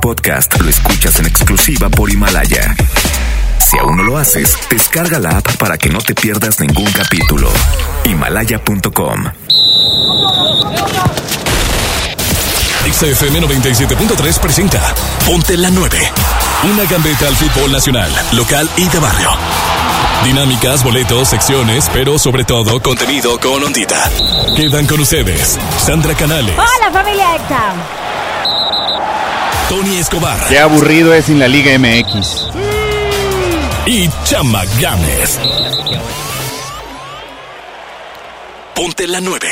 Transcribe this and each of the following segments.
podcast lo escuchas en exclusiva por Himalaya. Si aún no lo haces, descarga la app para que no te pierdas ningún capítulo. Himalaya.com. XFM 97.3 presenta Ponte la 9. Una gambeta al fútbol nacional, local y de barrio. Dinámicas, boletos, secciones, pero sobre todo contenido con ondita. Quedan con ustedes Sandra Canales, Hola familia EXA. Tony Escobar Qué aburrido es en la Liga MX. y Chama Games. Ponte la 9.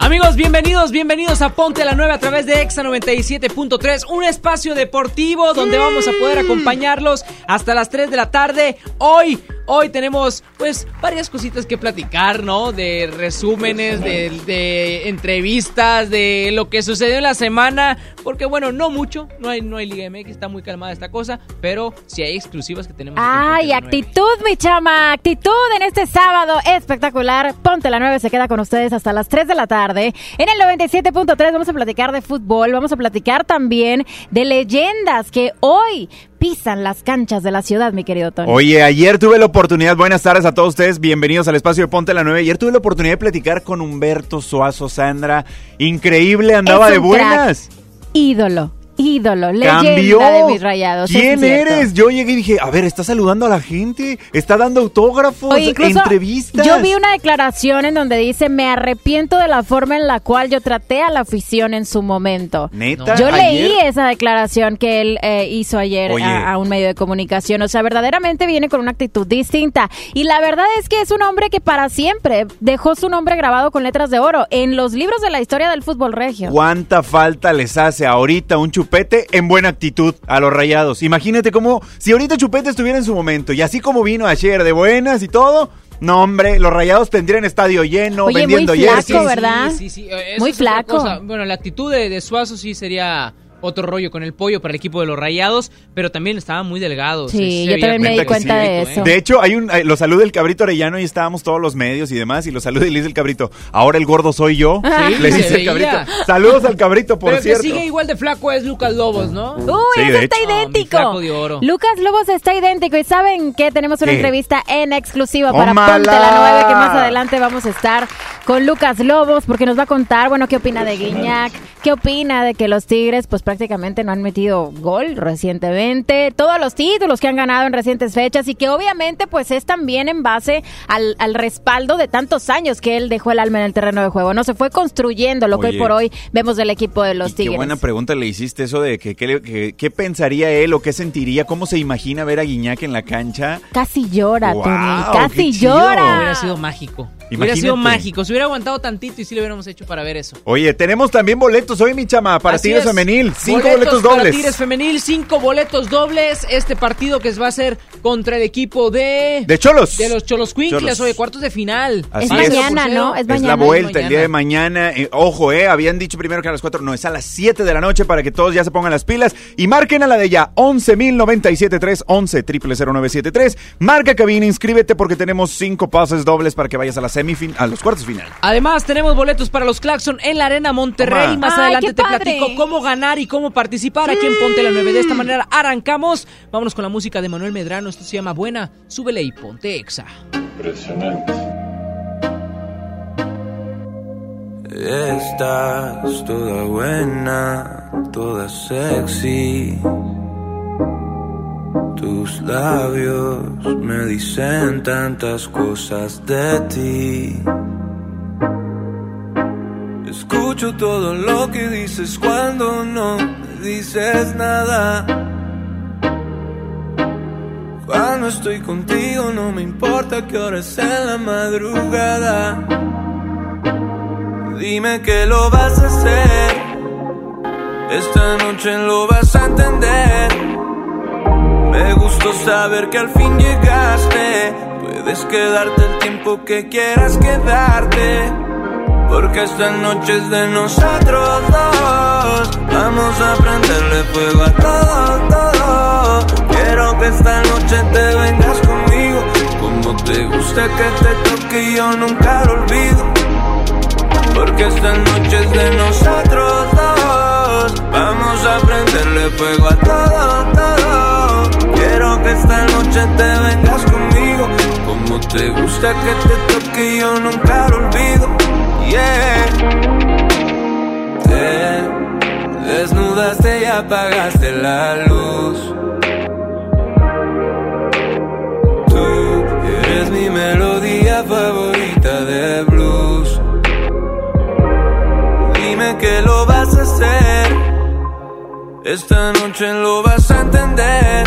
Amigos, bienvenidos, bienvenidos a Ponte la 9 a través de Exa 97.3, un espacio deportivo donde vamos a poder acompañarlos hasta las 3 de la tarde. Hoy, hoy tenemos pues varias cositas que platicar, ¿no? De resúmenes, de, de entrevistas, de lo que sucedió en la semana, porque bueno, no mucho, no hay, no hay Liga MX, está muy calmada esta cosa, pero sí hay exclusivas que tenemos. Ay, la 9. actitud, mi chama, actitud en este sábado espectacular. Ponte la 9 se queda con ustedes hasta las 3 de la tarde. En el 97.3 vamos a platicar de fútbol, vamos a platicar también de leyendas que hoy pisan las canchas de la ciudad, mi querido Tony. Oye, ayer tuve la oportunidad, buenas tardes a todos ustedes, bienvenidos al espacio de Ponte la 9. Ayer tuve la oportunidad de platicar con Humberto Suazo, Sandra. Increíble, andaba Es de crack. buenas. Ídolo, Cambió. leyenda de mis rayados. ¿Quién eres? Yo llegué y dije, a ver, está saludando a la gente, está dando autógrafos, Oye, entrevistas. Yo vi una declaración en donde dice, me arrepiento de la forma en la cual yo traté a la afición en su momento. Neta, Yo ayer- leí esa declaración que él eh, hizo ayer a, a un medio de comunicación. O sea, verdaderamente viene con una actitud distinta. Y la verdad es que es un hombre que para siempre dejó su nombre grabado con letras de oro en los libros de la historia del fútbol regio. ¿Cuánta falta les hace ahorita un chupete en buena actitud a los rayados? Imagínate cómo, si ahorita chupete estuviera en su momento y así como vino ayer de buenas y todo, no hombre, los rayados tendrían estadio lleno, Oye, muy vendiendo flaco, jerseys. ¿verdad? Sí, sí, sí. eh, Muy flaco. Bueno, la actitud de, de Suazo sí sería otro rollo con el pollo para el equipo de los Rayados, pero también estaba muy delgado. Sí, se- se yo también me di que cuenta de eso. De hecho, hay un, eh, lo saluda el cabrito Arellano y estábamos todos los medios y demás, y lo saluda y le dice el cabrito, ahora el gordo soy yo. Sí, le dice el cabrito. Saludos al cabrito, por Pero el que cierto. sigue igual de flaco es Lucas Lobos, ¿no? Uy, Sí, eso está hecho. Mi idéntico. flaco de oro. Lucas Lobos está idéntico. ¿Y saben qué? Tenemos una ¿Qué? entrevista en exclusiva para ¡Tómala! Ponte la 9, que más adelante vamos a estar con Lucas Lobos, porque nos va a contar, bueno, qué opina de Guiñac, qué opina de que los Tigres, pues prácticamente no han metido gol recientemente, todos los títulos que han ganado en recientes fechas y que obviamente, pues es también en base al, al respaldo de tantos años que él dejó el alma en el terreno de juego. No se fue construyendo lo que hoy por hoy vemos del equipo de los Y Tigres. Qué buena pregunta le hiciste eso de que, qué pensaría él o qué sentiría, cómo se imagina ver a Guiñac en la cancha. Casi llora, Guau, Tony. Casi chido. llora. Hubiera sido mágico. Hubiera Imagínate. sido mágico. Se hubiera aguantado tantito y sí lo hubiéramos hecho para ver eso. Oye, tenemos también boletos hoy, mi chama, para Tigres es. Femenil. Cinco boletos, para dobles. Tigres Femenil, cinco boletos dobles. Este partido que se va a hacer contra el equipo de... De Cholos. De los Cholos Quincles, Cholos. oye, cuartos de final. Así Es es. mañana, ¿no? Es Es mañana. la vuelta el día de mañana. Eh, ojo, eh, habían dicho primero que a las 4, no, es a las 7 de la noche para que todos ya se pongan las pilas y marquen a la de ya 11.097.3, 11 0973. Marca cabina, inscríbete porque tenemos cinco pases dobles para que vayas a la semifin, a los cuartos final. Además, tenemos boletos para los Claxon en la Arena Monterrey. Toma. Más Ay, adelante te padre. platico cómo ganar y cómo participar aquí en Ponte la 9. De esta manera arrancamos. Vámonos con la música de Manuel Medrano. Esto se llama Buena. Súbele y ponte exa. Impresionante. Estás toda buena, toda sexy. Tus labios me dicen tantas cosas de ti. Escucho todo lo que dices cuando no me dices nada. Cuando estoy contigo no me importa que hora es en la madrugada. Dime que lo vas a hacer. Esta noche lo vas a entender. Me gustó saber que al fin llegaste. Puedes quedarte el tiempo que quieras quedarte. Porque esta noche es de nosotros dos. Vamos a prenderle fuego a todo, todo. Quiero que esta noche te vengas conmigo. Como te gusta que te toque yo nunca lo olvido. Porque esta noche es de nosotros dos. Vamos a prenderle fuego a todo, todo. Quiero que esta noche te vengas conmigo. Como te gusta que te toque yo nunca lo olvido. Te desnudaste y apagaste la luz. Tú eres mi melodía favorita de blues. Dime que lo vas a hacer. Esta noche lo vas a entender.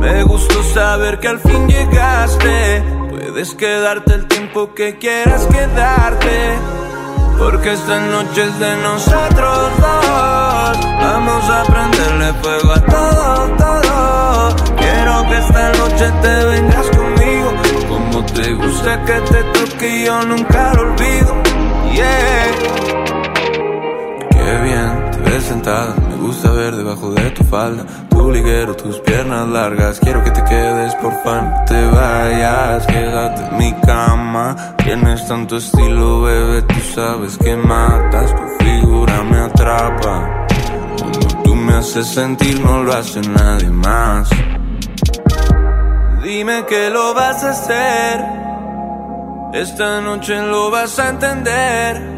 Me gustó saber que al fin llegaste. Puedes quedarte el tiempo que quieras quedarte. Porque esta noche es de nosotros dos. Vamos a prenderle fuego a todo, todo. Quiero que esta noche te vengas conmigo. Como te gusta que te toque, yo nunca lo olvido. Yeah. Qué bien te ves sentada. Gusta ver debajo de tu falda. Tu liguero, tus piernas largas. Quiero que te quedes, por fan. No te vayas, quédate en mi cama. Tienes tanto estilo, bebé. Tú sabes que matas. Tu figura me atrapa. Cuando tú me haces sentir, no lo hace nadie más. Dime que lo vas a hacer. Esta noche lo vas a entender.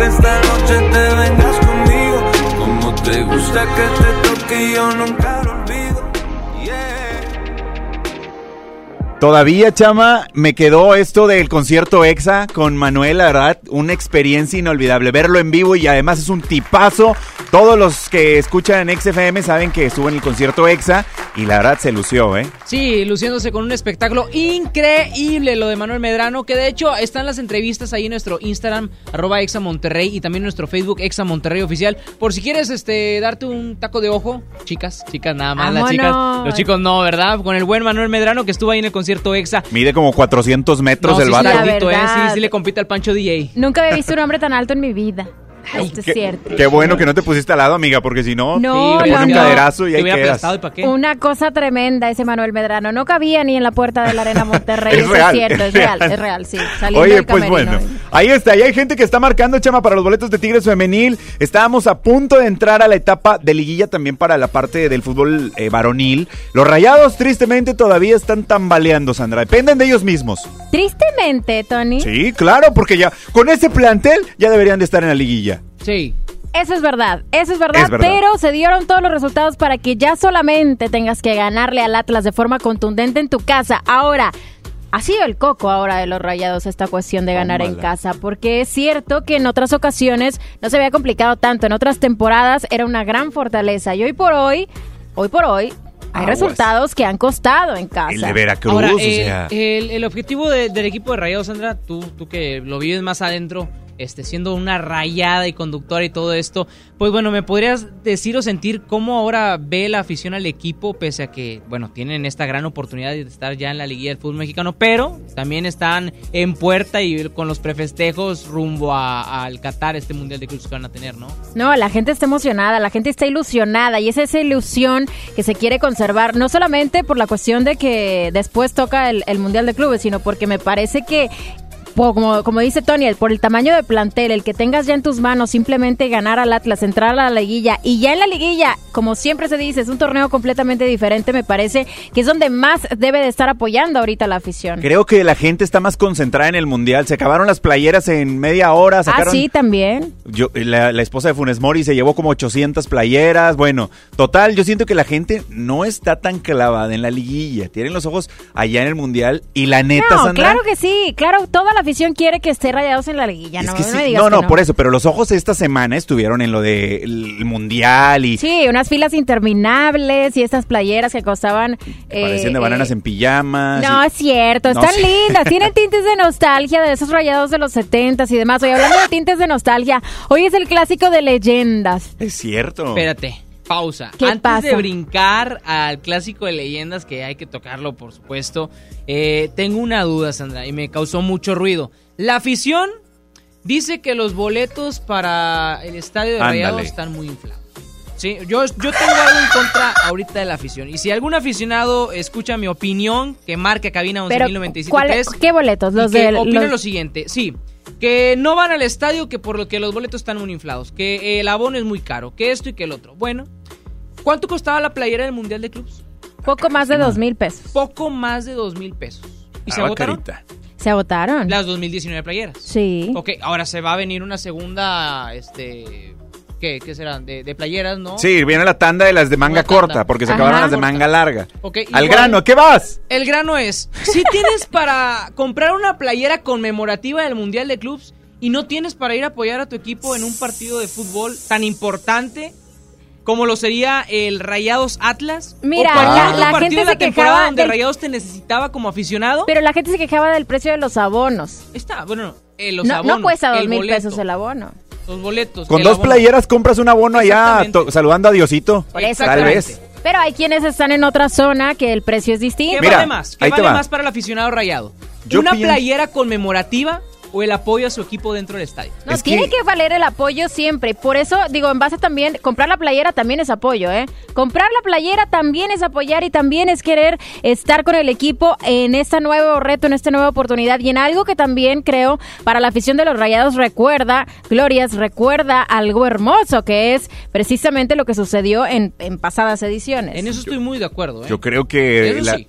Que esta noche te vengas conmigo. Como te gusta que te toque, yo nunca Todavía, chama, me quedó esto del concierto EXA con Manuel, la verdad, una experiencia inolvidable. Verlo en vivo y además es un tipazo. Todos los que escuchan XFM saben que estuvo en el concierto EXA y la verdad se lució, ¿eh? Sí, luciéndose con un espectáculo increíble lo de Manuel Medrano, que de hecho están las entrevistas ahí en nuestro Instagram, arroba Exa Monterrey, y también en nuestro Facebook, Exa Monterrey Oficial. Por si quieres este darte un taco de ojo, chicas, chicas nada más, las chicas, los chicos no, ¿verdad? Con el buen Manuel Medrano que estuvo ahí en el concierto Exa. Mide como 400 metros No, el sí, vato. está La gordito, ¿eh? Sí, sí le compite al Pancho DJ. Nunca había visto un hombre tan alto en mi vida. Esto es Qué, cierto. qué bueno que no te pusiste al lado, amiga, porque si no, No, te no, pone un caderazo y ahí quedas. ¿y para qué? Una cosa tremenda ese Manuel Medrano. No cabía ni en la puerta de la Arena Monterrey. Es Eso real, es cierto, es es real, real. es real, sí. Saliendo Oye, del pues bueno, ahí está, y hay gente que está marcando, chama, para los boletos de Tigres Femenil. Estábamos a punto de entrar a la etapa de liguilla también para la parte del fútbol eh, varonil. Los rayados, tristemente, todavía están tambaleando, Sandra. Dependen de ellos mismos. Tristemente, Tony. Sí, claro, porque ya con ese plantel ya deberían de estar en la liguilla. Sí. Eso es verdad, eso es verdad, Es verdad. pero se dieron todos los resultados para que ya solamente tengas que ganarle al Atlas de forma contundente en tu casa. Ahora, ha sido el coco ahora de los rayados esta cuestión de ganar en casa, porque es cierto que en otras ocasiones no se había complicado tanto, en otras temporadas era una gran fortaleza y hoy por hoy, hoy por hoy, hay Aguas. resultados que han costado en casa. El de Veracruz, Ahora, o el, sea. el- el objetivo de- del equipo de Rayados, Sandra, tú, tú que lo vives más adentro, este, siendo una rayada y conductora y todo esto, pues bueno, ¿me podrías decir o sentir cómo ahora ve la afición al equipo, pese a que, bueno, tienen esta gran oportunidad de estar ya en la liguilla del fútbol mexicano, pero también están en puerta y con los prefestejos rumbo al Qatar, este Mundial de Clubes que van a tener, ¿no? No, la gente está emocionada, la gente está ilusionada y es esa ilusión que se quiere conservar, no solamente por la cuestión de que después toca el, Mundial de Clubes, sino porque me parece que, como, como dice Tony, el- por el tamaño de plantel, el que tengas ya en tus manos simplemente ganar al Atlas, entrar a la liguilla y ya en la liguilla, como siempre se dice, es un torneo completamente diferente, me parece que es donde más debe de estar apoyando ahorita la afición. Creo que la gente está más concentrada en el mundial. Se acabaron las playeras en media hora. Ah, sí, también. Yo, la, la esposa de Funes Mori se llevó como 800 playeras. Bueno, total, yo siento que la gente no está tan clavada en la liguilla. Tienen los ojos allá en el mundial. Y la neta, No, Sandra. claro que sí, claro, toda la afición quiere que esté rayados en la liguilla, es no, que no sí. me digas no, que no, por eso, pero los ojos esta semana estuvieron en lo del mundial y Sí, unas filas interminables y estas playeras que costaban... eh, parecían de bananas eh, en pijamas. No, y- es cierto, No están sé. lindas, tienen tintes de nostalgia de esos rayados de los setentas y demás. Oye, hablando de tintes de nostalgia, hoy es el clásico de leyendas. Es cierto. Espérate. Pausa. ¿Qué Antes pasa? de brincar al clásico de leyendas, que hay que tocarlo, por supuesto, eh, tengo una duda, Sandra, y me causó mucho ruido. La afición dice que los boletos para el estadio de Ándale. Rayados están muy inflados. Sí, yo, yo tengo algo en contra ahorita de la afición. Y si algún aficionado escucha mi opinión, que marque cabina Pero, 11.097.3. ¿cuál- ¿qué boletos? Los de opina los- lo siguiente, sí, que no van al estadio que por lo que los boletos están muy inflados, que el abono es muy caro, que esto y que el otro. Bueno, ¿cuánto costaba la playera del Mundial de Clubs? Poco más de dos mil pesos. Poco más de dos mil pesos. ¿Y se Estaba agotaron? carita. ¿Se agotaron? Las 2019 playeras. Sí. Ok, ahora se va a venir una segunda, este, ¿qué, qué serán? De, de playeras, ¿no? Sí, viene la tanda de las de manga corta, porque se Ajá. acabaron las de manga larga. Ok, Al igual- grano, ¿qué vas? El grano es, si tienes para comprar una playera conmemorativa del Mundial de Clubs y no tienes para ir a apoyar a tu equipo en un partido de fútbol tan importante como lo sería el Rayados Atlas, Mira, o cualquier la- la partido gente de la se temporada quejaba donde del- Rayados te necesitaba como aficionado, Pero la gente se quejaba del precio de los abonos. está, bueno, eh, los No, abonos, no cuesta dos mil boleto, pesos el abono. los boletos. Con dos abono. playeras compras un abono allá saludando a Diosito. Por eso, Tal vez. Pero hay quienes están en otra zona que el precio es ¿Qué distinto. Mira, vale más? ¿Qué vale va. más para el aficionado rayado? Yo ¿Una pienso- playera conmemorativa o el apoyo a su equipo dentro del estadio? No, Es tiene que- que... valer el apoyo siempre. Por eso, digo, en base también, comprar la playera también es apoyo, ¿eh? Comprar la playera también es apoyar y también es querer estar con el equipo en este nuevo reto, en esta nueva oportunidad y en algo que también creo para la afición de los Rayados recuerda, Glorias, recuerda algo hermoso que es precisamente lo que sucedió en, en pasadas ediciones. En eso estoy muy de acuerdo. ¿eh? Yo creo que la, sí.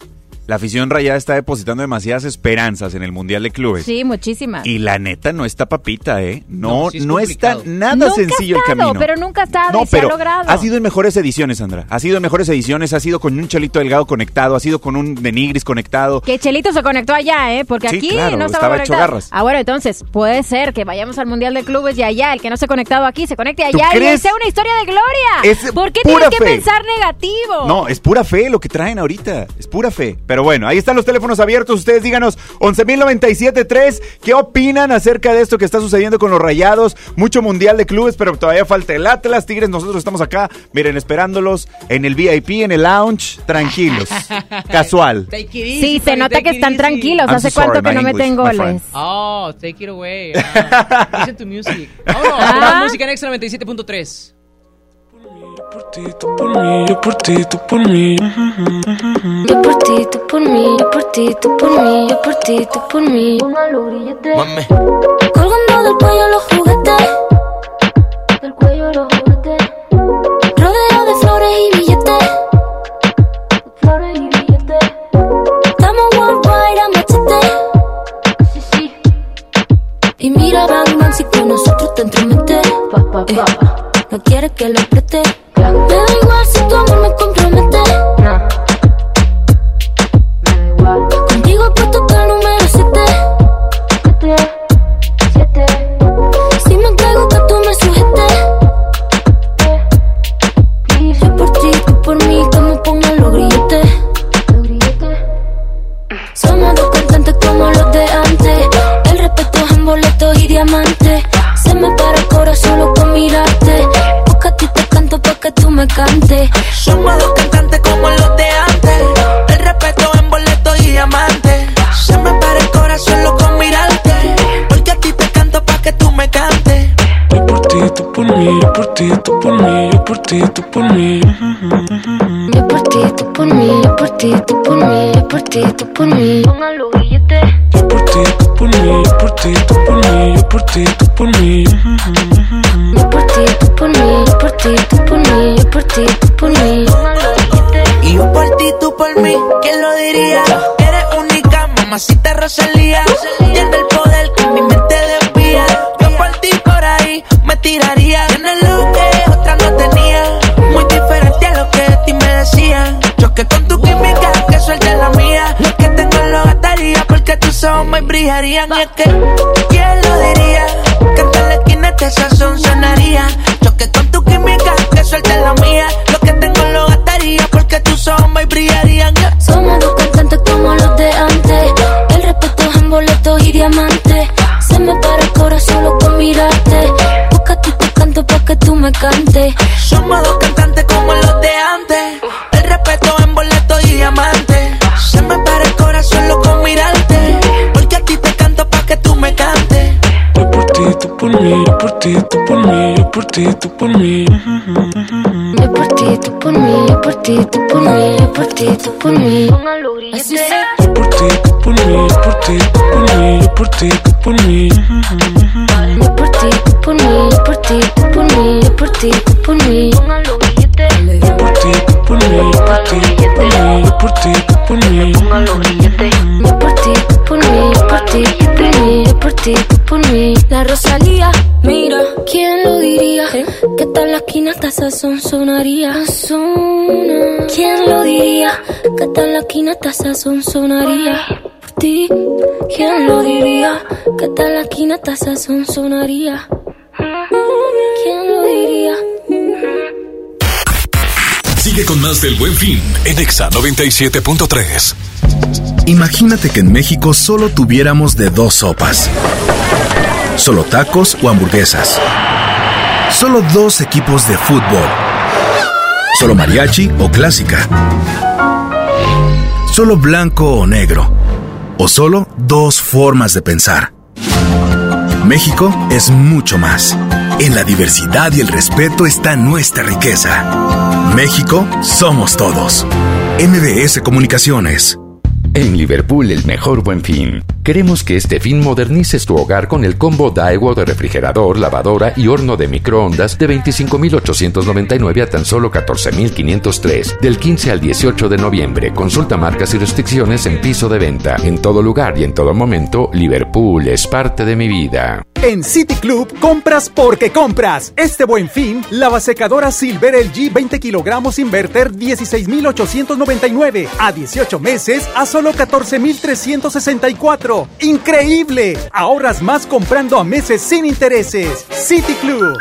La afición rayada está depositando demasiadas esperanzas en el Mundial de Clubes. Sí, muchísimas. Y la neta no está papita, ¿eh? No, No, sí es no está nada Nunca sencillo el camino. pero nunca ha estado No, y se ha pero logrado. ha sido en mejores ediciones, Sandra. Ha sido en mejores ediciones, ha sido con un Chelito Delgado conectado, ha sido con un Denigris conectado. Que Chelito se conectó allá, ¿eh? Porque Sí, aquí claro, no estaba, estaba hecho garras. Ah, bueno, entonces puede ser que vayamos al Mundial de Clubes y allá, el que no se ha conectado aquí, se conecte ¿Tú allá y crees? sea una historia de gloria. Es ¿Por qué tienes que fe. pensar negativo? No, es pura fe lo que traen ahorita. Es pura fe. Pero bueno, ahí están los teléfonos abiertos. Ustedes díganos 11.097.3. ¿Qué opinan acerca de esto que está sucediendo con los rayados? Mucho mundial de clubes, pero todavía falta el Atlas. Tigres, nosotros estamos acá, miren, esperándolos en el VIP, en el lounge, tranquilos. Casual. Take it easy, Sí, se nota take que están easy. tranquilos. I'm ¿Hace so cuánto sorry, que no meten English, my goles? Oh, take it away. Listen to music. Vámonos, Ah. música en Extra 97.3. por ti, tú por mí, yo por ti, tú por mí. Yo por ti, tú por mí, yo por ti, tú por mí, yo por ti, tú por mí. Colgando del cuello los juguetes. Del cuello los juguetes. Rodeo de flores y billetes. Flores y billetes. Estamos worldwide a machete. Sí, sí. Y mira, Bang Bang, si con nosotros te entromete. Eh, no quieres que lo apriete. Me da igual si tu amor me compromete. Me cantes. Somos dos cantantes como los de antes. El respeto en boleto y diamante. Se me para el corazón loco mirarte. Porque a ti te canto pa' que tú me cantes. Yo por ti, tú por mí, yo por ti, tú por mí, yo por ti, tú por mí. Yo por ti, tú por mí, yo por ti, tú por mí, yo por ti, tú por mí. Póngalo billete. Yo por ti, tú por mí, yo por ti, tú por mí, yo por ti, tú por mí. Yo por ti, tú por mí, yo por ti, tú por mí, yo por ti, tú por mí. Y yo por ti, tú por mí, ¿quién lo diría? Eres única, mamacita Rosalía. Tiene el poder que mi mente desvía. Yo por ti por ahí me tiraría. Tienes lo que otra no tenía. Muy diferente a lo que de ti me decían. Choque con tu química, tus ojos me brillarían. Y es que, ¿quién lo diría? Que en la esquina este sazón sonaría. Choque con tu química, que suelte la mía. Lo que tengo lo gastaría porque tus ojos me brillarían. Somos dos cantantes como los de antes. El respeto es en boletos y diamantes. Se me para el corazón solo con mirarte. Porque a ti te canto pa' que tú me cante. Somos dos cantantes por mí, yo por ti, tú por mí, yo por ti, tú por mí. Yo por ti, tú por mí, yo por ti, tú por mí, yo por ti, tú por mí. Así sea. Yo por ti, tú por mí, yo por ti, tú por mí, yo por ti, tú por mí. Yo por ti, tú por mí, yo por ti, tú por mí, yo por ti, tú por mí. Yo por ti, tú por mí, yo por ti, tú por mí, yo por ti, tú por mí. Yo por ti, tú por mí, yo por ti, por ti, tú por mí. La Rosalía, mira, ¿quién lo diría? Que tal la esquina hasta sazón sonaría. ¿Quién lo diría? Que tal la esquina hasta sazón sonaría. Por ti, ¿quién lo diría? Que tal la esquina hasta sazón sonaría. ¿Quién lo Sigue con más del Buen Fin en Exa 97.3. Imagínate que en México solo tuviéramos de dos sopas. Solo tacos o hamburguesas. Solo dos equipos de fútbol. Solo mariachi o clásica. Solo blanco o negro. O solo dos formas de pensar. México es mucho más. En la diversidad y el respeto está nuestra riqueza. México somos todos. MBS Comunicaciones. En Liverpool, el mejor buen fin. Queremos que este fin modernices tu hogar con el combo Daewoo de refrigerador, lavadora y horno de microondas de 25,899 a tan solo 14,503. Del 15 al 18 de noviembre. Consulta marcas y restricciones en piso de venta. En todo lugar y en todo momento, Liverpool es parte de mi vida. En City Club compras porque compras. Este buen fin, la secadora Silver LG 20 kilogramos inverter 16,899 a 18 meses a solo 14,364. ¡Increíble! Ahorras más comprando a meses sin intereses. City Club.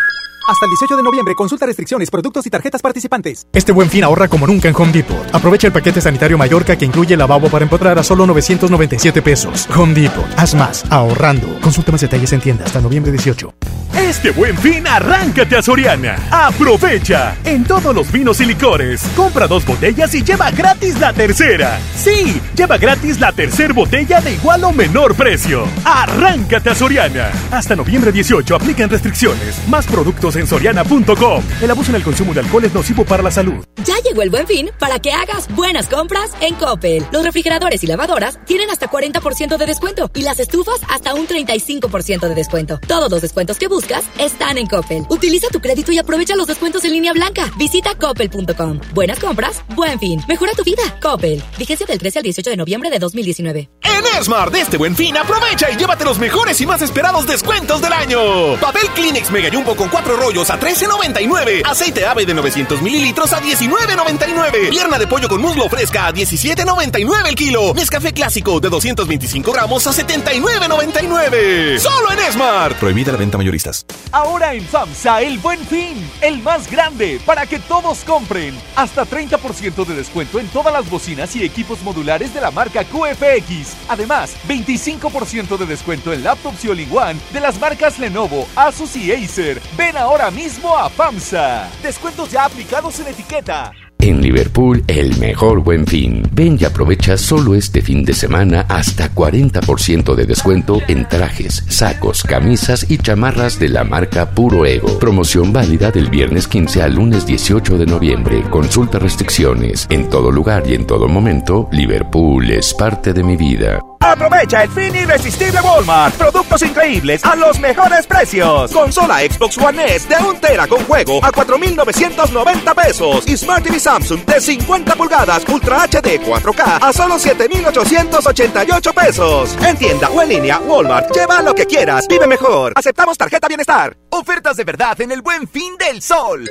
Hasta el 18 de noviembre, consulta restricciones, productos y tarjetas participantes. Este buen fin ahorra como nunca en Home Depot. Aprovecha el paquete sanitario Mallorca que incluye lavabo para empotrar a solo 997 pesos. Home Depot, haz más, ahorrando. Consulta más detalles en tienda hasta noviembre 18. Este buen fin, arráncate a Soriana. Aprovecha. En todos los vinos y licores, compra dos botellas y lleva gratis la tercera. Sí, lleva gratis la tercera botella de igual o menor precio. Arráncate a Soriana. Hasta noviembre 18 aplican restricciones. Más productos en soriana.com. El abuso en el consumo de alcohol es nocivo para la salud. Ya llegó el buen fin para que hagas buenas compras en Coppel. Los refrigeradores y lavadoras tienen hasta 40% de descuento y las estufas hasta un 35% de descuento. Todos los descuentos que buscas están en Coppel. Utiliza tu crédito y aprovecha los descuentos en línea blanca. Visita coppel.com. Buenas compras, buen fin. Mejora tu vida. Coppel. Vigencia del 13 al 18 de noviembre de 2019. En Smart de este buen fin, aprovecha y llévate los mejores y más esperados descuentos del año. Papel Kleenex Mega Jumbo con cuatro rollos a 13.99. Aceite ave de 900 mililitros a 19.99. Pierna de pollo con muslo fresca a 17.99 el kilo. Nescafé clásico de 225 gramos a 79.99. Solo en Smart. Prohibida la venta mayoristas. Ahora en FAMSA, el buen fin, el más grande, para que todos compren. Hasta 30% de descuento en todas las bocinas y equipos modulares de la marca QFX. Además, 25% de descuento en laptops y all-in-one de las marcas Lenovo, Asus y Acer. Ven ahora mismo a FAMSA. Descuentos ya aplicados en etiqueta. En Liverpool, el mejor buen fin. Ven y aprovecha solo este fin de semana hasta 40% de descuento en trajes, sacos, camisas y chamarras de la marca Puro Ego. Promoción válida del viernes 15 al lunes 18 de noviembre. Consulta restricciones. En todo lugar y en todo momento, Liverpool es parte de mi vida. Aprovecha el fin irresistible Walmart. Productos increíbles a los mejores precios. Consola Xbox One S de 1 tera con juego a 4,990 pesos. Y Smart TV Samsung de 50 pulgadas Ultra HD 4K a solo 7,888 pesos. En tienda o en línea, Walmart. Lleva lo que quieras. Vive mejor. Aceptamos tarjeta bienestar. Ofertas de verdad en el buen fin del sol.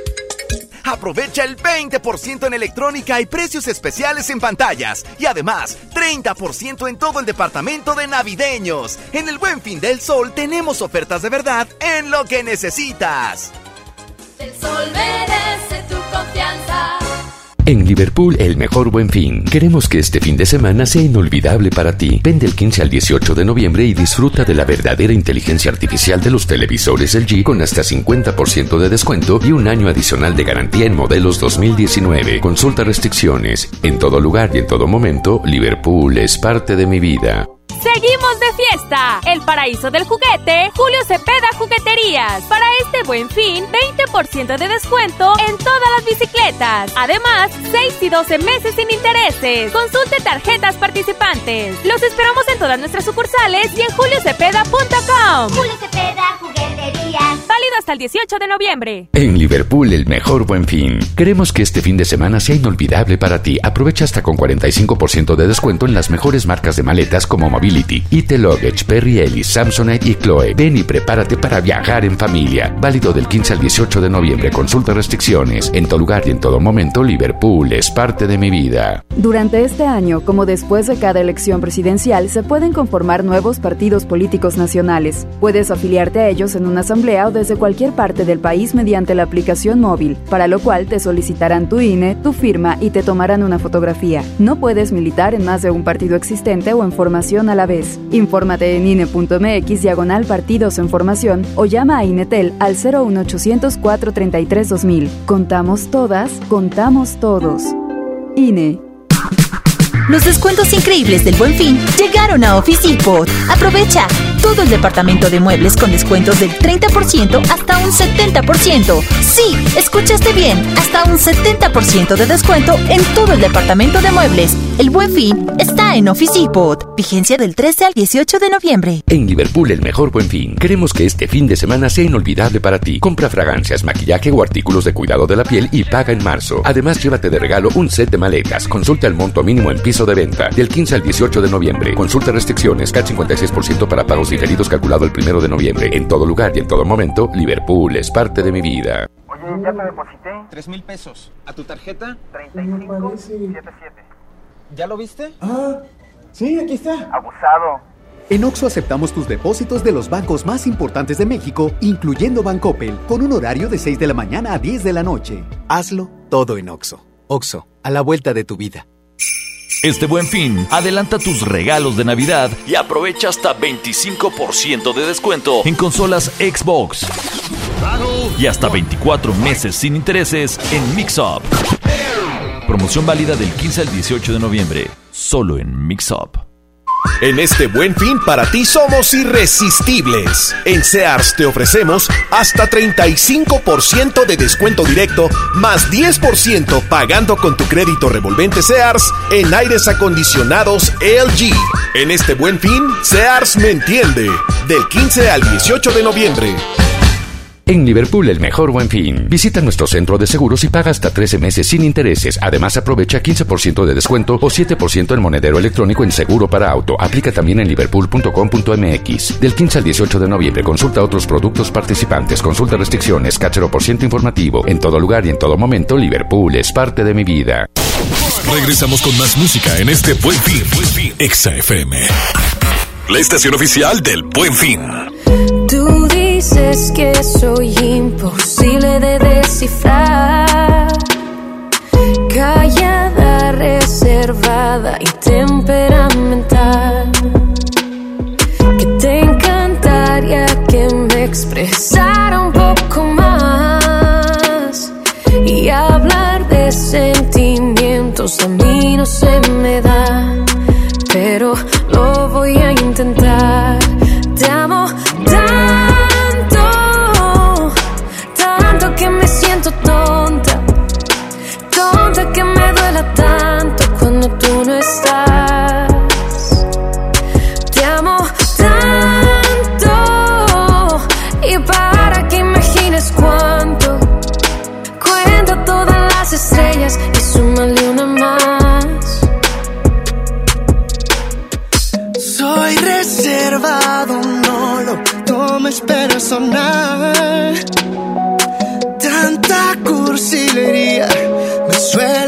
Aprovecha el 20% en electrónica y precios especiales en pantallas. Y además, 30% en todo el departamento de navideños. En el Buen Fin del Sol tenemos ofertas de verdad en lo que necesitas. El sol merece tu confianza. En Liverpool, el mejor buen fin. Queremos que este fin de semana sea inolvidable para ti. Ven del 15 al 18 de noviembre y disfruta de la verdadera inteligencia artificial de los televisores LG con hasta 50% de descuento y un año adicional de garantía en modelos 2019. Consulta restricciones. En todo lugar y en todo momento, Liverpool es parte de mi vida. Seguimos de fiesta. El paraíso del juguete, Julio Cepeda Jugueterías. Para este buen fin, 20% de descuento en todas las bicicletas. Además, 6 y 12 meses sin intereses. Consulte tarjetas participantes. Los esperamos en todas nuestras sucursales y en juliocepeda.com. Julio Cepeda Jugueterías. Válido hasta el 18 de noviembre. En Liverpool, el mejor buen fin. Queremos que este fin de semana sea inolvidable para ti. Aprovecha hasta con 45% de descuento en las mejores marcas de maletas como Mobility, IT Luggage, Perry Ellis, Samsonite y Chloe. Ven y prepárate para viajar en familia. Válido del 15 al 18 de noviembre. Consulta restricciones. En todo lugar y en todo momento, Liverpool es parte de mi vida. Durante este año, como después de cada elección presidencial, se pueden conformar nuevos partidos políticos nacionales. Puedes afiliarte a ellos en una asamblea o desde cualquier parte del país mediante la aplicación móvil, para lo cual te solicitarán tu INE, tu firma y te tomarán una fotografía. No puedes militar en más de un partido existente o en formación a la vez. Infórmate en INE.mx diagonal partidos en formación o llama a INETEL al 01800 433 2000. Contamos todas, contamos todos. INE. Los descuentos increíbles del Buen Fin llegaron a Office Depot. Aprovecha todo el departamento de muebles con descuentos del 30% hasta un 70%. Sí, escuchaste bien, hasta un 70% de descuento en todo el departamento de muebles. El Buen Fin está en Office Depot. Vigencia del 13 al 18 de noviembre. En Liverpool, el mejor buen fin. Queremos que este fin de semana sea inolvidable para ti. Compra fragancias, maquillaje o artículos de cuidado de la piel y paga en marzo. Además, llévate de regalo un set de maletas. Consulta el monto mínimo en piso de venta. Del 15 al 18 de noviembre. Consulta restricciones. CAT 56% para pagos diferidos calculado el primero de noviembre. En todo lugar y en todo momento, Liverpool es parte de mi vida. Oye, ya te deposité. Tres mil pesos. ¿A tu tarjeta? 3577. ¿Ya lo viste? Ah, sí, aquí está. Abusado. En Oxo aceptamos tus depósitos de los bancos más importantes de México, incluyendo Bancoppel, con un horario de 6 de la mañana a 10 de la noche. Hazlo todo en Oxo. Oxo, a la vuelta de tu vida. Este buen fin, adelanta tus regalos de Navidad y aprovecha hasta 25% de descuento en consolas Xbox. Y hasta 24 meses sin intereses en Mix-Up. Promoción válida del 15 al 18 de noviembre, solo en Mix-Up. En este buen fin para ti somos irresistibles. En Sears te ofrecemos hasta 35% de descuento directo más 10% pagando con tu crédito revolvente Sears en aires acondicionados LG. En este buen fin, Sears me entiende. Del 15 al 18 de noviembre. En Liverpool, el mejor buen fin. Visita nuestro centro de seguros y paga hasta 13 meses sin intereses. Además, aprovecha 15% de descuento o 7% en monedero electrónico en seguro para auto. Aplica también en liverpool.com.mx. Del 15 al 18 de noviembre, consulta otros productos participantes. Consulta restricciones, cachero por ciento informativo. En todo lugar y en todo momento, Liverpool es parte de mi vida. Regresamos con más música en este Buen Fin. Exa FM. La estación oficial del Buen Fin. Dices que soy imposible de descifrar. Callada, reservada y temperamental. Que te encantaría que me expresara un poco más. Y hablar de sentimientos a mí no se me da. Tanta cursilería me suele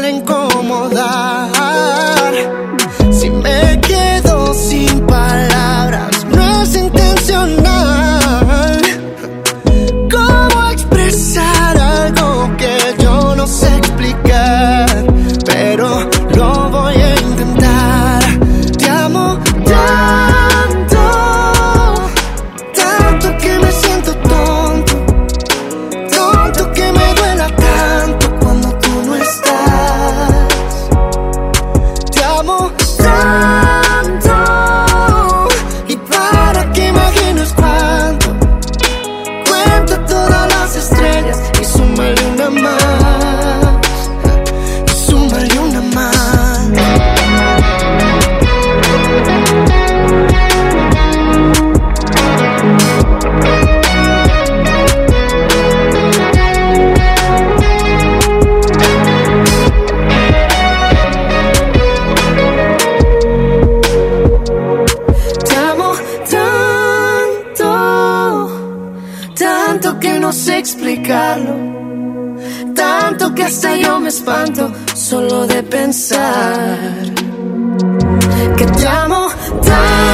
solo de pensar que te amo tanto,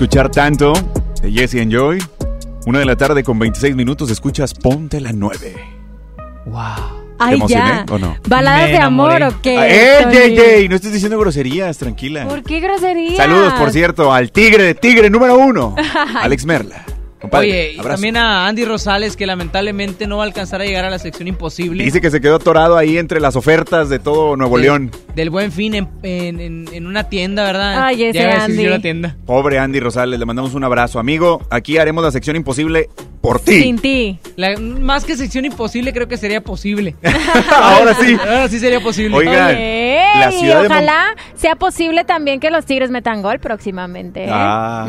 escuchar tanto de Jesse and Joy. Una de la tarde con 26 minutos escuchas Ponte la 9. Wow. ¿Te Ay, emocioné ya. o no? ¿Baladas Me de amor o qué? Ah, ¡Eh, Tony? Jay, Jay! No estés diciendo groserías, tranquila. ¿Por qué grosería? Saludos, por cierto, al tigre de tigre número uno, Alex Merla. Compadre, Oye, y también a Andy Rosales, que lamentablemente no va a alcanzar a llegar a la sección imposible. Dice que se quedó atorado ahí entre las ofertas de todo Nuevo León. Del buen fin en, en- en- en una tienda, ¿verdad? Ay, ese a decir Andy. yo la tienda. Pobre Andy Rosales, le mandamos un abrazo. Amigo, aquí haremos la sección imposible por ti. Sin ti. La- más que sección imposible, creo que sería posible. Ahora sí. Ahora sí sería posible. Oigan, la ciudad y de ojalá sea posible también que los Tigres metan gol próximamente. ¿eh? Ah.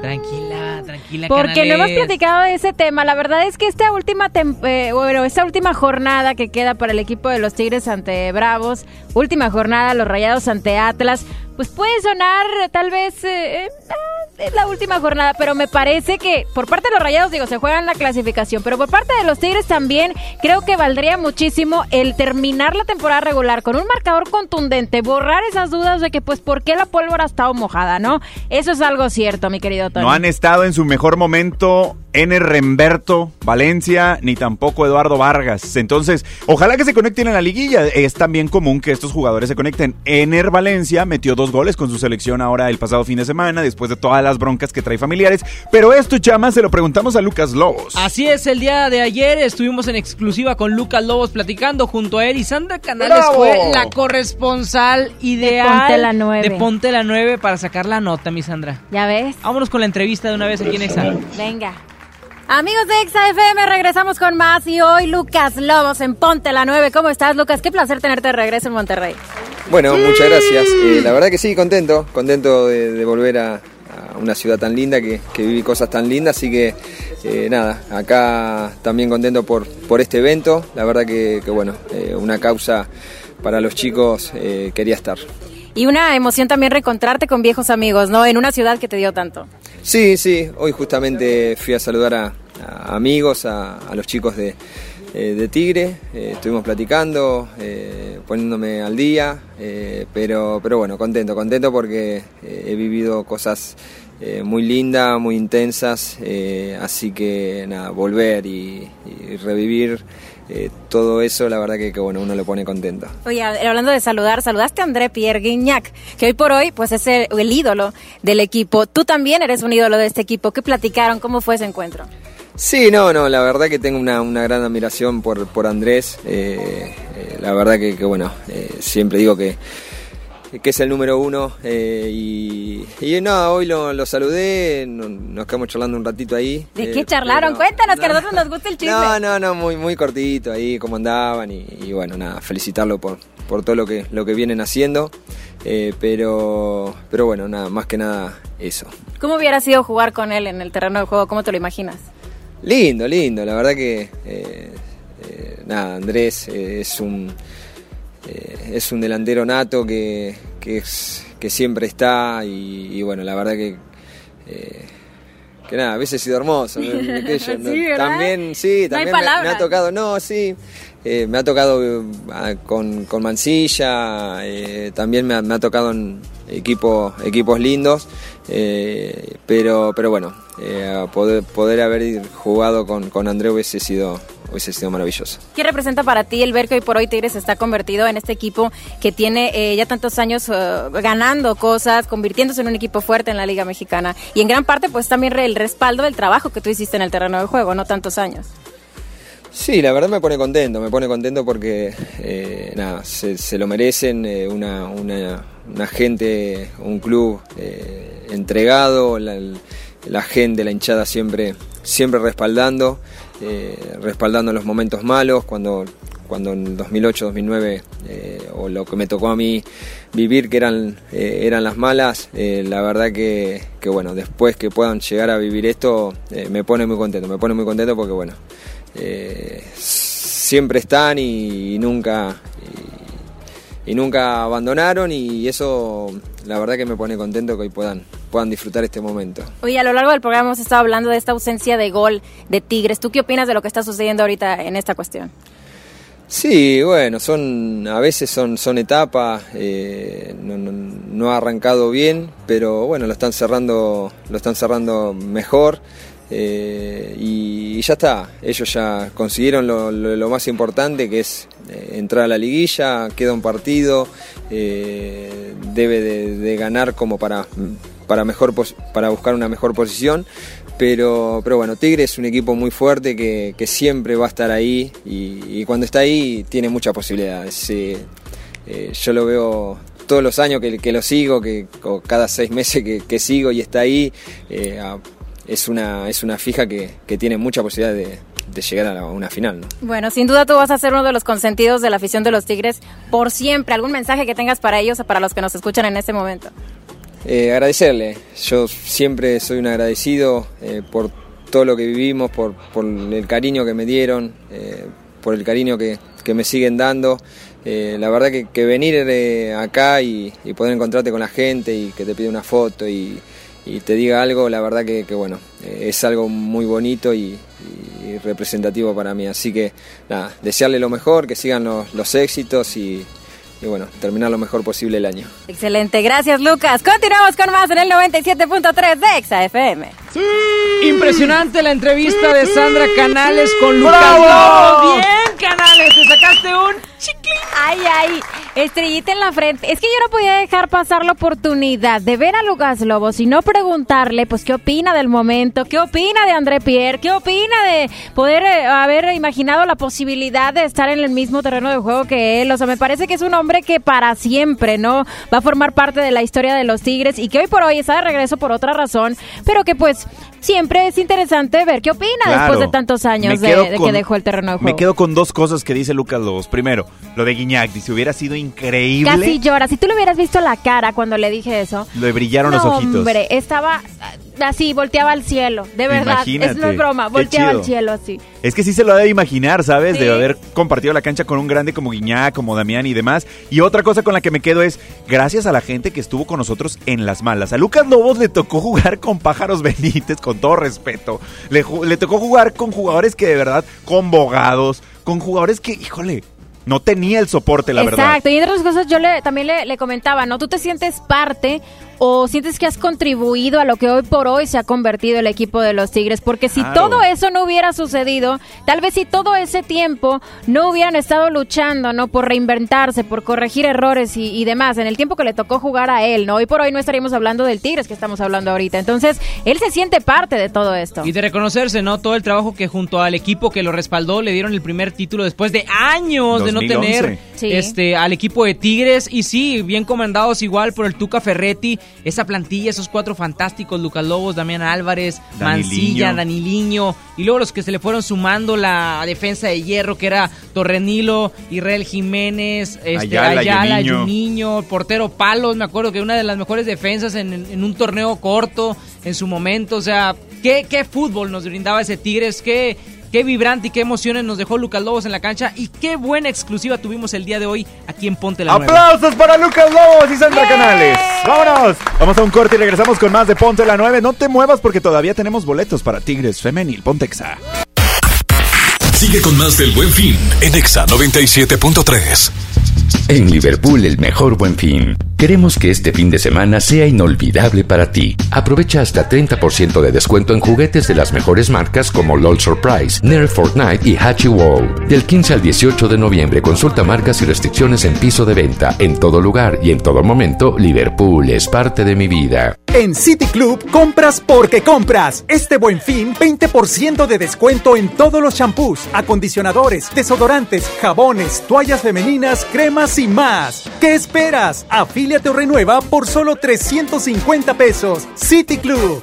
Tranquila, tranquila. Porque no hemos platicado de ese tema. La verdad es que esta última eh, bueno, esta última jornada que queda para el equipo de los Tigres ante Bravos, última jornada los Rayados ante Atlas, pues puede sonar tal vez eh, eh, ah, la última jornada, pero me parece que por parte de los Rayados digo se juegan la clasificación, pero por parte de los Tigres también creo que valdría muchísimo el terminar la temporada regular con un marcador contundente, borrar esas dudas de que pues por qué la pólvora ha estado mojada, ¿no? Eso es algo cierto, mi querido Tony. No han estado en su mejor momento N. Remberto Valencia, ni tampoco Eduardo Vargas. Entonces, ojalá que se conecten en la liguilla. Es también común que estos jugadores se conecten. Ener Valencia metió dos goles con su selección ahora el pasado fin de semana, después de todas las broncas que trae familiares. Pero esto, chama, se lo preguntamos a Lucas Lobos. Así es, el día de ayer estuvimos en exclusiva con Lucas Lobos platicando junto a él y Sandra Canales ¡Bravo! fue la corresponsal ideal Ponte la Nueve. de Ponte la 9 para sacar la nota, mi Sandra. Ya ves. Vámonos con la entrevista de una vez aquí en Exa. Venga. Amigos de Exa FM, regresamos con más y hoy Lucas Lobos en Ponte la 9. ¿Cómo estás, Lucas? Qué placer tenerte de regreso en Monterrey. Bueno, muchas gracias. Eh, la verdad que sí, contento, contento de, de volver a, a una ciudad tan linda, que, que viví cosas tan lindas, así que eh, nada, acá también contento por, por este evento, la verdad que, que bueno, eh, una causa para los chicos eh, quería estar. Y una emoción también reencontrarte con viejos amigos, ¿no? En una ciudad que te dio tanto. Sí, sí, hoy justamente fui a saludar a, amigos, a, los chicos de, eh, Tigre, eh, estuvimos platicando, eh, poniéndome al día, eh, pero, pero bueno, contento, contento porque he vivido cosas muy lindas, muy intensas, así que nada, volver y revivir eh, todo eso, la verdad que, que, bueno, uno lo pone contento. Oye, hablando de saludar, saludaste a André Pierre Guignac, que hoy por hoy pues es el, el ídolo del equipo. Tú también eres un ídolo de este equipo. ¿Qué platicaron? ¿Cómo fue ese encuentro? Sí, no, no, la verdad que tengo una, una gran admiración por, por Andrés. eh, eh, la verdad que, que, bueno, eh, siempre digo que, que es el número uno. eh, y, y nada, hoy lo, lo saludé, no- nos quedamos charlando un ratito ahí. ¿De eh, qué charlaron? Cuéntanos, que a nosotros nos gusta el chisme. No, no, no, muy, muy cortito ahí, cómo andaban y, y bueno, nada, felicitarlo por, por todo lo que, lo que vienen haciendo. eh, pero, pero bueno, nada, más que nada eso. ¿Cómo hubiera sido jugar con él en el terreno de juego? ¿Cómo te lo imaginas? Lindo, lindo, la verdad que eh, eh, nada, Andrés eh, es un eh, es un delantero nato que, que, es- que siempre está y, y bueno, la verdad que eh, que nada, a veces he sido hermoso. Sí. También, sí, No también me, ha tocado, no, sí, eh, me ha tocado con, con Mancilla, eh, también me ha, me ha tocado en equipos, equipos lindos, eh, pero, pero bueno, eh, poder, poder haber jugado con, con André hubiese sido, hubiese sido maravilloso. ¿Qué representa para ti el ver que hoy por hoy Tigres está convertido en este equipo que tiene eh, ya tantos años eh, ganando cosas, convirtiéndose en un equipo fuerte en la Liga Mexicana? Y en gran parte, pues también el respaldo del trabajo que tú hiciste en el terreno de juego, no tantos años. Sí, la verdad me pone contento, me pone contento porque eh, nada, se, se lo merecen, eh, una, una, una gente, un club eh, entregado, la, la gente, la hinchada siempre siempre respaldando, eh, respaldando los momentos malos, cuando, cuando en 2008, 2009, eh, o lo que me tocó a mí vivir, que eran, eh, eran las malas, eh, la verdad que, que, bueno, después que puedan llegar a vivir esto, me pone muy contento, me pone muy contento porque bueno, siempre están y, y nunca... Y, y nunca abandonaron y eso la verdad que me pone contento que hoy puedan, puedan disfrutar este momento. Oye, a lo largo del programa hemos estado hablando de esta ausencia de gol de Tigres. ¿Tú qué opinas de lo que está sucediendo ahorita en esta cuestión? Sí, bueno, son a veces son, son etapas, eh, no, no- no ha arrancado bien, pero bueno, lo están cerrando, lo están cerrando mejor eh, y, y ya está. Ellos ya consiguieron lo, lo- lo más importante que es eh, entrar a la liguilla, queda un partido, debe de, de ganar como para, para, mejor para buscar una mejor posición. Pero, pero bueno, Tigre es un equipo muy fuerte que, siempre va a estar ahí y, cuando está ahí tiene muchas posibilidades. Eh, yo lo veo todos los años que, lo sigo, que o cada seis meses que, sigo y está ahí, eh, es, una, es una fija que, tiene mucha posibilidad de, llegar a una final. ¿no? Bueno, sin duda tú vas a ser uno de los consentidos de la afición de los Tigres por siempre. ¿Algún mensaje que tengas para ellos o para los que nos escuchan en este momento? Eh, agradecerle, yo siempre soy un agradecido eh, por todo lo que vivimos, por, el cariño que me dieron, eh, por el cariño que, me siguen dando. La verdad que, venir acá y, poder encontrarte con la gente y que te pide una foto y, te diga algo, la verdad que, bueno, es algo muy bonito y, y representativo para mí. Así que nada, desearle lo mejor, que sigan los, los éxitos y, y bueno, terminar lo mejor posible el año. Excelente, gracias Lucas. Continuamos con más en el 97.3 de Exa FM. Impresionante la entrevista de Sandra Canales con Lucas ¡Bravo! Bien, Canales, te sacaste un chicle. Ay, ay, estrellita en la frente. Es que yo no podía dejar pasar la oportunidad de ver a Lucas Lobos y no preguntarle, pues, qué opina del momento, qué opina de André Pierre, qué opina de poder eh, haber imaginado la posibilidad de estar en el mismo terreno de juego que él. O sea, me parece que es un hombre que para siempre, ¿no? Va a formar parte de la historia de los Tigres y que hoy por hoy está de regreso por otra razón, pero que pues siempre es interesante ver qué opina Claro. después de tantos años de, que dejó el terreno de juego. Me quedo con dos cosas que dice Lucas Lobos. Primero, lo de Guiñac, dice, hubiera sido increíble. Casi llora. Si tú le hubieras visto la cara cuando le dije eso. Le brillaron los ojitos. hombre, estaba ah, así, volteaba al cielo. De verdad, Imagínate, es no es broma, volteaba al cielo así. Es que sí se lo debe imaginar, ¿sabes? Sí. De haber compartido la cancha con un grande como Guiñac, como Damián y demás. Y otra cosa con la que me quedo es, gracias a la gente que estuvo con nosotros en las malas. A Lucas Lobos le tocó jugar con Pájaros Benítez, con todo respeto. Le tocó jugar con jugadores que de verdad, con bogados, con jugadores que, híjole, no tenía el soporte, la verdad. Exacto, y entre otras cosas yo le, también le, le comentaba, ¿no? ¿Tú te sientes parte o sientes que has contribuido a lo que hoy por hoy se ha convertido el equipo de los Tigres? Porque si Claro. todo eso no hubiera sucedido, tal vez si todo ese tiempo no hubieran estado luchando, ¿no? Por reinventarse, por corregir errores y, y demás, en el tiempo que le tocó jugar a él, ¿no? Hoy por hoy no estaríamos hablando del Tigres que estamos hablando ahorita. Entonces, él se siente parte de todo esto. Y de reconocerse, ¿no? Todo el trabajo que junto al equipo que lo respaldó le dieron el primer título después de años de no 2011. tener Sí. este al equipo de Tigres. Y sí, bien comandados igual por el Tuca Ferretti. Esa plantilla, esos cuatro fantásticos, Lucas Lobos, Damián Álvarez, Mancilla, Daniliño. Y luego los que se le fueron sumando la defensa de hierro, que era Torrenilo, Israel Jiménez, este, Ayala, Ayala. Juninho, portero Palos, me acuerdo que una de las mejores defensas en, en un torneo corto en su momento, o sea, qué, qué fútbol nos brindaba ese Tigres, qué, qué vibrante y qué emociones nos dejó Lucas Lobos en la cancha y qué buena exclusiva tuvimos el día de hoy aquí en Ponte la Nueva. ¡Aplausos para Lucas Lobos y Sandra Canales! ¡Vámonos! Vamos a un corte y regresamos con más de Ponte la 9. No te muevas porque todavía tenemos boletos para Tigres Femenil. Pontexa. Sigue con más del Buen Fin en Exa 97.3. En Liverpool el mejor buen fin. Queremos que este fin de semana sea inolvidable para ti. Aprovecha hasta 30% de descuento en juguetes de las mejores marcas como LOL Surprise, Nerf Fortnite y Hachi Wow. Del 15 al 18 de noviembre consulta marcas y restricciones en piso de venta. En todo lugar y en todo momento, Liverpool es parte de mi vida. En City Club compras porque compras. Este buen fin, 20% de descuento en todos los champús, acondicionadores, desodorantes, jabones, toallas femeninas, cremas y más. ¿Qué esperas? Afíliate o renueva por solo 350 pesos. City Club.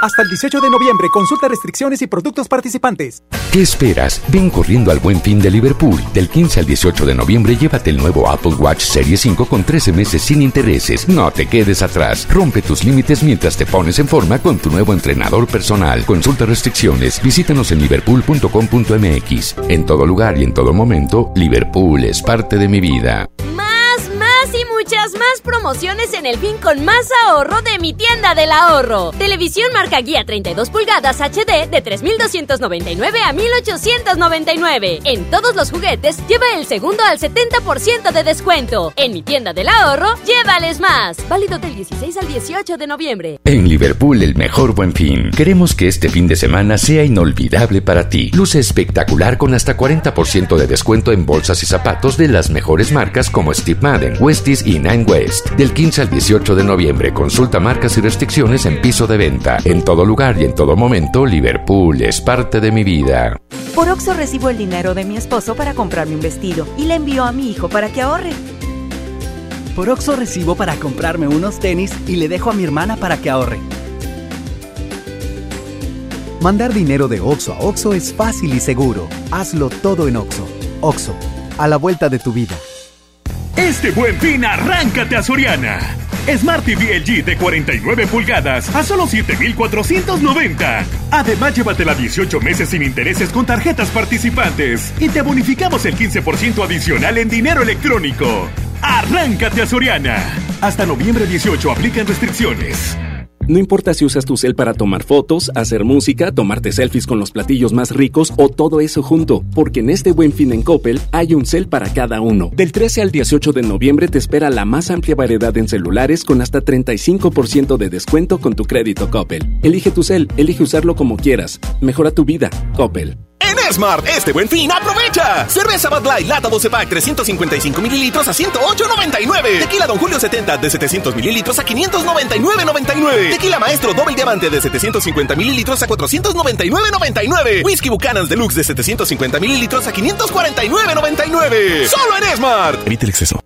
Hasta el 18 de noviembre, consulta restricciones y productos participantes. ¿Qué esperas? Ven corriendo al buen fin de Liverpool. Del 15 al 18 de noviembre, llévate el nuevo Apple Watch Serie 5 con 13 meses sin intereses. No te quedes atrás. Rompe tus límites mientras te pones en forma con tu nuevo entrenador personal. Consulta restricciones. Visítanos en liverpool.com.mx. En todo lugar y en todo momento, Liverpool es parte de mi vida. Más, más y muchas más promociones en el fin con más ahorro de mi tienda del ahorro. Televisión marca guía 32 pulgadas HD de 3.299 a 1.899. En todos los juguetes lleva el segundo al 70% de descuento. En mi tienda del ahorro, llévales más. Válido del 16 al 18 de noviembre. En Liverpool, el mejor buen fin. Queremos que este fin de semana sea inolvidable para ti. Luce espectacular con hasta 40% de descuento en bolsas y zapatos de las mejores marcas como Steve Madden, Westies y Nine West. Del 15 al 18 de noviembre, consulta marcas y restricciones en piso de venta. En todo lugar y en todo momento, Liverpool es parte de mi vida. Por Oxo recibo el dinero de mi esposo para comprarme un vestido y le envío a mi hijo para que ahorre. Por Oxo recibo para comprarme unos tenis y le dejo a mi hermana para que ahorre. Mandar dinero de Oxo a Oxo es fácil y seguro. Hazlo todo en Oxo. Oxo, a la vuelta de tu vida. Este buen fin, arráncate a Soriana. Smart TV LG de 49 pulgadas a solo 7,490. Además, llévatela 18 meses sin intereses con tarjetas participantes y te bonificamos el 15% adicional en dinero electrónico. Arráncate a Soriana. Hasta noviembre 18 aplican restricciones. No importa si usas tu cel para tomar fotos, hacer música, tomarte selfies con los platillos más ricos o todo eso junto, porque en este buen fin en Coppel hay un cel para cada uno. Del 13 al 18 de noviembre te espera la más amplia variedad en celulares con hasta 35% de descuento con tu crédito Coppel. Elige tu cel, elige usarlo como quieras. Mejora tu vida, Coppel. En Smart, este buen fin, aprovecha. Cerveza Bud Light, lata 12 pack, 355 mililitros a 108.99. Tequila Don Julio 70 de 700 mililitros a 599.99. Tequila Maestro Doble Diamante de 750 mililitros a 499.99. Whisky Buchanan's Deluxe de 750 mililitros a 549.99. Solo en Smart. Evite el exceso.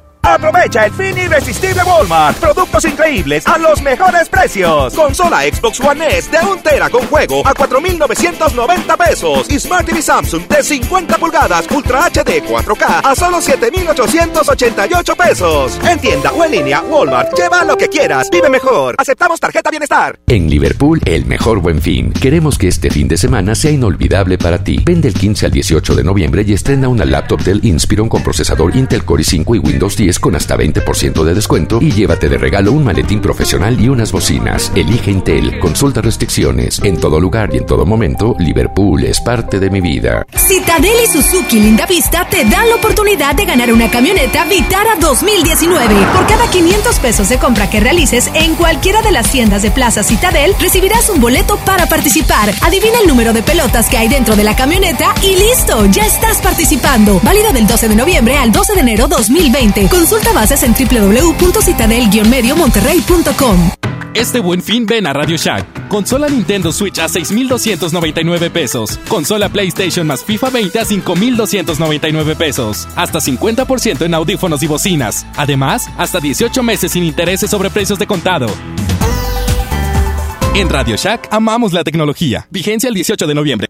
Aprovecha el fin irresistible Walmart. Productos increíbles a los mejores precios. Consola Xbox One S de 1 tera con juego a 4,990 pesos. Y Smart TV Samsung de 50 pulgadas Ultra HD 4K a solo 7,888 pesos. En tienda o en línea, Walmart. Lleva lo que quieras. Vive mejor. Aceptamos tarjeta bienestar. En Liverpool, el mejor buen fin. Queremos que este fin de semana sea inolvidable para ti. Vende el 15 al 18 de noviembre y estrena una laptop del Inspiron con procesador Intel Core i5 y Windows 10 con hasta 20% de descuento y llévate de regalo un maletín profesional y unas bocinas. Elige Intel, consulta restricciones. En todo lugar y en todo momento, Liverpool es parte de mi vida. Citadel y Suzuki Linda Vista te dan la oportunidad de ganar una camioneta Vitara 2019. Por cada 500 pesos de compra que realices en cualquiera de las tiendas de Plaza Citadel, recibirás un boleto para participar. Adivina el número de pelotas que hay dentro de la camioneta y listo, ya estás participando. Válido del 12 de noviembre al 12 de enero 2020. Consulta bases en www.citadel-monterrey.com. Este buen fin ven a Radio Shack. Consola Nintendo Switch a 6,299 pesos. Consola PlayStation más FIFA 20 a 5,299 pesos. Hasta 50% en audífonos y bocinas. Además, hasta 18 meses sin intereses sobre precios de contado. En Radio Shack amamos la tecnología. Vigencia el 18 de noviembre.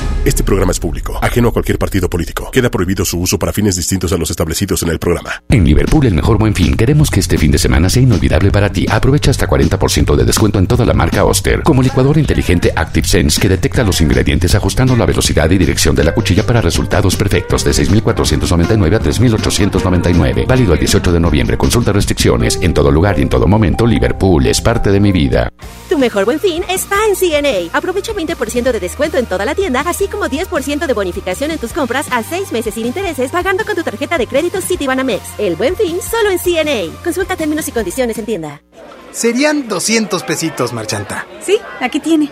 Este programa es público, ajeno a cualquier partido político. Queda prohibido su uso para fines distintos a los establecidos en el programa. En Liverpool, el mejor buen fin, queremos que este fin de semana sea inolvidable para ti. Aprovecha hasta 40% de descuento en toda la marca Oster, como licuador inteligente Active Sense que detecta los ingredientes ajustando la velocidad y dirección de la cuchilla para resultados perfectos de 6.499 a 3.899. Válido el 18 de noviembre. Consulta restricciones. En todo lugar y en todo momento, Liverpool es parte de mi vida. Mejor buen fin está en CNA. Aprovecha 20% de descuento en toda la tienda, así como 10% de bonificación en tus compras a 6 meses sin intereses pagando con tu tarjeta de crédito Citibanamex. El buen fin solo en CNA. Consulta términos y condiciones en tienda. Serían 200 pesitos, Marchanta. Sí, aquí tiene.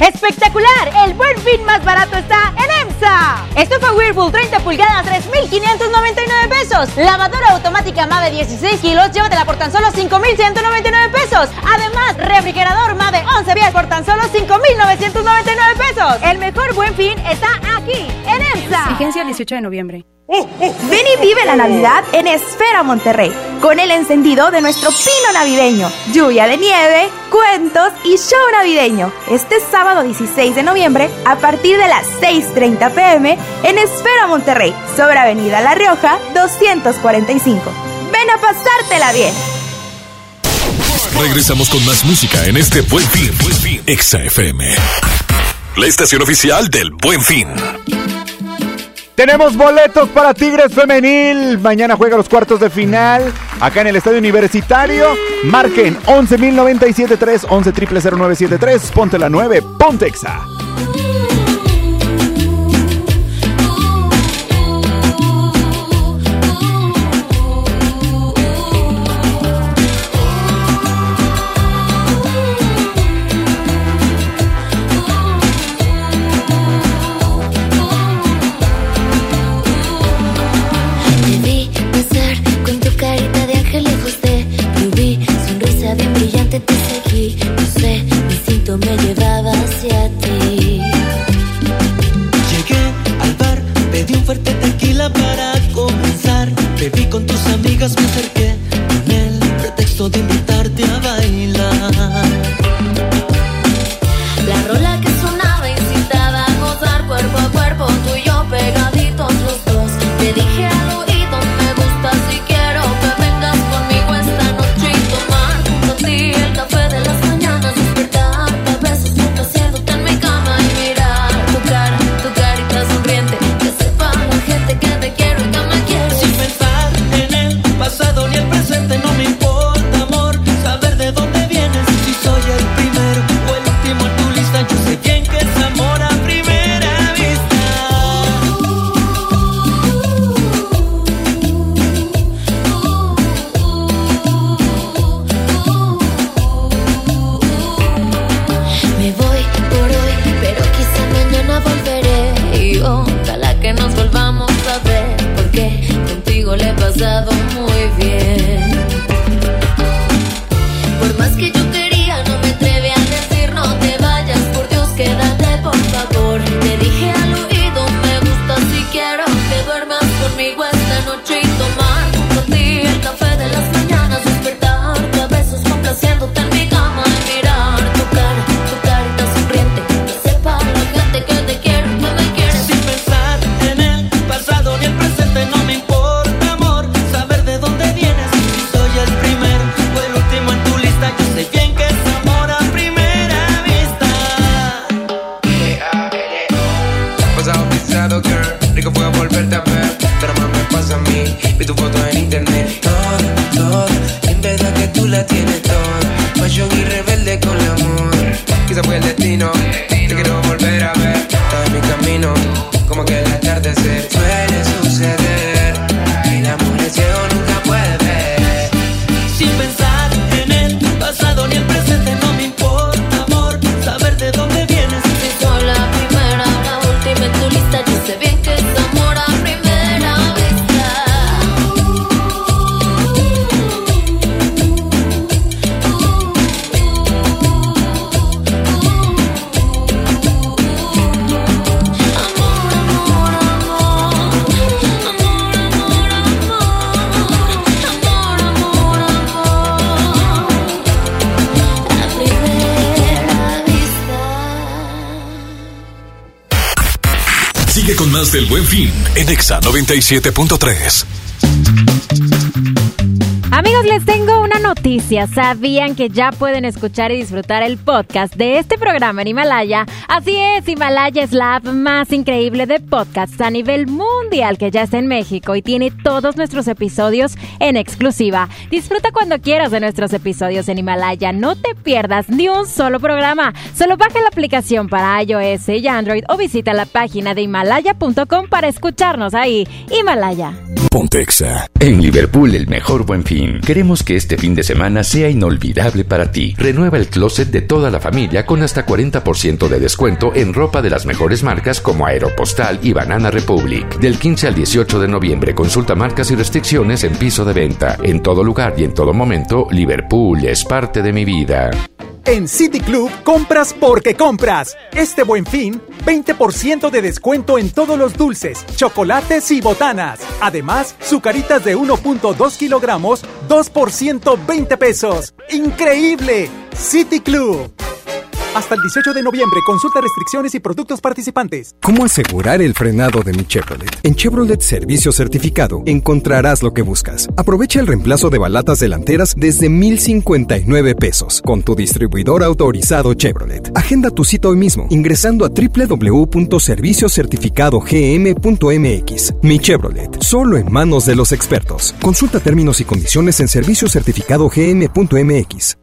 ¡Espectacular! El buen fin más barato está en EMSA. Estufa Whirlpool 30 pulgadas, 3,599 pesos. Lavadora automática MAVE 16 kilos, llévatela por tan solo 5,199 pesos. Además, refrigerador MAVE 11 pies por tan solo 5,999 pesos. El mejor buen fin está aquí, en EMSA. Vigencia el 18 de noviembre. Ven y vive la Navidad en Esfera Monterrey, con el encendido de nuestro pino navideño, lluvia de nieve, cuentos y show navideño. Este sábado 16 de noviembre, a partir de las 6.30 pm, en Esfera Monterrey, sobre Avenida La Rioja, 245. Ven a pasártela bien. Regresamos con más música en este Buen Fin. Exa FM. La estación oficial del Buen Fin. Tenemos boletos para Tigres Femenil. Mañana juega los cuartos de final acá en el Estadio Universitario. Marquen 11.097.3, 11 0973. Ponte la 9, ponte Fin en Exa 97.3. Amigos, les tengo una noticia. ¿Sabían que ya pueden escuchar y disfrutar el podcast de este programa en Himalaya? Así es, Himalaya es la app más increíble de podcasts a nivel mundial que ya está en México y tiene todos nuestros episodios en exclusiva. Disfruta cuando quieras de nuestros episodios en Himalaya. No te pierdas ni un solo programa. Solo baja la aplicación para iOS y Android o visita la página de himalaya.com para escucharnos ahí. Himalaya. Pontexa. En Liverpool, el mejor buen fin. Queremos que este fin de semana sea inolvidable para ti. Renueva el closet de toda la familia con hasta 40% de descuento en ropa de las mejores marcas como Aeropostal y Banana Republic. Del 15 al 18 de noviembre, consulta marcas y restricciones en piso de venta. En todo lugar y en todo momento, Liverpool es parte de mi vida. En City Club compras porque compras. Este buen fin, 20% de descuento en todos los dulces, chocolates y botanas. Además, sucaritas de 1.2 kilogramos, 2 por 120 pesos. ¡Increíble! City Club. Hasta el 18 de noviembre, consulta restricciones y productos participantes. ¿Cómo asegurar el frenado de mi Chevrolet? En Chevrolet Servicio Certificado encontrarás lo que buscas. Aprovecha el reemplazo de balatas delanteras desde 1,059 pesos con tu distribuidor autorizado Chevrolet. Agenda tu cita hoy mismo ingresando a www.serviciocertificadogm.mx. Mi Chevrolet, solo en manos de los expertos. Consulta términos y condiciones en serviciocertificadogm.mx.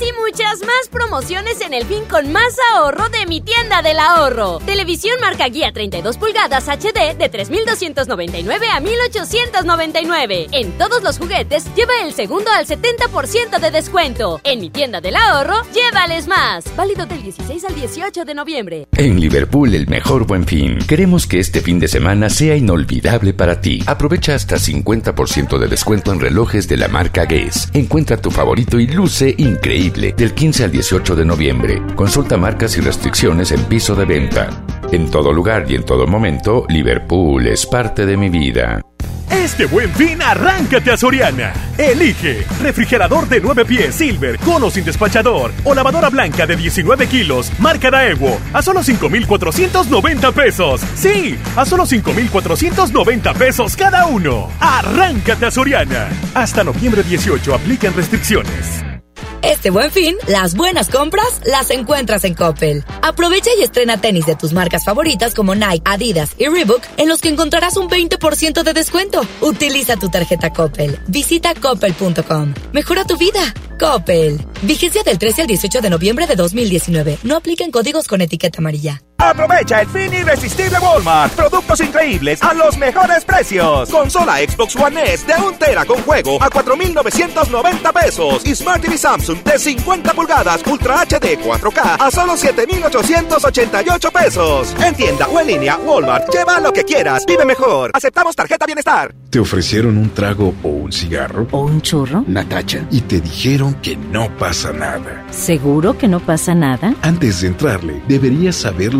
Y muchas más promociones en el fin con más ahorro de mi tienda del ahorro. Televisión marca guía 32 pulgadas HD de 3,299 a 1,899. En todos los juguetes lleva el segundo al 70% de descuento. En mi tienda del ahorro, llévales más. Válido del 16 al 18 de noviembre. En Liverpool, el mejor buen fin. Queremos que este fin de semana sea inolvidable para ti. Aprovecha hasta 50% de descuento en relojes de la marca Guess. Encuentra tu favorito y luce increíble del 15 al 18 de noviembre. Consulta marcas y restricciones en piso de venta. En todo lugar y en todo momento, Liverpool es parte de mi vida. Este buen fin, arráncate a Soriana. Elige refrigerador de 9 pies Silver con o sin despachador o lavadora blanca de 19 kilos, marca Daewoo, a solo 5,490 pesos. Sí, a solo 5,490 pesos cada uno. Arráncate a Soriana. Hasta noviembre 18 aplican restricciones. Este buen fin, las buenas compras las encuentras en Coppel. Aprovecha y estrena tenis de tus marcas favoritas como Nike, Adidas y Reebok, en los que encontrarás un 20% de descuento. Utiliza tu tarjeta Coppel. Visita coppel.com. Mejora tu vida. Coppel. Vigencia del 13 al 18 de noviembre de 2019. No apliquen códigos con etiqueta amarilla. Aprovecha el fin irresistible Walmart. Productos increíbles a los mejores precios. Consola Xbox One S de 1 tera con juego a 4,990 pesos. Y Smart TV Samsung de 50 pulgadas Ultra HD 4K a solo 7,888 pesos. En tienda o en línea, Walmart. Lleva lo que quieras. Vive mejor. Aceptamos tarjeta bienestar. ¿Te ofrecieron un trago o un cigarro? ¿O un churro? Natacha. Y te dijeron que no pasa nada. ¿Seguro que no pasa nada? Antes de entrarle, deberías saber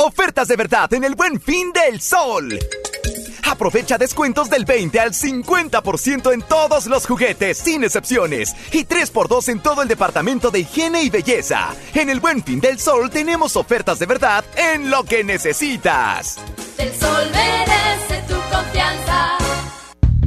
Ofertas de verdad en el buen fin del sol. Aprovecha descuentos del 20 al 50% en todos los juguetes, sin excepciones. Y 3x2 en todo el departamento de higiene y belleza. En el buen fin del sol tenemos ofertas de verdad en lo que necesitas. Del sol merece tu confianza.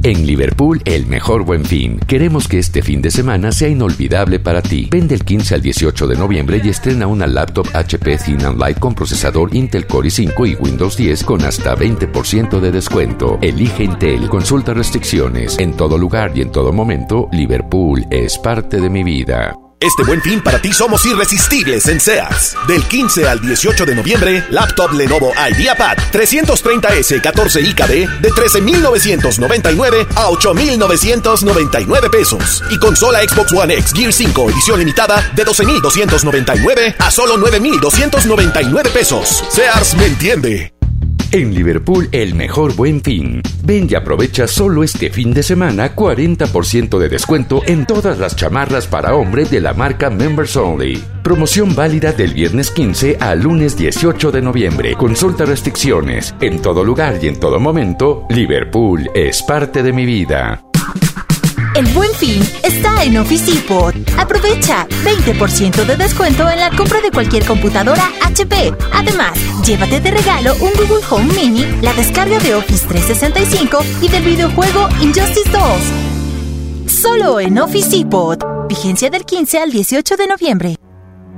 En Liverpool, el mejor buen fin. Queremos que este fin de semana sea inolvidable para ti. Vende el 15 al 18 de noviembre y estrena una laptop HP Thin and Light con procesador Intel Core i5 y Windows 10 con hasta 20% de descuento. Elige Intel. Consulta restricciones. En todo lugar y en todo momento, Liverpool es parte de mi vida. Este buen fin para ti somos irresistibles en Sears. Del 15 al 18 de noviembre, laptop Lenovo IdeaPad 330S 14 IKB de 13,999 a 8,999 pesos. Y consola Xbox One X Gear 5 edición limitada de 12,299 a solo 9,299 pesos. Sears me entiende. En Liverpool, el mejor buen fin. Ven y aprovecha solo este fin de semana 40% de descuento en todas las chamarras para hombre de la marca Members Only. Promoción válida del viernes 15 al lunes 18 de noviembre. Consulta restricciones. En todo lugar y en todo momento, Liverpool es parte de mi vida. El buen fin está en Office Depot. Aprovecha 20% de descuento en la compra de cualquier computadora HP. Además, llévate de regalo un Google Home Mini, la descarga de Office 365 y del videojuego Injustice 2. Solo en Office Depot. Vigencia del 15 al 18 de noviembre.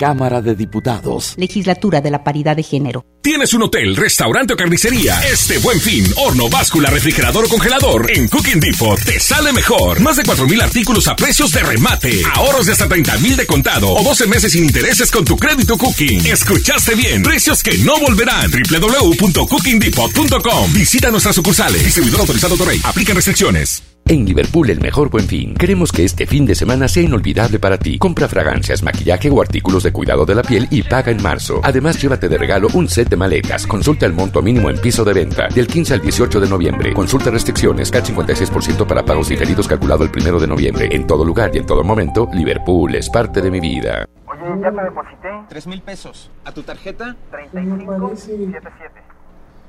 Cámara de Diputados. Legislatura de la Paridad de Género. ¿Tienes un hotel, restaurante o carnicería? Este buen fin, horno, báscula, refrigerador o congelador en Cooking Depot te sale mejor. Más de 4.000 artículos a precios de remate. Ahorros de hasta 30.000 de contado o 12 meses sin intereses con tu crédito Cooking. Escuchaste bien. Precios que no volverán. www.cookingdepot.com. Visita nuestras sucursales. Distribuidor autorizado Torrey. Aplican restricciones. En Liverpool, el mejor buen fin. Queremos que este fin de semana sea inolvidable para ti. Compra fragancias, maquillaje o artículos de cuidado de la piel y paga en marzo. Además, llévate de regalo un set de maletas. Consulta el monto mínimo en piso de venta. Del 15 al 18 de noviembre. Consulta restricciones. CAT 56% para pagos diferidos calculado el 1 de noviembre. En todo lugar y en todo momento, Liverpool es parte de mi vida. Oye, ya te deposité. Tres mil pesos. ¿A tu tarjeta? 3577.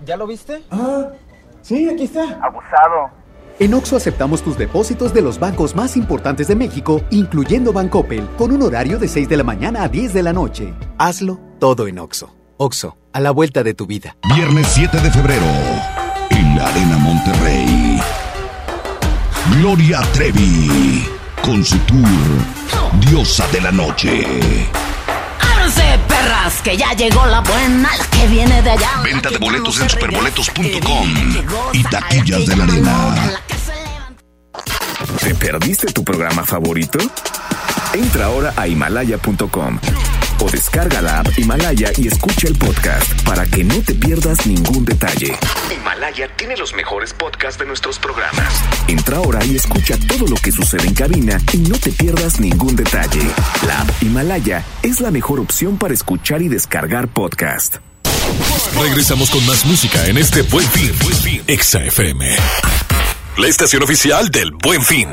¿Ya lo viste? Ah, sí, aquí está. Abusado. En Oxo aceptamos tus depósitos de los bancos más importantes de México, incluyendo Bancoppel, con un horario de 6 de la mañana a 10 de la noche. Hazlo todo en Oxo. Oxo, a la vuelta de tu vida. Viernes 7 de febrero, en la Arena Monterrey. Gloria Trevi, con su tour Diosa de la Noche. ¡Ábranse, perras! Que ya llegó la buena, la que viene de allá. Venta de boletos en superboletos.com y taquillas de la arena. ¿Te perdiste tu programa favorito? Entra ahora a himalaya.com o descarga la app Himalaya y escucha el podcast para que no te pierdas ningún detalle. Himalaya tiene los mejores podcasts de nuestros programas. Entra ahora y escucha todo lo que sucede en cabina y no te pierdas ningún detalle. La app Himalaya es la mejor opción para escuchar y descargar podcast. Regresamos con más música en este Buen Fin. Exa FM. La estación oficial del Buen Fin.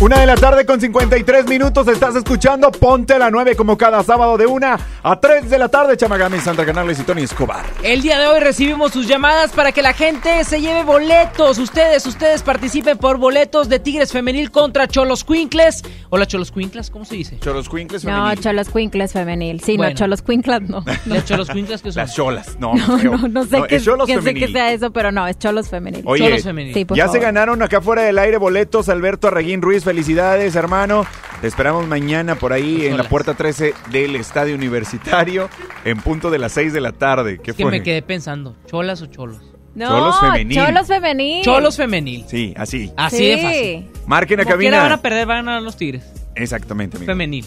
Una de la tarde con 53 minutos estás escuchando Ponte la 9 como cada sábado de una a 3 de la tarde Chamagami, Sandra Canales y Tony Escobar. El día de hoy recibimos sus llamadas para que la gente se lleve boletos. Ustedes, ustedes participen por boletos de Tigres Femenil contra Cholos Quincles. Hola Cholos Quincles, ¿cómo se dice? Cholos Quincles No, femenil. Cholos Quincles femenil. Sí, Bueno. no, Cholos Quinclas no. Las Cholos Quincles que son. Las cholas, no. No, no, no sé No, qué, es Cholos qué sé femenil. que sea eso, pero no, es Cholos femenil. Oye, Cholos femenil. Sí, por ya favor. se ganaron acá fuera del aire boletos Alberto Arreguín Ruiz, felicidades hermano. Te esperamos mañana por ahí en la puerta 13 del Estadio Universitario en punto de las 6 de la tarde. ¿Qué Es que me quedé pensando, ¿cholas o cholos? No, Cholos femenil. Cholos femenil. Cholos femenil. Sí, así. Así Sí. de fácil. Marquen a cabina. van a perder, van a ganar los Tigres. Exactamente, amigo. Femenil.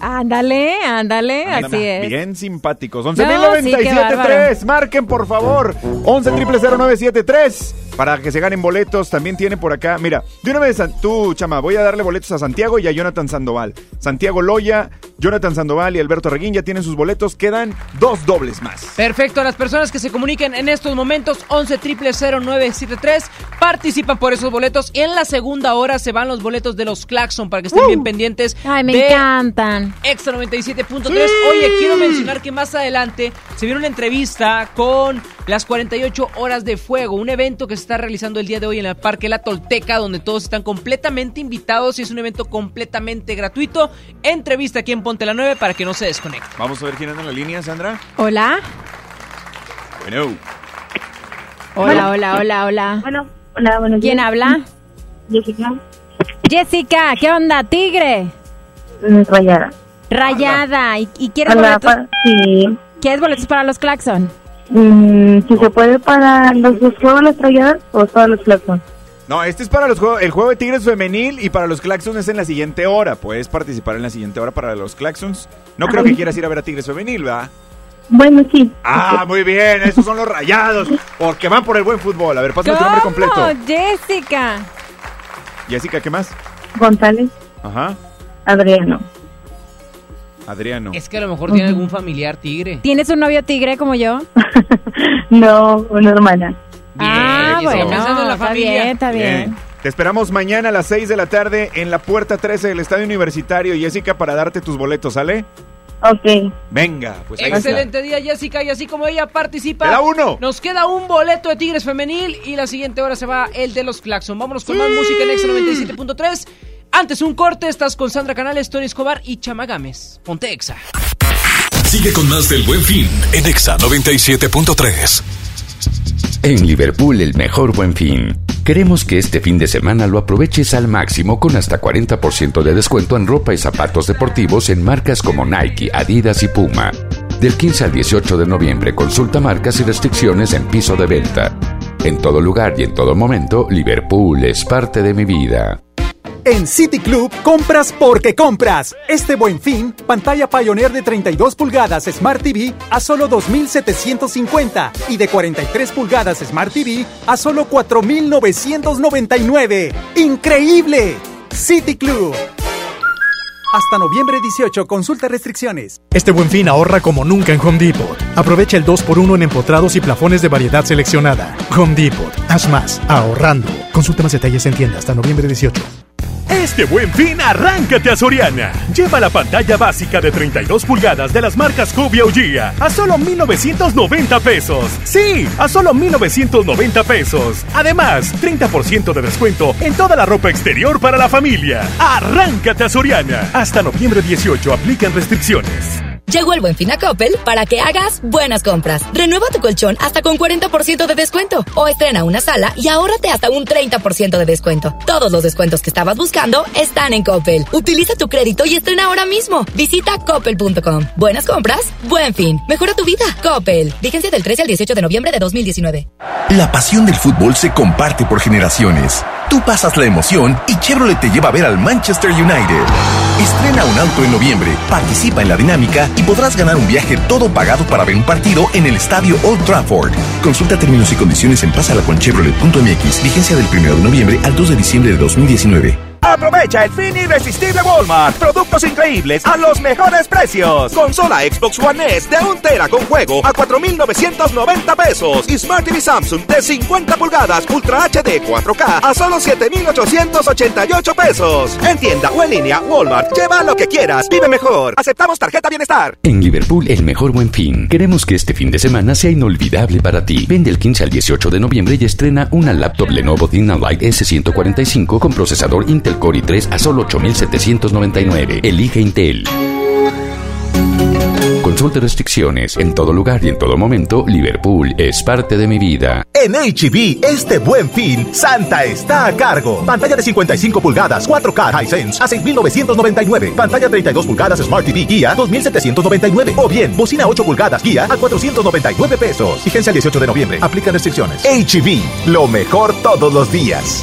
Ándale, ándale, Anda, así es. Bien simpáticos. No, sí, 11.097.3. Marquen, por favor. 11.000.973. Para que se ganen boletos. También tiene por acá. Mira, de una vez, tú, chama, voy a darle boletos a Santiago y a Jonathan Sandoval. Santiago Loya, Jonathan Sandoval y Alberto Reguín ya tienen sus boletos. Quedan dos dobles más. Perfecto, a las personas que se comuniquen en estos momentos, 11 0973 participan por esos boletos. Y en la segunda hora se van los boletos de los Claxon para que estén bien pendientes. Ay, me de encantan. Extra 97.3. Oye, quiero mencionar que más adelante se viene una entrevista con las 48 horas de fuego, un evento que se está realizando el día de hoy en el Parque La Tolteca, donde todos están completamente invitados y es un evento completamente gratuito. Entrevista aquí en Ponte la 9 para que no se desconecten. Vamos a ver quién anda en la línea, Sandra. Hola. Bueno. Hola, hola, hola, hola. Bueno, hola, buenos ¿Quién días. habla? Jessica. Jessica, ¿qué onda, tigre? Rayada. Rayada. ¿Y, y quieres Hola, boletos? pa- sí. ¿Quieres boletos para los Claxon? Mm, si se puede para los, los juegos los trayadas o todos los claxons. No, este es para los juegos, el juego de Tigres femenil y para los Claxons es en la siguiente hora. Puedes participar en la siguiente hora para los Claxons. No creo Ay. que quieras ir a ver a Tigres femenil, ¿verdad? Bueno, sí. Ah, muy bien, esos son los rayados, porque van por el buen fútbol. A ver, pásame tu nombre completo. Jessica? Jessica, ¿qué más? González, Ajá, Adriano. Adriano. Es que a lo mejor tiene algún familiar tigre. ¿Tienes un novio tigre como yo? No, una hermana. ah, y sigue bueno, pensando en la está familia. bien, está bien. Bien. Te esperamos mañana a las 6 de la tarde en la puerta 13 del Estadio Universitario, Jessica, para darte tus boletos, ¿sale? Ok. Venga, pues ahí está. Excelente día, Jessica. Y así como ella participa, Te da uno. nos queda un boleto de Tigres Femenil. Y la siguiente hora se va el de los Claxon. Vámonos con más música en Exa 97.3. Antes un corte, estás con Sandra Canales, Tony Escobar y Chama Gámez. Ponte Exa. Sigue con más del Buen Fin en Exa 97.3. En Liverpool el mejor buen fin. Queremos que este fin de semana lo aproveches al máximo con hasta 40% de descuento en ropa y zapatos deportivos en marcas como Nike, Adidas y Puma. Del 15 al 18 de noviembre consulta marcas y restricciones en piso de venta. En todo lugar y en todo momento, Liverpool es parte de mi vida. En City Club compras porque compras. Este buen fin, pantalla Pioneer de 32 pulgadas Smart TV a solo 2.750 y de 43 pulgadas Smart TV a solo 4.999. ¡Increíble! City Club. Hasta noviembre 18, consulta restricciones. Este buen fin ahorra como nunca en Home Depot. Aprovecha el 2x1 en empotrados y plafones de variedad seleccionada. Home Depot. Haz más, ahorrando. Consulta más detalles en tienda hasta noviembre 18. Este buen fin, arráncate a Soriana. Lleva la pantalla básica de 32 pulgadas de las marcas Cubia o a solo 1,990 pesos. Sí, a solo 1,990 pesos. Además, 30% de descuento en toda la ropa exterior para la familia. Arráncate a Soriana. Hasta noviembre 18 aplican restricciones. Llegó el buen fin a Coppel para que hagas buenas compras. Renueva tu colchón hasta con 40% de descuento. O estrena una sala y ahórrate hasta un 30% de descuento. Todos los descuentos que estabas buscando están en Coppel. Utiliza tu crédito y estrena ahora mismo. Visita coppel.com. Buenas compras, buen fin. Mejora tu vida. Coppel. Vigencia del 13 al 18 de noviembre de 2019. La pasión del fútbol se comparte por generaciones. Tú pasas la emoción y Chevrolet te lleva a ver al Manchester United. Estrena un auto en noviembre, participa en la dinámica y podrás ganar un viaje todo pagado para ver un partido en el estadio Old Trafford. Consulta términos y condiciones en pasalaconchevrolet.mx. Vigencia del 1 de noviembre al 2 de diciembre de 2019. Aprovecha el fin irresistible Walmart. Productos increíbles a los mejores precios. Consola Xbox One S de 1 tera con juego a 4,990 pesos. Y Smart TV Samsung de 50 pulgadas Ultra HD 4K a solo 7,888 pesos. En tienda o en línea, Walmart. Lleva lo que quieras. Vive mejor. Aceptamos tarjeta bienestar. En Liverpool, el mejor buen fin. Queremos que este fin de semana sea inolvidable para ti. Vende el 15 al 18 de noviembre y estrena una laptop Lenovo Dynalight S145 con procesador Intel Core i3 a solo 8,799. Elige Intel. Consulte restricciones. En todo lugar y en todo momento, Liverpool es parte de mi vida. En HB, este buen fin, Santa está a cargo. Pantalla de 55 pulgadas, 4K Hisense a 6,999. Pantalla 32 pulgadas Smart TV Guía, 2,799. O bien, bocina 8 pulgadas Guía a 499 pesos. Vigencia el 18 de noviembre. Aplican restricciones. HB, lo mejor todos los días.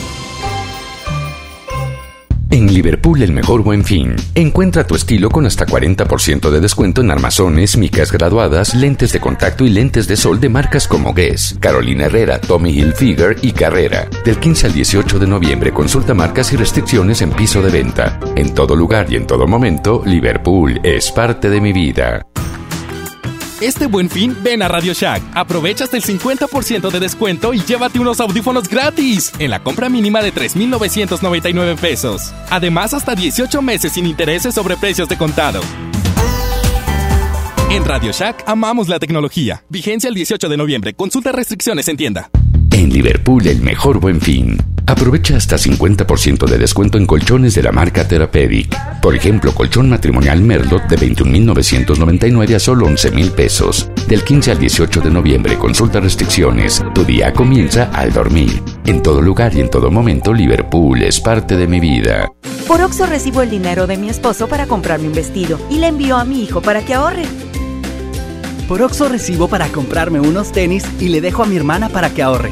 En Liverpool, el mejor buen fin. Encuentra tu estilo con hasta 40% de descuento en armazones, micas graduadas, lentes de contacto y lentes de sol de marcas como Guess, Carolina Herrera, Tommy Hilfiger y Carrera. Del 15 al 18 de noviembre consulta marcas y restricciones en piso de venta. En todo lugar y en todo momento, Liverpool es parte de mi vida. Este buen fin, ven a Radio Shack. Aprovecha hasta el 50% de descuento y llévate unos audífonos gratis en la compra mínima de 3,999 pesos. Además, hasta 18 meses sin intereses sobre precios de contado. En Radio Shack amamos la tecnología. Vigencia el 18 de noviembre. Consulta restricciones en tienda. Liverpool, el mejor buen fin. Aprovecha hasta 50% de descuento en colchones de la marca Therapeutic. Por ejemplo, colchón matrimonial Merlot de 21,999 a solo 11,000 pesos. Del 15 al 18 de noviembre, consulta restricciones. Tu día comienza al dormir. En todo lugar y en todo momento, Liverpool es parte de mi vida. Por Oxo recibo el dinero de mi esposo para comprarme un vestido y le envío a mi hijo para que ahorre. Por Oxo recibo para comprarme unos tenis y le dejo a mi hermana para que ahorre.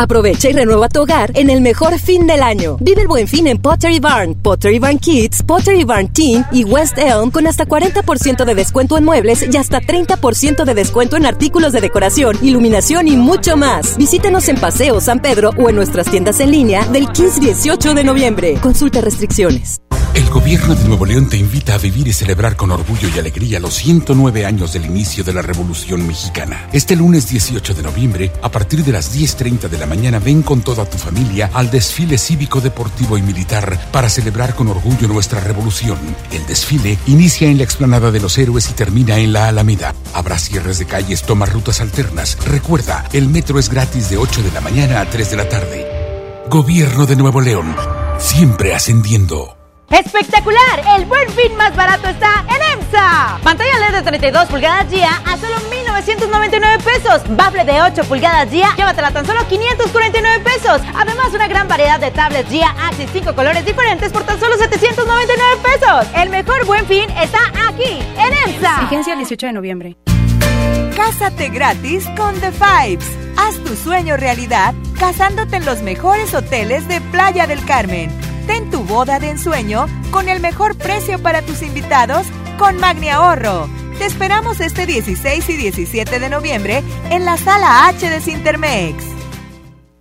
Aprovecha y renueva tu hogar en el mejor fin del año. Vive el buen fin en Pottery Barn, Pottery Barn Kids, Pottery Barn Teen y West Elm con hasta 40% de descuento en muebles y hasta 30% de descuento en artículos de decoración, iluminación y mucho más. Visítanos en Paseo San Pedro o en nuestras tiendas en línea del 15-18 de noviembre. Consulta restricciones. El gobierno de Nuevo León te invita a vivir y celebrar con orgullo y alegría los 109 años del inicio de la Revolución Mexicana. Este lunes 18 de noviembre, a partir de las 10.30 de la mañana, ven con toda tu familia al desfile cívico, deportivo y militar para celebrar con orgullo nuestra revolución. El desfile inicia en la explanada de los héroes y termina en la Alameda. Habrá cierres de calles, toma rutas alternas. Recuerda, el metro es gratis de 8 de la mañana a 3 de la tarde. Gobierno de Nuevo León, siempre ascendiendo. ¡Espectacular! El buen fin más barato está en EMSA. Pantalla LED de 32 pulgadas GIA a solo 1,999 pesos. Bafle de 8 pulgadas GIA, llévatela tan solo 549 pesos. Además, una gran variedad de tablets GIA Axis 5 colores diferentes por tan solo 799 pesos. El mejor buen fin está aquí, en EMSA. Vigencia 18 de noviembre. Cásate gratis con The Fives. Haz tu sueño realidad casándote en los mejores hoteles de Playa del Carmen. Ten tu boda de ensueño con el mejor precio para tus invitados con Magni Ahorro. Te esperamos este 16 y 17 de noviembre en la sala H de Cintermex.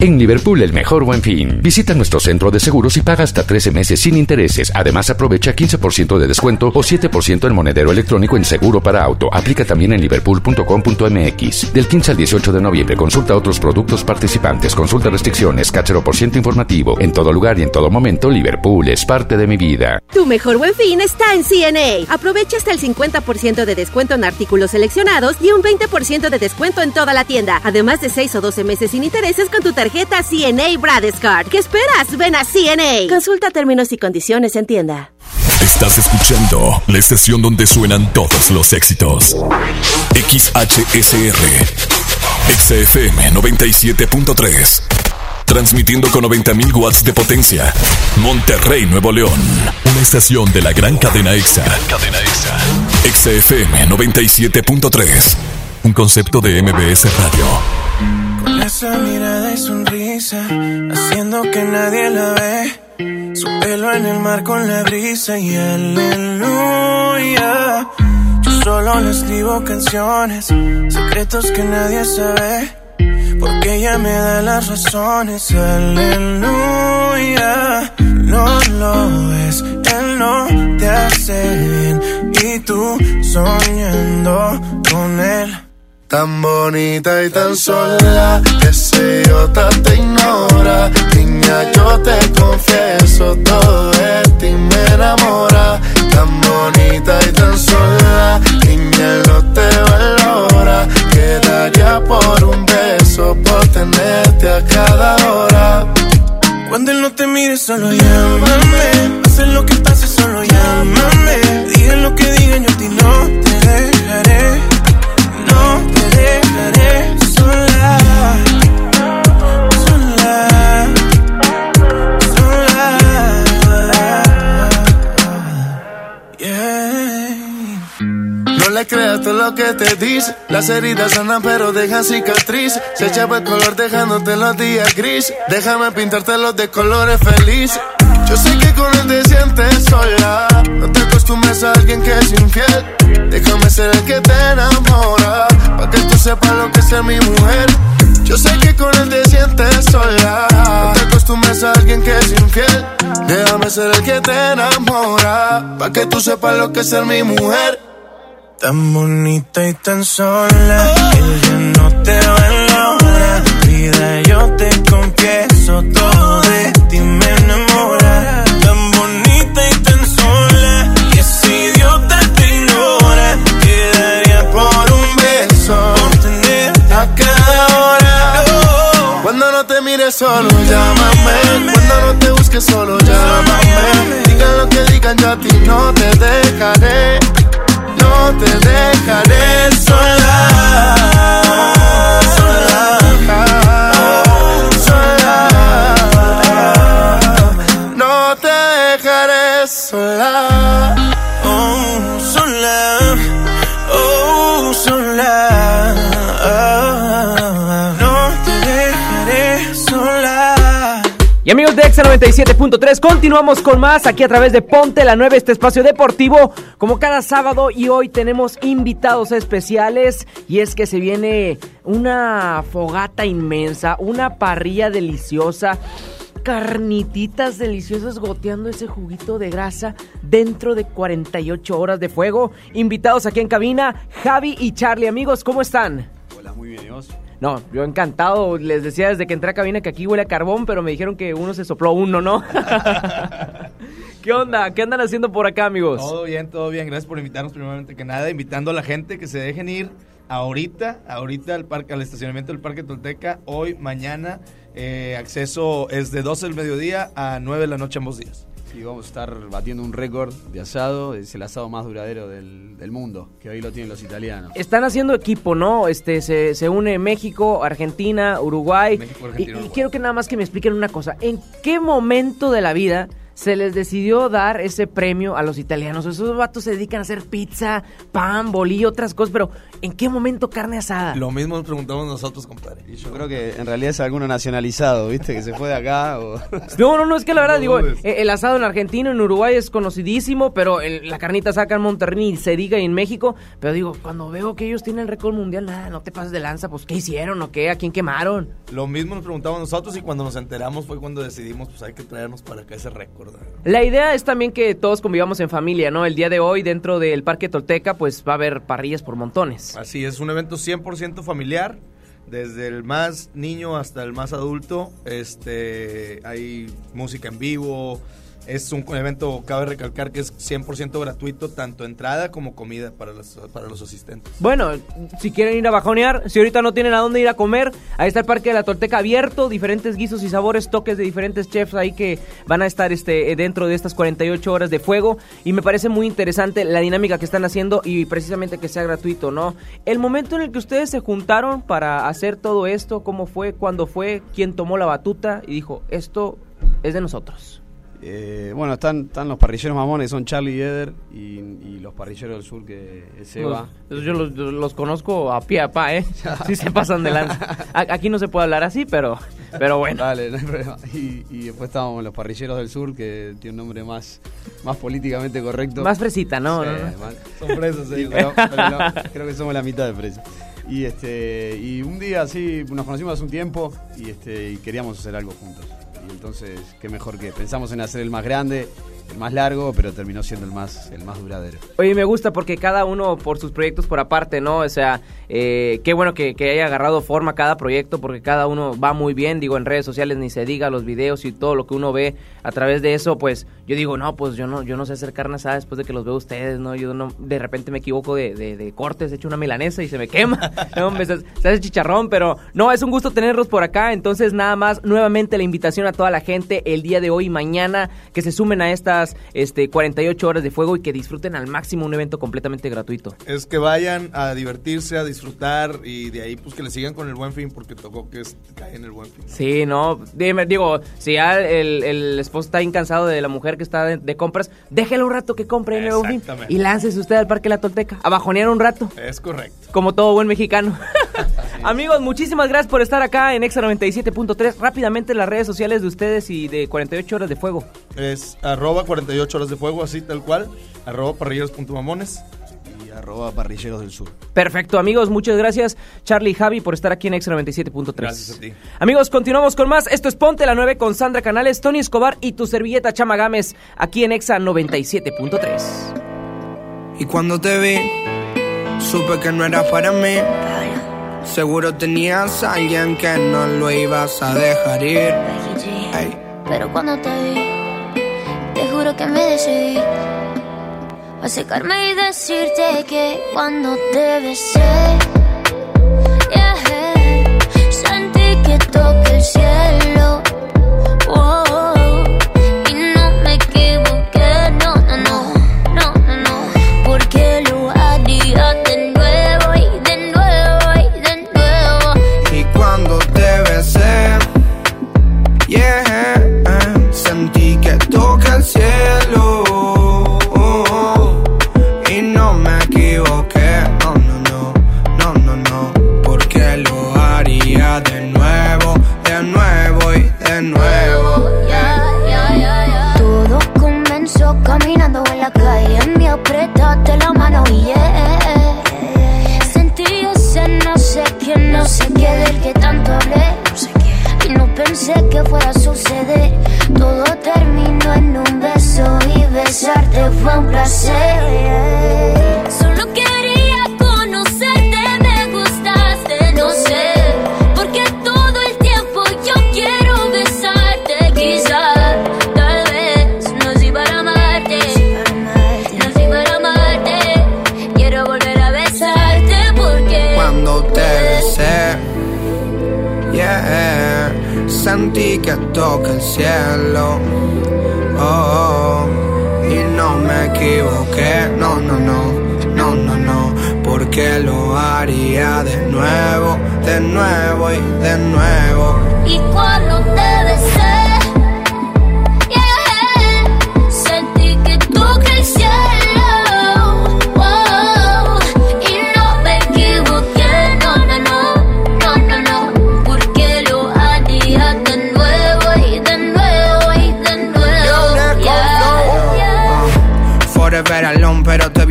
En Liverpool, el mejor buen fin. Visita nuestro centro de seguros y paga hasta 13 meses sin intereses. Además, aprovecha 15% de descuento o 7% en monedero electrónico en seguro para auto. Aplica también en liverpool.com.mx. Del 15 al 18 de noviembre, consulta otros productos participantes. Consulta restricciones, cachero por ciento informativo. En todo lugar y en todo momento, Liverpool es parte de mi vida. Tu mejor buen fin está en CNA. Aprovecha hasta el 50% de descuento en artículos seleccionados y un 20% de descuento en toda la tienda. Además de 6 o 12 meses sin intereses con tu tarjeta tarjeta CNA Bradescard. ¿Qué esperas? Ven a CNA. Consulta términos y condiciones en tienda. Estás escuchando la estación donde suenan todos los éxitos. XHSR. XFM 97.3. Transmitiendo con 90.000 watts de potencia. Monterrey, Nuevo León. Una estación de la gran cadena EXA. Cadena EXA. XFM 97.3. Un concepto de MBS Radio. Con esa mirada y sonrisa, haciendo que nadie la ve. Su pelo en el mar con la brisa y aleluya. Yo solo le escribo canciones, secretos que nadie sabe. Porque ella me da las razones, aleluya. No lo es, él no te hace bien. Y tú soñando con él. Tan bonita y tan sola, que ese idiota te ignora. Niña, yo te confieso, todo de ti me enamora. Tan bonita y tan sola, niña, no te valora. Quedaría por un beso, por tenerte a cada hora. Cuando él no te mire, solo llámame. Hace lo que pase, solo llámame. Digan lo que digan, yo a ti no te sola. Sola. Sola. No le creas todo lo que te dice. Las heridas sanan pero dejan cicatriz. Se echaba el color dejándote los días gris. Déjame pintarte los de colores felices. Yo sé que con él te sientes sola. No te acostumbres a alguien que es infiel. Déjame ser el que te enamora. Pa' que tú sepas lo que es ser mi mujer. Yo sé que con él te sientes sola. No te acostumbres a alguien que es infiel. Déjame ser el que te enamora. Pa' que tú sepas lo que es ser mi mujer. Tan bonita y tan sola. Él ya no te valora. Vida, yo te solo llámame. Cuando no te busques solo llámame. Digan lo que digan, yo a ti no te dejaré. No te dejaré sola. Sola. Dejaré sola. Oh, sola. Oh, Y amigos de Exa 97.3, continuamos con más aquí a través de Ponte la 9, este espacio deportivo, como cada sábado. Y hoy tenemos invitados especiales. Y es que se viene una fogata inmensa, una parrilla deliciosa, carnititas deliciosas goteando ese juguito de grasa dentro de 48 horas de fuego. Invitados aquí en cabina, Javi y Charlie. Amigos, ¿cómo están? Muy bien, ¿y vos? No, yo encantado. Les decía desde que entré a cabina que aquí huele a carbón, pero me dijeron que uno se sopló uno, ¿no? ¿Qué onda? ¿Qué andan haciendo por acá, amigos? Todo bien, todo bien. Gracias por invitarnos, primeramente que nada. Invitando a la gente que se dejen ir ahorita, ahorita al parque, al estacionamiento del Parque Tolteca, hoy, mañana. Eh, acceso es de 12 del mediodía a 9 de la noche ambos días. Sí, vamos a estar batiendo un récord de asado. Es el asado más duradero del, del mundo, que hoy lo tienen los italianos. Están haciendo equipo, ¿no? Este se, se une México, Argentina, Uruguay. México, y, Argentina, y Uruguay. quiero que nada más que me expliquen una cosa. ¿En qué momento de la vida se les decidió dar ese premio a los italianos? Esos vatos se dedican a hacer pizza, pan, bolillo, otras cosas, pero ¿en qué momento carne asada? Lo mismo nos preguntamos nosotros, compadre. Y yo creo que en realidad es alguno nacionalizado, ¿viste? Que se fue de acá o... No, no, no, es que la verdad, No digo, eh, el asado en Argentina, en Uruguay es conocidísimo, pero el- la carnita saca en Monterrey y se diga y en México. Pero digo, cuando veo que ellos tienen el récord mundial, nada, no te pases de lanza, pues ¿qué hicieron o qué? ¿A quién quemaron? Lo mismo nos preguntamos nosotros y cuando nos enteramos fue cuando decidimos, pues hay que traernos para acá ese récord. La idea es también que todos convivamos en familia, ¿no? El día de hoy, dentro del Parque Tolteca, pues va a haber parrillas por montones. Así es, un evento 100% familiar, desde el más niño hasta el más adulto. Este, hay música en vivo. Es un evento, cabe recalcar que es 100% gratuito, tanto entrada como comida para los, para los asistentes. Bueno, si quieren ir a bajonear, si ahorita no tienen a dónde ir a comer, ahí está el Parque de la Tolteca abierto, diferentes guisos y sabores, toques de diferentes chefs ahí que van a estar este, dentro de estas 48 horas de fuego. Y me parece muy interesante la dinámica que están haciendo y precisamente que sea gratuito, ¿no? El momento en el que ustedes se juntaron para hacer todo esto, ¿cómo fue? ¿Cuándo fue? ¿Quién tomó la batuta y dijo, esto es de nosotros? Eh, bueno, están, están los parrilleros mamones, son Charlie y Eder, y, y los parrilleros del sur, que es. Los- yo los, los conozco a pie a pa, ¿eh? Sí se pasan de lanza. A- Aquí no se puede hablar así, pero, pero bueno. Dale, no hay problema. Y, y después estábamos los parrilleros del sur, que tiene un nombre más, más políticamente correcto. Más fresita, ¿no, Sí, no, no. más- Son fresas, Sí, pero- pero no, creo que somos la mitad de fresas. Y este y un día así nos conocimos hace un tiempo y este y queríamos hacer algo juntos. Y entonces, qué mejor que pensamos en hacer el más grande, el más largo, pero terminó siendo el más el más duradero. Oye, me gusta porque cada uno por sus proyectos por aparte, ¿no? O sea, eh, qué bueno que, que haya agarrado forma cada proyecto porque cada uno va muy bien. Digo, en redes sociales ni se diga, los videos y todo lo que uno ve a través de eso, pues yo digo, no, pues yo no yo no sé hacer carne después de que los veo ustedes, ¿no? Yo no, de repente me equivoco de, de, cortes, he hecho una milanesa y se me quema. No, se, hace chicharrón, pero no, es un gusto tenerlos por acá. Entonces, nada más, nuevamente la invitación a toda la gente el día de hoy y mañana que se sumen a este, 48 horas de fuego y que disfruten al máximo un evento completamente gratuito. Es que vayan a divertirse, a disfrutar y de ahí pues que le sigan con el buen fin porque tocó que cae en el buen fin. Sí, no, dime, digo, si ya el, el esposo está incansado de la mujer que está de, de compras, déjelo un rato que compre en el Buen Fin y láncese usted al Parque La Tolteca a bajonear un rato. Es correcto. Como todo buen mexicano. Amigos, muchísimas gracias por estar acá en Exa 97.3. Rápidamente las redes sociales de ustedes y de 48 horas de fuego. Es arroba 48 horas de fuego, así tal cual. Arroba parrilleros.mamones. Y arroba parrilleros del sur. Perfecto, amigos, muchas gracias Charlie y Javi por estar aquí en Exa 97.3. Gracias a ti. Amigos, continuamos con más. Esto es Ponte la 9 con Sandra Canales, Tony Escobar y tu servilleta Chama Gámez aquí en Exa 97.3. Y cuando te vi, supe que no era para mí. Seguro tenías a alguien que no lo ibas a dejar ir. Pero cuando te vi, te juro que me decidí a secarme y decirte que cuando te besé, yeah, sentí que toqué el cielo. Fue un placer. Solo quería conocerte, me gustaste, no sé. Porque todo el tiempo yo quiero besarte, quizás. Tal vez nací para amarte. Nací para amarte. Quiero volver a besarte porque. Cuando te besé, yeah, sentí que toca el cielo. Haría de nuevo, de nuevo y de nuevo.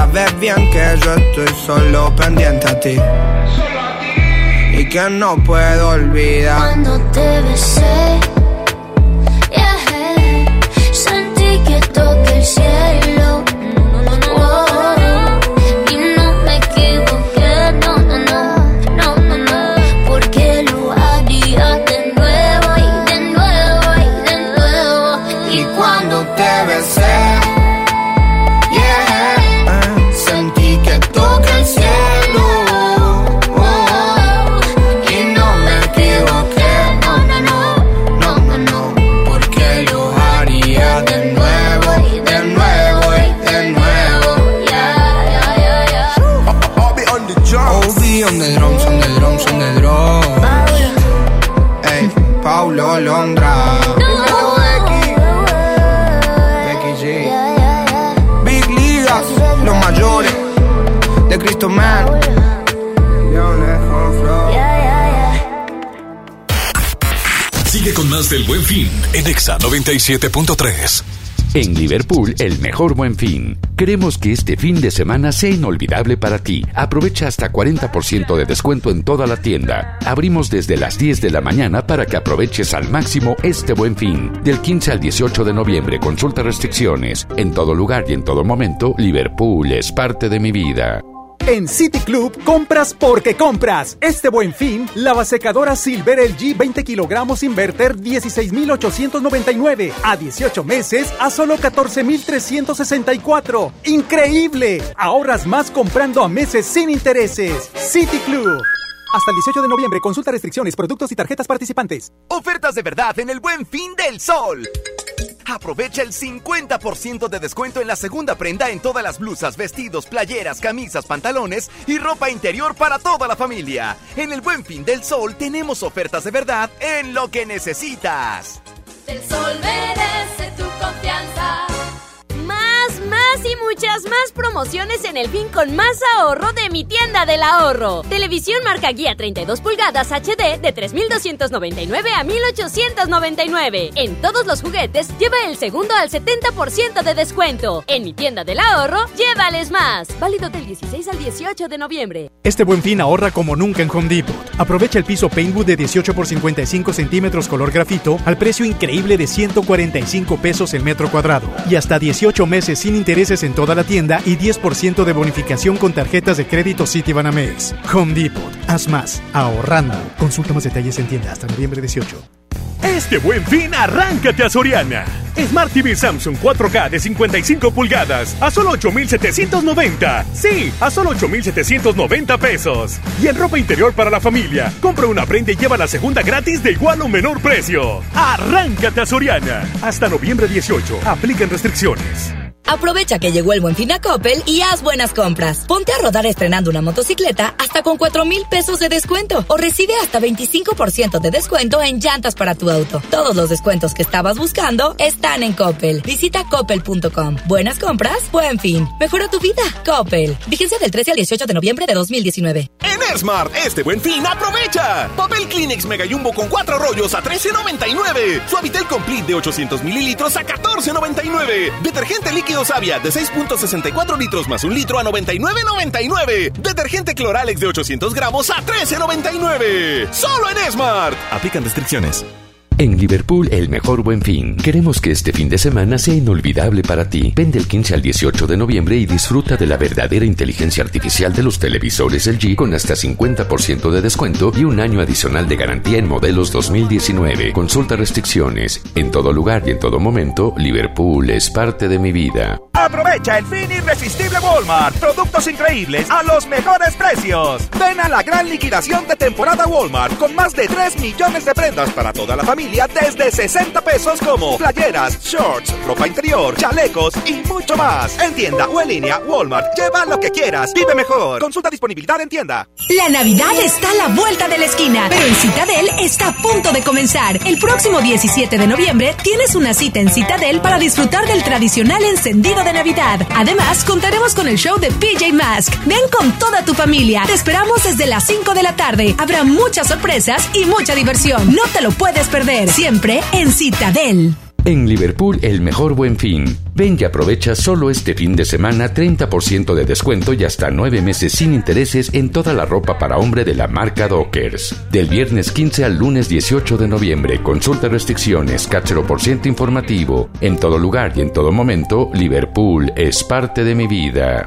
Sabes bien que yo estoy solo pendiente a ti. Y que no puedo olvidar. Cuando te besé, yeah, sentí que toqué el cielo. De Cristo Man. Sigue con más del Buen Fin en Exa 97.3. En Liverpool, el mejor buen fin. Queremos que este fin de semana sea inolvidable para ti. Aprovecha hasta 40% de descuento en toda la tienda. Abrimos desde las 10 de la mañana para que aproveches al máximo este buen fin. Del 15 al 18 de noviembre, consulta restricciones. En todo lugar y en todo momento, Liverpool es parte de mi vida. En City Club compras porque compras. Este buen fin, la secadora Silver LG 20 kilogramos Inverter 16,899 a 18 meses a solo 14,364. ¡Increíble! Ahorras más comprando a meses sin intereses. City Club. Hasta el 18 de noviembre, consulta restricciones, productos y tarjetas participantes. Ofertas de verdad en el buen fin del sol. Aprovecha el 50% de descuento en la segunda prenda en todas las blusas, vestidos, playeras, camisas, pantalones y ropa interior para toda la familia. En el buen fin del sol tenemos ofertas de verdad en lo que necesitas. Sol Y muchas más promociones en el fin con más ahorro de mi tienda del ahorro. Televisión marca guía 32 pulgadas HD de 3,299 a 1,899. En todos los juguetes lleva el segundo al 70% de descuento. En mi tienda del ahorro, llévales más. Válido del 16 al 18 de noviembre. Este buen fin ahorra como nunca en Home Depot. Aprovecha el piso Paintwood de 18 por 55 centímetros color grafito al precio increíble de 145 pesos el metro cuadrado y hasta 18 meses sin intereses en toda la tienda y 10% de bonificación con tarjetas de crédito Citibanamex. Home Depot. Haz más. Ahorrando. Consulta más detalles en tienda hasta noviembre 18. Este buen fin, arráncate a Soriana. Smart TV Samsung 4K de 55 pulgadas a solo 8,790. Sí, a solo 8,790 pesos. Y en ropa interior para la familia, compra una prenda y lleva la segunda gratis de igual o menor precio. Arráncate a Soriana. Hasta noviembre 18. Aplican restricciones. Aprovecha que llegó el buen fin a Coppel y haz buenas compras. Ponte a rodar estrenando una motocicleta hasta con 4 mil pesos de descuento o recibe hasta 25% de descuento en llantas para tu auto. Todos los descuentos que estabas buscando están en Coppel. Visita coppel.com. Buenas compras, buen fin. Mejora tu vida. Coppel. Vigencia del 13 al 18 de noviembre de 2019. En Smart, este buen fin, aprovecha. Papel Kleenex Mega Jumbo con 4 rollos a 13.99. Suavitel Complete de 800 mililitros a 14.99. Detergente líquido Savia de 6.64 litros más un litro a 99.99. Detergente Cloralex de 800 gramos a 13.99. Solo en Smart. Aplican restricciones. En Liverpool, el mejor buen fin. Queremos que este fin de semana sea inolvidable para ti. Ven del 15 al 18 de noviembre y disfruta de la verdadera inteligencia artificial de los televisores LG con hasta 50% de descuento y un año adicional de garantía en modelos 2019. Consulta restricciones. En todo lugar y en todo momento, Liverpool es parte de mi vida. Aprovecha el fin irresistible Walmart. Productos increíbles a los mejores precios. Ven a la gran liquidación de temporada Walmart con más de 3 millones de prendas para toda la familia desde 60 pesos como playeras, shorts, ropa interior, chalecos y mucho más. En tienda o en línea, Walmart. Lleva lo que quieras. Vive mejor. Consulta disponibilidad en tienda. La Navidad está a la vuelta de la esquina, pero en Citadel está a punto de comenzar. El próximo 17 de noviembre tienes una cita en Citadel para disfrutar del tradicional encendido de Navidad. Además, contaremos con el show de PJ Mask. Ven con toda tu familia. Te esperamos desde las 5 de la tarde. Habrá muchas sorpresas y mucha diversión. No te lo puedes perder. Siempre en Citadel. En Liverpool, el mejor buen fin. Ven y aprovecha solo este fin de semana 30% de descuento y hasta 9 meses sin intereses en toda la ropa para hombre de la marca Dockers. Del viernes 15 al lunes 18 de noviembre, consulta restricciones, cáchero por ciento informativo. En todo lugar y en todo momento, Liverpool es parte de mi vida.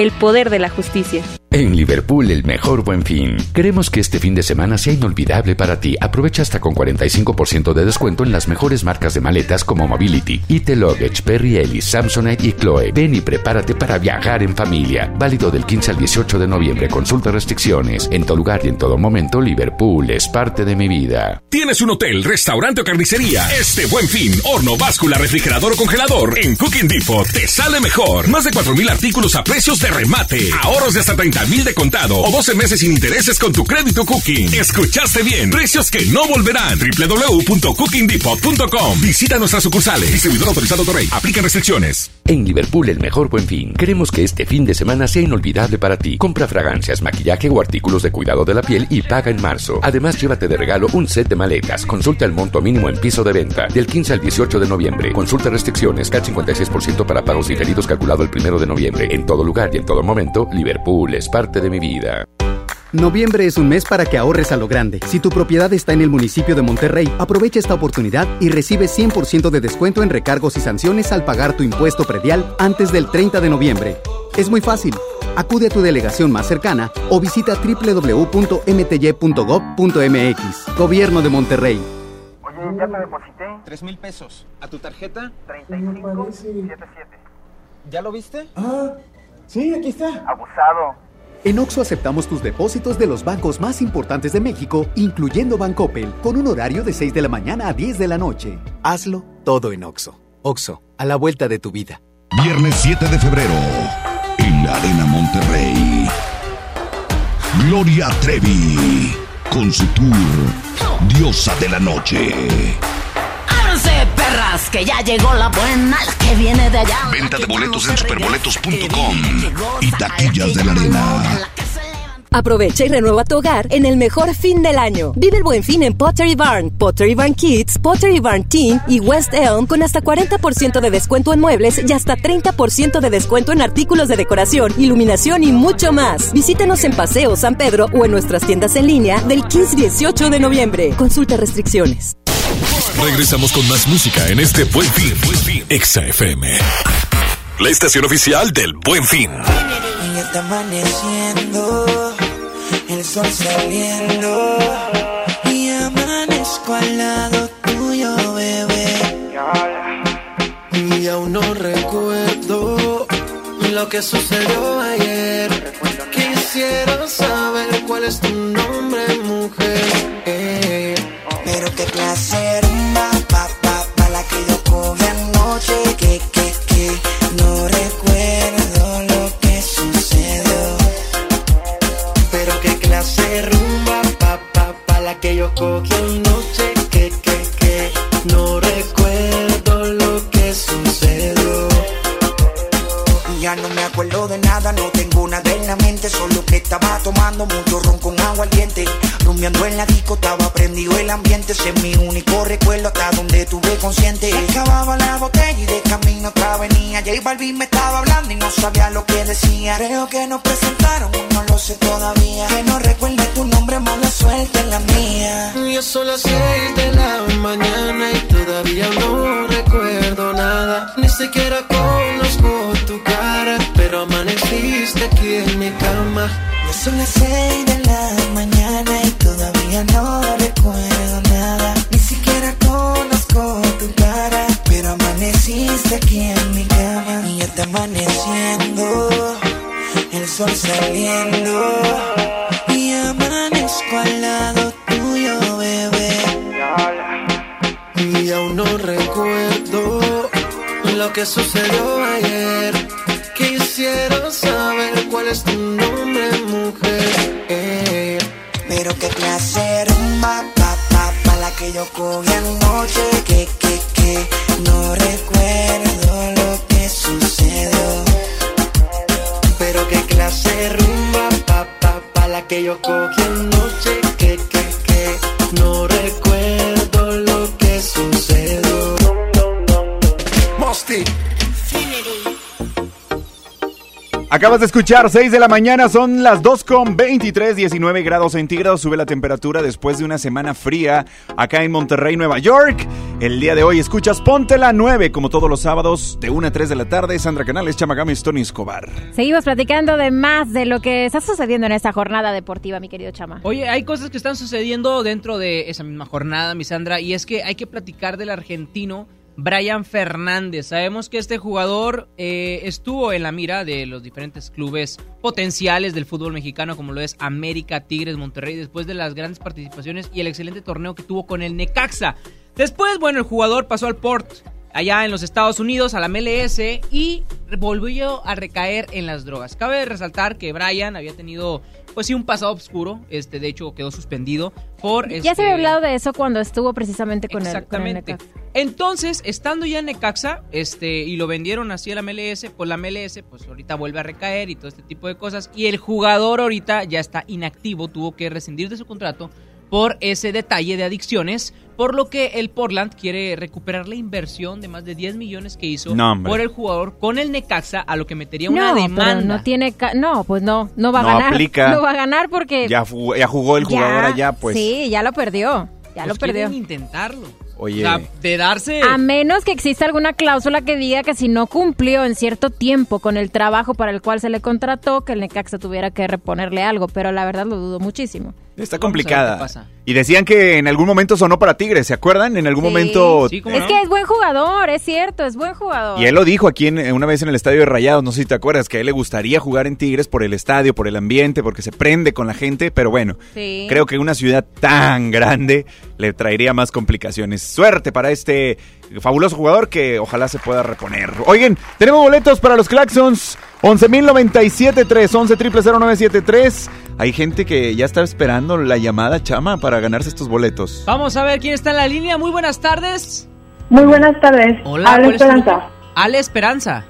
el poder de la justicia. En Liverpool, el mejor buen fin. Queremos que este fin de semana sea inolvidable para ti. Aprovecha hasta con 45% de descuento en las mejores marcas de maletas como Mobility, IT Luggage, Perry Ellis, Samsonite y Chloe. Ven y prepárate para viajar en familia. Válido del 15 al 18 de noviembre. Consulta restricciones. En todo lugar y en todo momento, Liverpool es parte de mi vida. ¿Tienes un hotel, restaurante o carnicería? Este buen fin, horno, báscula, refrigerador o congelador en Cooking Depot te sale mejor. Más de 4.000 artículos a precios de remate. Ahorros de hasta 30 mil de contado o 12 meses sin intereses con tu crédito Cooking. Escuchaste bien, precios que no volverán. www.cookingdepot.com. Visita nuestras sucursales. Distribuidor autorizado Torrey. Aplica restricciones. En Liverpool, el mejor buen fin. Queremos que este fin de semana sea inolvidable para ti. Compra fragancias, maquillaje o artículos de cuidado de la piel y paga en marzo. Además, llévate de regalo un set de maletas. Consulta el monto mínimo en piso de venta. Del 15 al 18 de noviembre. Consulta restricciones. CAT 56% para pagos diferidos calculado el primero de noviembre. En todo lugar y en todo momento, Liverpool es parte de mi vida. Noviembre es un mes para que ahorres a lo grande. Si tu propiedad está en el municipio de Monterrey, aprovecha esta oportunidad y recibe 100% de descuento en recargos y sanciones al pagar tu impuesto predial antes del 30 de noviembre. Es muy fácil. Acude a tu delegación más cercana o visita www.mty.gov.mx. Gobierno de Monterrey. Oye, ya te deposité. Tres mil pesos. ¿A tu tarjeta? 3577. ¿Ya lo viste? Ah, sí, aquí está. Abusado. En Oxo aceptamos tus depósitos de los bancos más importantes de México, incluyendo Bancoppel, con un horario de 6 de la mañana a 10 de la noche. Hazlo todo en Oxo. Oxo, a la vuelta de tu vida. Viernes 7 de febrero, en la Arena Monterrey. Gloria Trevi, con su tour Diosa de la Noche. Que ya llegó la buena, la que viene de allá. Venta de boletos en superboletos.com y taquillas de la arena. Aprovecha y renueva tu hogar en el mejor fin del año. Vive el buen fin en Pottery Barn, Pottery Barn Kids, Pottery Barn Teen y West Elm con hasta 40% de descuento en muebles y hasta 30% de descuento en artículos de decoración, iluminación y mucho más. Visítanos en Paseo San Pedro o en nuestras tiendas en línea del 15-18 de noviembre. Consulta restricciones. Regresamos con más música en este Buen Fin. Exa FM. La estación oficial del Buen Fin. Y ya está amaneciendo, el sol saliendo. Y amanezco al lado tuyo, bebé. Y aún no recuerdo lo que sucedió ayer. Quisiera saber cuál es tu nombre, mujer. Eh. Pero qué placer, Ya no me acuerdo de nada, no tengo nada en la mente, solo que estaba tomando mucho ron con agua al diente. Rumbeando en la disco, estaba prendido el ambiente, ese es mi único recuerdo hasta donde tuve consciente. Acababa la botella y de camino otra venía. J Balvin me estaba hablando y no sabía lo que decía. Creo que nos presentaron, no lo sé todavía. Que no recuerde tu nombre, mala suerte en la mía. Ya son las seis de la mañana y todavía no recuerdo nada. Ni siquiera conozco tu cara, pero amaneciste aquí en mi cama. Son las seis de la mañana y todavía no recuerdo nada. Ni siquiera conozco tu cara, pero amaneciste aquí en mi cama. Y ya está amaneciendo, el sol saliendo. Y amanezco al lado tuyo, bebé. Y aún no recuerdo lo que sucedió ayer. Quisiera saber cuál es tu nombre, mujer. Eh. Pero qué placer, ma, pa, pa, pa, la que yo cogí anoche. Que, que, que, no recuerdo lo que sucedió. Pero qué clase rumba, pa, pa, pa, la que yo cogí anoche. Que, que, que, no recuerdo lo que sucedió. Mosty. Acabas de escuchar 6 de la mañana, son las 2 con 23, 19 grados centígrados. Sube la temperatura después de una semana fría acá en Monterrey, Nueva York. El día de hoy escuchas Ponte la 9, como todos los sábados, de 1 a 3 de la tarde. Sandra Canales, Chamagames, Tony Escobar. Seguimos platicando de más de lo que está sucediendo en esta jornada deportiva, mi querido Chama. Oye, hay cosas que están sucediendo dentro de esa misma jornada, mi Sandra, y es que hay que platicar del argentino Brian Fernández. Sabemos que este jugador eh, estuvo en la mira de los diferentes clubes potenciales del fútbol mexicano, como lo es América, Tigres, Monterrey, después de las grandes participaciones y el excelente torneo que tuvo con el Necaxa. Después, bueno, el jugador pasó al Port allá en los Estados Unidos, a la MLS, y volvió a recaer en las drogas. Cabe resaltar que Brian había tenido, pues sí, un pasado oscuro. Este, de hecho, quedó suspendido por. Ya este, se había hablado de eso cuando estuvo precisamente con el, con el Exactamente. Entonces, estando ya en Necaxa, este, y lo vendieron así a la MLS, pues la MLS, pues ahorita vuelve a recaer y todo este tipo de cosas. Y el jugador ahorita ya está inactivo, tuvo que rescindir de su contrato por ese detalle de adicciones, por lo que el Portland quiere recuperar la inversión de más de 10 millones que hizo No, por el jugador con el Necaxa, a lo que metería una no, pero demanda. no tiene, ca- no, pues no, no va a No ganar. aplica. No va a ganar porque Ya, jugó el jugador allá, pues. Sí, ya lo perdió, ya Pues lo perdió. intentarlo. Oye. O sea, de darse... A menos que exista alguna cláusula que diga que si no cumplió en cierto tiempo con el trabajo para el cual se le contrató, que el Necaxa tuviera que reponerle algo, pero la verdad lo dudo muchísimo. Está complicada. Y decían que en algún momento sonó para Tigres, ¿se acuerdan? En algún Sí. momento. es que es buen jugador, es cierto, es buen jugador. Y él lo dijo aquí en- una vez en el estadio de Rayados, no sé si te acuerdas, que a él le gustaría jugar en Tigres por el estadio, por el ambiente, porque se prende con la gente, pero bueno, Sí. creo que una ciudad tan grande le traería más complicaciones. Suerte para este fabuloso jugador que ojalá se pueda reponer. Oigan, tenemos boletos para los Claxons. 11.097.3, 11 0973 Hay gente que ya está esperando la llamada chama para ganarse estos boletos. Vamos a ver quién está en la línea. Muy buenas tardes. Muy buenas tardes. Hola, Habla ¿cuál es tu Esperanza. Ale Esperanza.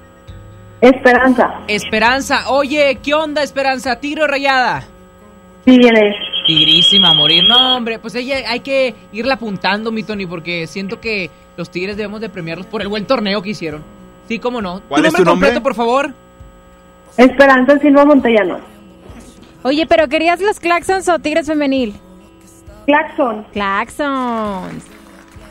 Esperanza. Esperanza, oye, ¿qué onda Esperanza? ¿Tigre o rayada? Tigres. Tigrísima a morir. No, hombre, pues ella hay que irla apuntando, mi Tony, porque siento que los Tigres debemos de premiarlos por el buen torneo que hicieron. Sí, cómo no. ¿Cuál ¿Tu es nombre tu nombre? completo, por favor? Esperanza Silva Montellanos. Oye, pero ¿querías los Claxons o Tigres Femenil? Claxon. Claxons.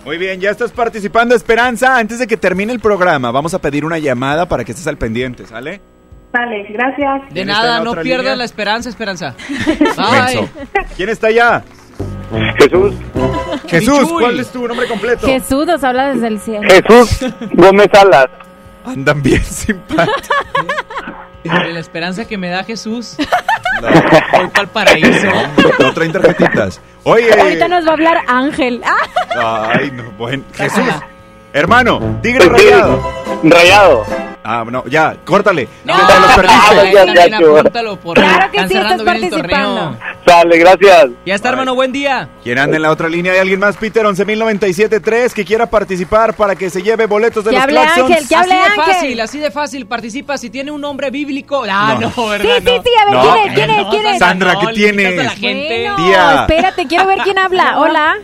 Muy bien, ya estás participando, Esperanza. Antes de que termine el programa, vamos a pedir una llamada para que estés al pendiente, ¿sale? Sale, gracias. De ¿Quién está en nada, no pierdas la esperanza, Esperanza. Menso. ¿Quién está allá? Jesús. Jesús. ¿cuál es tu nombre completo? Jesús nos habla desde el cielo. Jesús Gómez Salas. Andan bien simpáticos. La esperanza que me da Jesús. Voy para el paraíso. No traen tarjetitas. Oye. Ahorita nos va a hablar Ángel. Ay, no, bueno. Jesús. Hermano, tigre rayado. Rayado. Ah, no, ya, córtale. No, Te los perdiste. ya, ya, también apúntalo por Claro que sí, estás participando. Sale, gracias. Ya está, hermano, buen día. ¿Quién anda en la otra línea? ¿Hay alguien más, Peter? 11.097.3 que quiera participar para que se lleve boletos de Que los hable Claxons. Ángel, que así hable de Ángel. fácil, así de fácil. Participa si tiene un nombre bíblico. Ah, No. no, ¿verdad? Sí, sí, No. sí, a ver, No, ¿quién es? ¿Quién es? ¿Quién es? Sandra, ¿qué no, tienes? Bueno, espérate, quiero ver quién habla. Hola.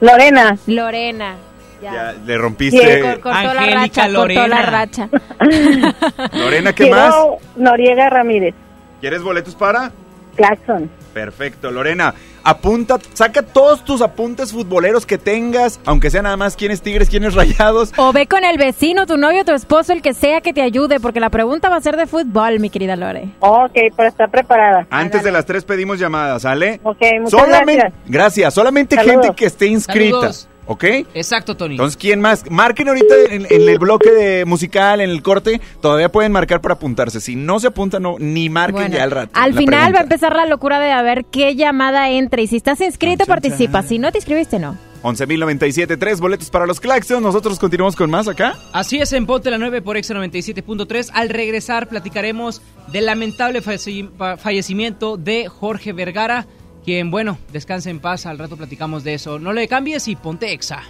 Lorena. Lorena. Ya, le rompiste. Cor- cortó la Angélica racha, cortó la Lorena. racha. Lorena, ¿qué Quiero más? Noriega Ramírez. ¿Quieres boletos para? Claxon. Perfecto, Lorena. Apunta, saca todos tus apuntes futboleros que tengas, aunque sea nada más quién es Tigres, quién es Rayados. O ve con el vecino, tu novio, tu esposo, el que sea que te ayude, porque la pregunta va a ser de fútbol, mi querida Lore. Ok, pero está preparada. Antes de las tres pedimos llamadas, ¿sale? Ok, muchas solamente, gracias. Gracias, solamente Saludos. gente que esté inscrita. Saludos. ¿Ok? Exacto, Tony. Entonces, ¿quién más? Marquen ahorita en, en el bloque de musical, en el corte, todavía pueden marcar para apuntarse. Si no se apuntan, no, ni marquen Bueno, ya al rato. Al final va a empezar la locura de a ver qué llamada entra. Y si estás inscrito, participa. Si no te inscribiste, no. 11.097.3 boletos para los Claxons. Nosotros continuamos con más acá. Así es, en Ponte la 9 por Exa 97.3. Al regresar platicaremos del lamentable falleci- fa- fallecimiento de Jorge Vergara, quien, bueno, descansa en paz. Al rato platicamos de eso. No le cambies y ponte Exa.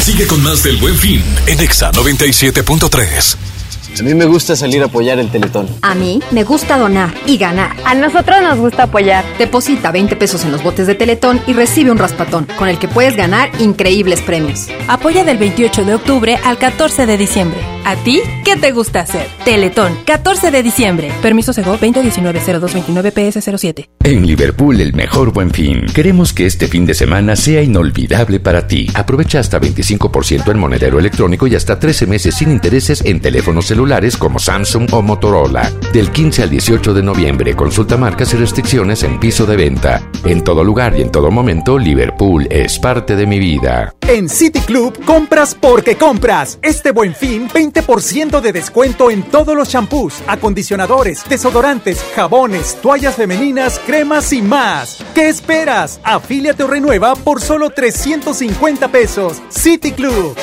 Sigue con más del Buen Fin en Exa 97.3. A mí me gusta salir a apoyar el Teletón. A mí me gusta donar y ganar. A nosotros nos gusta apoyar. Deposita 20 pesos en los botes de Teletón y recibe un raspatón, con el que puedes ganar increíbles premios. Apoya del 28 de octubre al 14 de diciembre. ¿A ti qué te gusta hacer? Teletón, 14 de diciembre. Permiso Sego 2019-0229-PS07. En Liverpool, el mejor buen fin. Queremos que este fin de semana sea inolvidable para ti. Aprovecha hasta 25% en monedero electrónico y hasta 13 meses sin intereses en teléfonos celulares como Samsung o Motorola. Del 15 al 18 de noviembre, consulta marcas y restricciones en piso de venta. En todo lugar y en todo momento, Liverpool es parte de mi vida. En City Club compras porque compras. Este buen fin, 20% de descuento en todos los champús, acondicionadores, desodorantes, jabones, toallas femeninas, cremas y más. ¿Qué esperas? Afíliate o renueva por solo 350 pesos. City Club.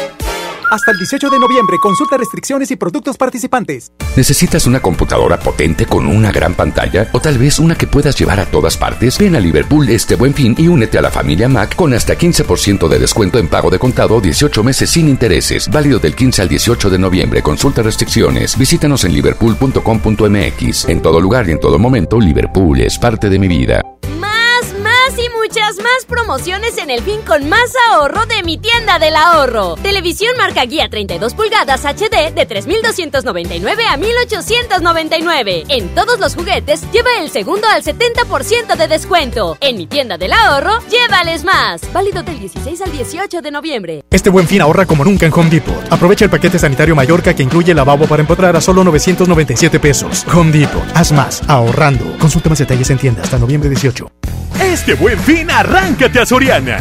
Hasta el 18 de noviembre, consulta restricciones y productos participantes. ¿Necesitas una computadora potente con una gran pantalla? ¿O tal vez una que puedas llevar a todas partes? Ven a Liverpool este buen fin y únete a la familia Mac con hasta 15% de descuento en pago de contado 18 meses sin intereses. Válido del 15 al 18 de noviembre. Consulta restricciones. Visítanos en liverpool.com.mx. En todo lugar y en todo momento, Liverpool es parte de mi vida. Muchas más promociones en el fin con más ahorro de mi tienda del ahorro. Televisión marca guía 32 pulgadas HD de 3.299 a 1.899. En todos los juguetes lleva el segundo al 70% de descuento. En mi tienda del ahorro, llévales más. Válido del 16 al 18 de noviembre. Este buen fin ahorra como nunca en Home Depot. Aprovecha el paquete sanitario Mallorca que incluye lavabo para empotrar a solo 997 pesos. Home Depot, haz más, ahorrando. Consulta más detalles en tienda hasta noviembre 18. Este buen fin, arráncate a Soriana.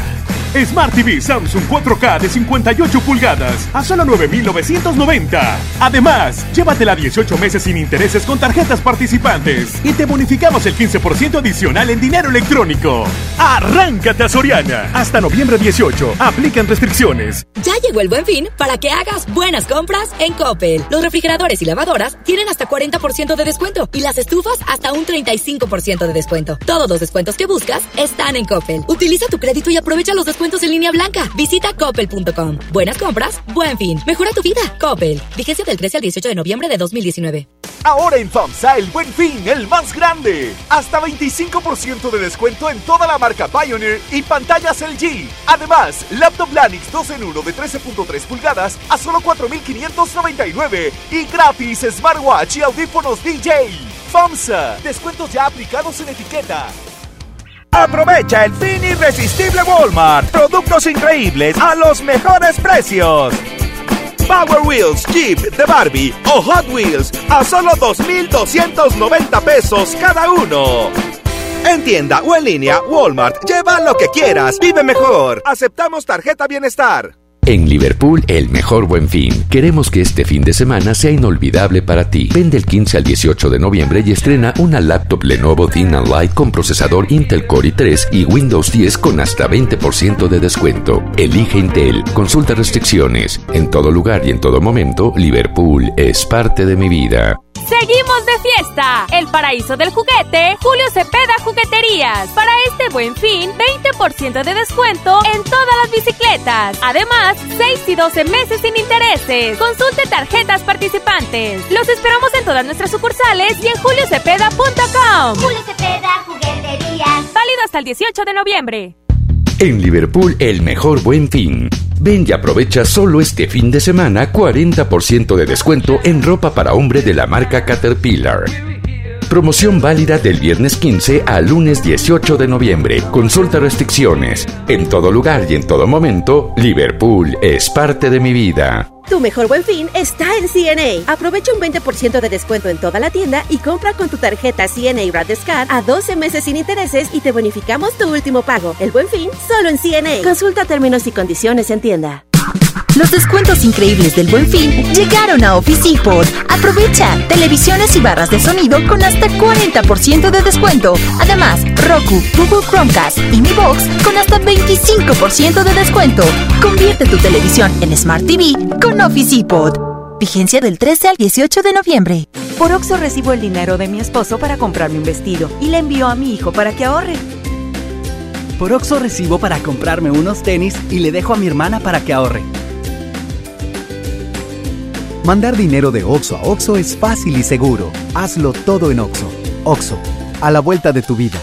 Smart TV Samsung 4K de 58 pulgadas a solo 9,990. Además, llévatela 18 meses sin intereses con tarjetas participantes y te bonificamos el 15% adicional en dinero electrónico. Arráncate a Soriana. Hasta noviembre 18. Aplican restricciones. Ya llegó el buen fin para que hagas buenas compras en Coppel. Los refrigeradores y lavadoras tienen hasta 40% de descuento y las estufas hasta un 35% de descuento. Todos los descuentos que buscas están en Coppel. Utiliza tu crédito y aprovecha los descuentos descuentos en línea blanca. Visita coppel.com. Buenas compras, buen fin. Mejora tu vida. Coppel. Vigencia del 13 al 18 de noviembre de 2019. Ahora en FAMSA el buen fin, el más grande. Hasta 25% de descuento en toda la marca Pioneer y pantallas LG. Además, laptop Lanix 2 en 1 de 13.3 pulgadas a solo 4.599 y gratis smartwatch y audífonos DJ. FAMSA, descuentos ya aplicados en etiqueta. Aprovecha el fin irresistible Walmart. Productos increíbles a los mejores precios. Power Wheels, Jeep de Barbie o Hot Wheels a solo 2.290 pesos cada uno. En tienda o en línea, Walmart, lleva lo que quieras, vive mejor. Aceptamos tarjeta bienestar. En Liverpool, el mejor buen fin. Queremos que este fin de semana sea inolvidable para ti. Vende el 15 al 18 de noviembre y estrena una laptop Lenovo Thin and Light con procesador Intel Core i3 y Windows 10 con hasta 20% de descuento. Elige Intel. Consulta restricciones. En todo lugar y en todo momento, Liverpool es parte de mi vida. Seguimos de fiesta. El paraíso del juguete, Julio Cepeda Jugueterías. Para este buen fin, 20% de descuento en todas las bicicletas. Además, 6 y 12 meses sin intereses. Consulte tarjetas participantes. Los esperamos en todas nuestras sucursales y en juliocepeda.com. Julio Cepeda Jugueterías. Válido hasta el 18 de noviembre. En Liverpool, el mejor buen fin. Ven y aprovecha solo este fin de semana 40% de descuento en ropa para hombre de la marca Caterpillar. Promoción válida del viernes 15 al lunes 18 de noviembre. Consulta restricciones. En todo lugar y en todo momento, Liverpool es parte de mi vida. Tu mejor buen fin está en CNA. Aprovecha un 20% de descuento en toda la tienda y compra con tu tarjeta CNA Radescard a 12 meses sin intereses y te bonificamos tu último pago. El buen fin solo en CNA. Consulta términos y condiciones en tienda. Los descuentos increíbles del Buen Fin llegaron a Office Depot. Aprovecha televisiones y barras de sonido con hasta 40% de descuento. Además, Roku, Google Chromecast y Mi Box con hasta 25% de descuento. Convierte tu televisión en Smart TV con Office Depot. Vigencia del 13 al 18 de noviembre. Por Oxo recibo el dinero de mi esposo para comprarme un vestido y le envío a mi hijo para que ahorre. Por Oxo recibo para comprarme unos tenis y le dejo a mi hermana para que ahorre. Mandar dinero de Oxo a Oxo es fácil y seguro. Hazlo todo en Oxo. Oxo, a la vuelta de tu vida.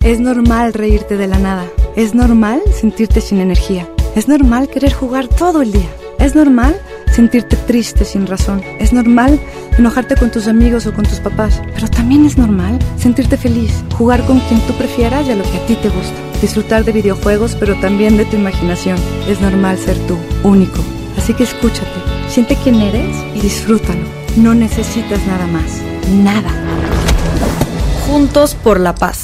Es normal reírte de la nada. Es normal sentirte sin energía. Es normal querer jugar todo el día. Es normal sentirte triste sin razón. Es normal enojarte con tus amigos o con tus papás. Pero también es normal sentirte feliz, jugar con quien tú prefieras y a lo que a ti te gusta. Disfrutar de videojuegos, pero también de tu imaginación. Es normal ser tú, único. Así que escúchate, siente quién eres y disfrútalo. No necesitas nada más. Nada. Juntos por la paz.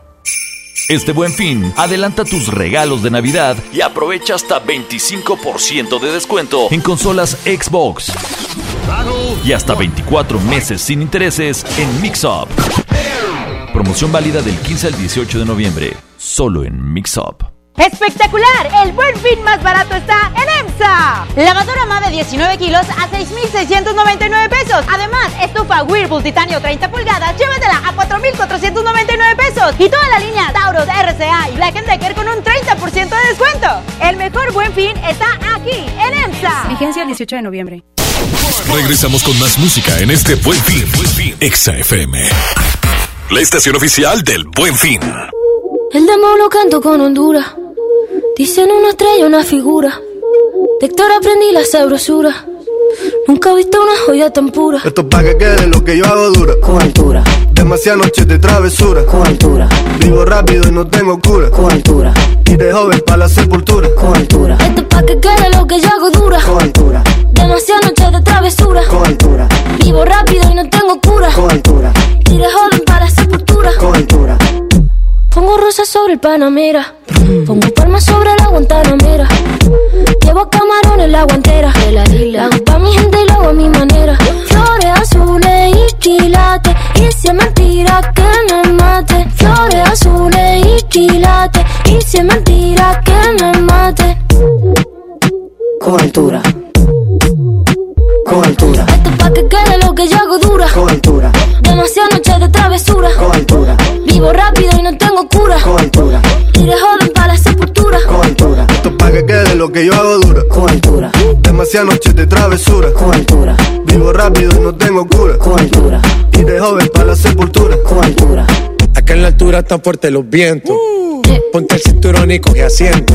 Este buen fin, adelanta tus regalos de Navidad y aprovecha hasta 25% de descuento en consolas Xbox. Y hasta 24 meses sin intereses en Mixup. Promoción válida del 15 al 18 de noviembre, solo en Mixup. ¡Espectacular! El buen fin más barato está en EMSA. Lavadora MA de 19 kilos a 6,699 pesos. Además, estufa Whirlpool Titanio 30 pulgadas, llévatela a 4,499 pesos. Y toda la línea Taurus, RCA y Black Decker con un 30% de descuento. El mejor buen fin está aquí, en EMSA. Vigencia el 18 de noviembre. Regresamos con más música en este Buen Fin. Exa FM. La estación oficial del Buen Fin. El demo lo canto con Honduras. Dicen una estrella, una figura. De Héctor aprendí la sabrosura. Nunca he visto una joya tan pura. Esto es pa' que quede lo que yo hago dura. Con altura. Demasiadas noches de travesura. Con altura. Vivo rápido y no tengo cura. Con altura. Y de joven pa' la sepultura. Con altura. Esto es pa' que quede lo que yo hago dura. Con altura. Demasiadas noches de travesura. Con altura. Vivo rápido y no tengo cura. Con altura. Y de joven para la sepultura. Con altura. Pongo rosas sobre el Panamera. Pongo palmas sobre la guantanamera. Llevo camarones la guantera. La hago pa' mi gente y lo hago a mi manera. Flores azules y quilates. Y si es mentira que me mate. Flores azules y quilates. Y si es mentira que me mate. Con Demasiadas noches de travesura. Con altura. Vivo rápido y no tengo cura. Con altura. Iré joven para la sepultura. Con altura. Acá en la altura están fuertes los vientos. Ponte el cinturón y coge asiento.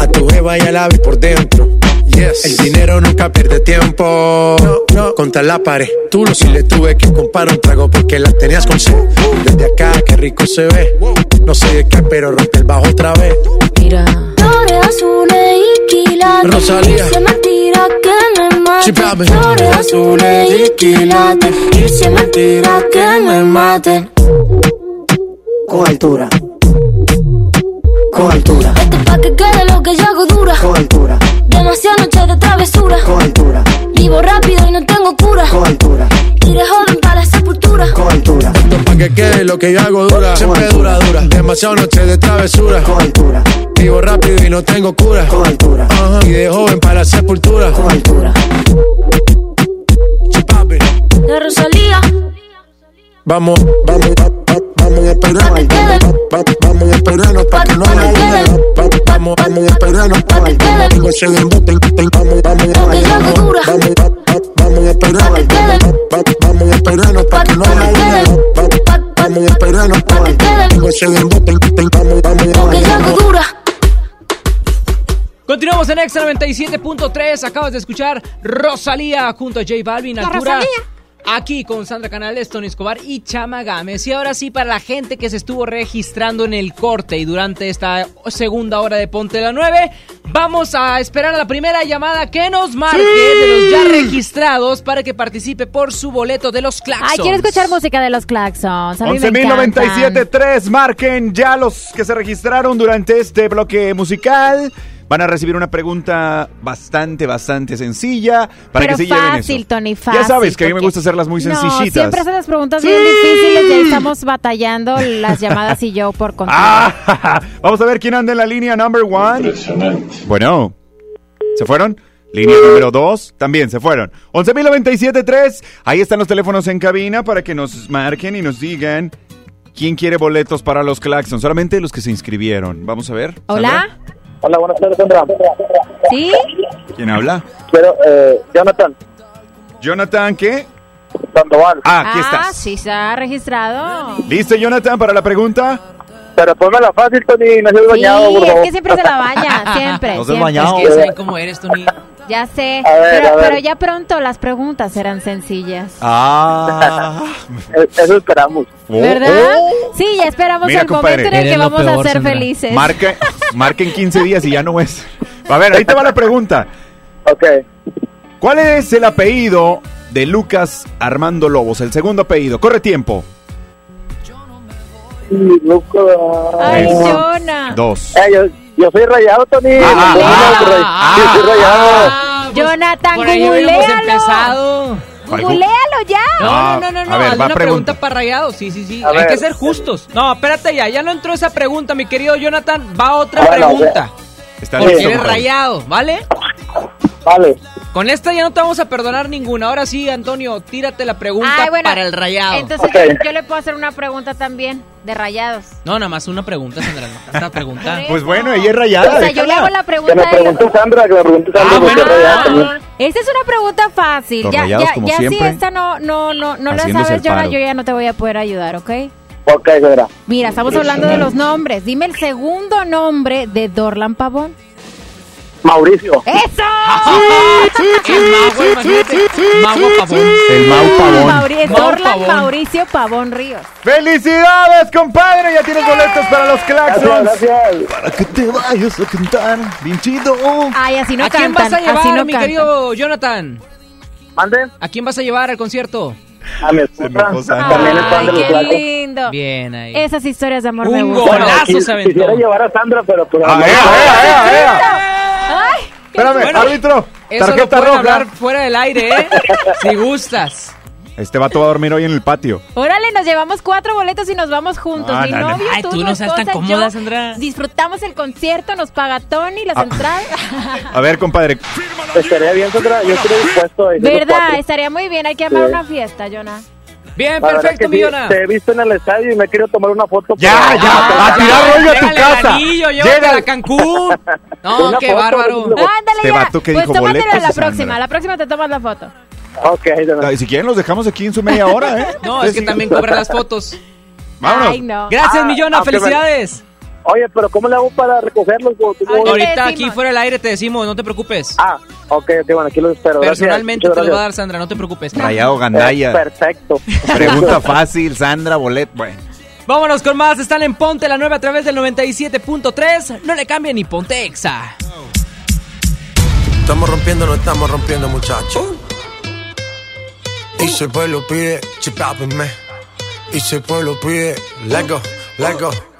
A tu jeva y al ave por dentro. Yes. El dinero nunca pierde tiempo. No, Contra la pared. Tú lo si le tuve que comprar un trago porque la tenías con sed. Desde acá, qué rico se ve. No sé de qué, pero rompe el bajo otra vez. Mira. Flores azules y quilates. Rosalía. Y mentira que me mate. Flores azules y quilates. Y si es mentira que me mate. Con altura. Con altura. Esto es pa' que quede lo que yo hago dura. Con altura. Demasiadas noches de travesura. Con altura. Vivo rápido y no tengo cura. Con altura. Iré joven para la sepultura. Con altura. Esto pa' que quede lo que yo hago dura. Siempre dura, dura. Demasiado noche de travesura. Con altura. Vivo rápido y no tengo cura. Con altura. Y de joven para la sepultura. Con altura. Papi. De Rosalía. Vamos, vamos, va- va- vamos a esperar. Pa' que quede. Va- va- Vamos a esperarnos pa' que no haya Vamos, vamos a esperarnos Pa' que el- el- Vamos, vamos, hago dura. Vamos, va- va- vamos a esperar. Pa' que quede. Va- va- Vamos a esperarnos pa' Pa' que que no haya Vamos a esperarnos Pa' que el- el- Vamos, vamos, dura. Continuamos en Extra 97.3. Acabas de escuchar Rosalía junto a J Balvin. La Altura. Rosalía. Aquí con Sandra Canales, Tony Escobar y Chama Gámez. Y ahora sí, para la gente que se estuvo registrando en el corte y durante esta segunda hora de Ponte la 9, vamos a esperar a la primera llamada que nos marque de los ya registrados para que participe por su boleto de los Claxons. Ay, quiero escuchar música de los Claxons. A mí me 11.097.3 marquen ya los que se registraron durante este bloque musical. Van a recibir una pregunta bastante, bastante sencilla para Pero que se lleven fácil, eso. Tony, fácil. ya sabes que a mí me gusta hacerlas muy No, sencillitas. siempre hacen las preguntas bien difíciles y ahí estamos batallando las llamadas y yo por contigo. Ah, vamos a ver quién anda en la línea number one. Bueno, ¿se fueron? Línea número dos, también se fueron. 11.097.3, ahí están los teléfonos en cabina para que nos marquen y nos digan quién quiere boletos para los Claxon. Solamente los que se inscribieron. Vamos a ver. Hola. Hola, buenas tardes, Sandra. ¿Sí? ¿Quién habla? Quiero, eh, Jonathan Jonathan, ¿qué? Sandoval. Ah, aquí ah, estás. sí, se ha registrado. ¿Listo, Jonathan, para la pregunta? Pero pónmela fácil, Tony, no seas bañado, sí, por es favor. que siempre se la baña, siempre. No seas bañado. Es que saben cómo eres, Tony. Ya sé, A ver, pero, a ver. pero ya pronto las preguntas serán sencillas. Ah. Eso esperamos. ¿Verdad? Sí, ya esperamos Mira, el compadre. momento en el que vamos peor, a ser Sandra. felices. Marca, marca en 15 días y ya no es. A ver, ahí te va la pregunta. Ok. ¿Cuál es el apellido de Lucas Armando Lobos? El segundo apellido. Corre tiempo. Loco. Ay, Jonah. Dos. Eh, yo, yo soy rayado, Tony. Ah, Yo ah, soy- yo soy rayado. Jonathan, Por ahí hubiéramos googlealo. empezado. Googlealo ya. No, Ah, no, no, no, a ver, va una pregunta. pregunta para rayados. Sí, sí, sí. A Hay ver. que ser justos. No, espérate ya, ya no entró esa pregunta, mi querido Jonathan. Va otra Bueno, pregunta. Está Porque listo, eres rayado, ¿vale? Vale. Con esta ya no te vamos a perdonar ninguna. Ahora sí, Antonio, tírate la pregunta Ay, bueno, para el rayado. Entonces Ok. yo, yo le puedo hacer una pregunta también de rayados. No, nada más una pregunta, Sandra. Esta pregunta. Pues bueno, ella es rayada. o sea, yo le hago la Que pregunta me de pregunte Sandra, que me pregunte Sandra, Ah, bueno. es rayada también. Esta es una pregunta fácil. Los ya, rayados, ya, como ya si siempre, esta no, no, no, no la sabes, paro. yo ya no te voy a poder ayudar, ¿ok? Ok, Sandra. Mira, estamos hablando de los nombres. Dime el segundo nombre de Dorlan Pavón. Mauricio. ¡Eso! El mago, imagínate. Mago pavón. El Mau Pavón. Mauri- Mau Dorlan Pavón. Mauricio Pavón Ríos. ¡Felicidades, compadre! Ya tienes boletos para los Gracias, Claxons. gracias. Para que te vayas a cantar. Bien chido. Ay, así no ¿A quién cantan. vas a llevar, así no mi cantan. querido Jonathan? ¿Mande? ¿A quién vas a llevar al concierto? A mi esposa. También es fan de los Qué flacos. lindo. Bien ahí. Esas historias de amor Un me gustan. Bueno, Golazo se aventó. Quisiera llevar a Sandra, pero. Ah, ea, ea, ea, ea. Espérame, Bueno, árbitro. Eso lo Tarjeta pueden roja. hablar fuera del aire, ¿eh? si gustas. Este vato va a dormir hoy en el patio. Órale, nos llevamos cuatro boletos y nos vamos juntos. Ah, Mi no, no. novio, Ay, tú, tú no seas tan cómoda. Sandra. Disfrutamos el concierto, nos paga Tony, las Ah. entradas. A ver, compadre. Estaría bien, Sandra. Yo estoy dispuesto a ir ¿Verdad? Estaría muy bien. Hay que armar Sí. una fiesta, Jonah. Bien, La perfecto, que sí, Millona. Te he visto en el estadio y me querido tomar una foto. Ya, ya, Ah, a tirar rollo a tu casa. anillo, Llega. a Cancún. No, qué foto, bárbaro. Ándale Este ya. vato que pues dijo tómatela boletos, la Sandra. próxima. La próxima te tomas la foto. Ok. Ay, Si quieren, los dejamos aquí en su media hora, ¿eh? No, es que también cobran las fotos. Vámonos. Ay, no. Gracias, Ah, Millona. Felicidades. Oye, pero ¿cómo le hago para recogerlos? ¿Cómo- cómo- Ahorita aquí fuera del aire te decimos, no te preocupes. Ah, ok, ok, bueno, aquí los espero. Gracias, Personalmente te lo va a dar. Sandra, no te preocupes. Rayado Eh, Gandaya. perfecto. Pregunta fácil, Sandra Bolet. Bueno. Vámonos con más. Están en Ponte la 9 a través del 97.3. No le cambien ni Ponte Exa. Estamos rompiendo, no estamos rompiendo, muchachos. Y si el pueblo pide, chipápenme. Y si el pueblo pide, let go, let go.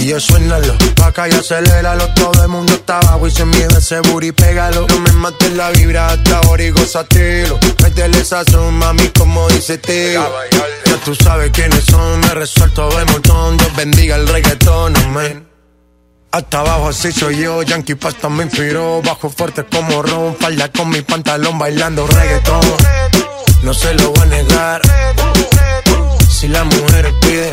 DJ suénalo, acá y aceléralo. Todo el mundo está abajo y se mide ese booty, pégalo. No me mates la vibra hasta ahora y gózatelo. Métele sazón, mami, como dice tío Ya tú sabes quiénes son, me resuelto de montón. Dios bendiga el reggaetón, amén. Hasta abajo así soy yo, Yankee Pasta me inspiró Bajo fuerte como Ron, falda con mi pantalón bailando reggaetón. No se lo voy a negar. Si la mujer pide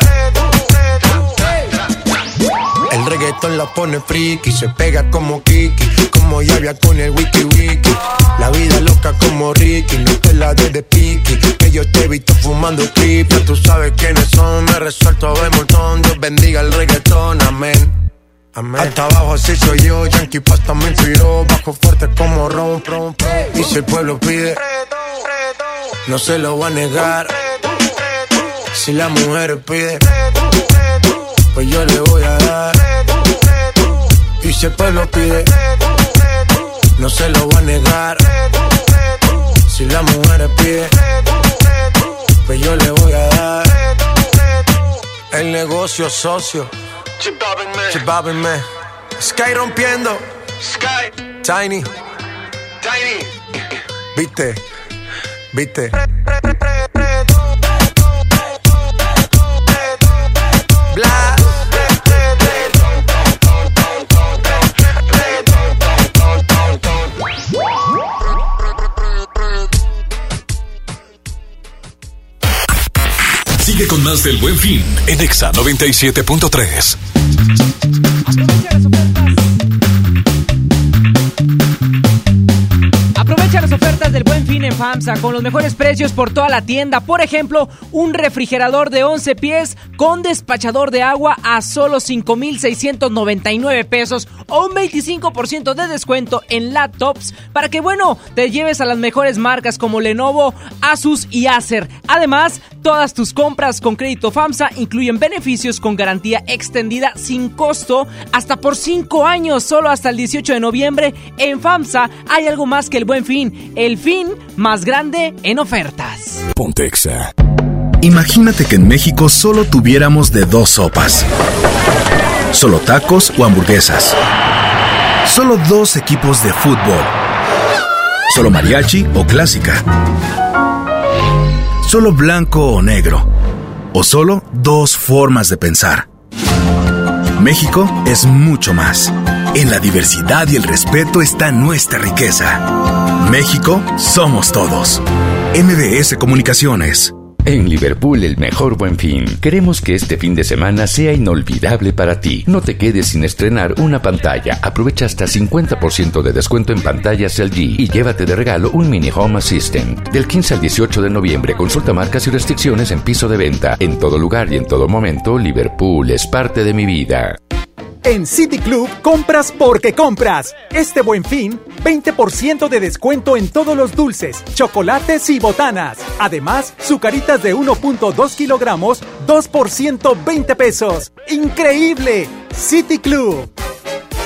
El reggaetón la pone friki, se pega como Kiki, como Yavia con el wiki wiki. La vida loca como Ricky, no te la de de piqui, que yo te he visto fumando. Ya tú sabes quiénes son, me resuelto de montón. Dios bendiga el reggaetón, amén. Amén. Hasta abajo así soy yo, Yankee Pasta me inspiró, bajo fuerte como Ron, Ron. Y si el pueblo pide, no se lo va a negar. Si la mujer pide, pues yo le voy a dar. Y si el pueblo pide, no se lo va a negar. Si la mujer pide, pues yo le voy a dar. El negocio socio. Chipápenme. Sky rompiendo. Sky. Tiny. Tiny. Viste. Viste. Con más del Buen Fin en Exa 97.3. ofertas del Buen Fin en FAMSA con los mejores precios por toda la tienda. Por ejemplo, un refrigerador de 11 pies con despachador de agua a solo 5,699 pesos o un 25% de descuento en laptops para que, bueno, te lleves a las mejores marcas como Lenovo, Asus y Acer. Además, todas tus compras con crédito FAMSA incluyen beneficios con garantía extendida sin costo hasta por 5 años, solo hasta el 18 de noviembre. En FAMSA hay algo más que el buen fin, el fin más grande en ofertas. Ponte Exa. Imagínate que en México solo tuviéramos de dos sopas. Solo tacos o hamburguesas. Solo dos equipos de fútbol. Solo mariachi o clásica. Solo blanco o negro. O solo dos formas de pensar. México es mucho más. En la diversidad y el respeto está nuestra riqueza. México somos todos. MBS Comunicaciones. En Liverpool el mejor buen fin. Queremos que este fin de semana sea inolvidable para ti. No te quedes sin estrenar una pantalla. Aprovecha hasta 50% de descuento en pantallas LG y llévate de regalo un mini home assistant. Del 15 al 18 de noviembre consulta marcas y restricciones en piso de venta. En todo lugar y en todo momento, Liverpool es parte de mi vida. En City Club compras porque compras. Este buen fin, 20% de descuento en todos los dulces, chocolates y botanas. Además, sucaritas de 1.2 kilogramos, 2 por 120 pesos. ¡Increíble! City Club.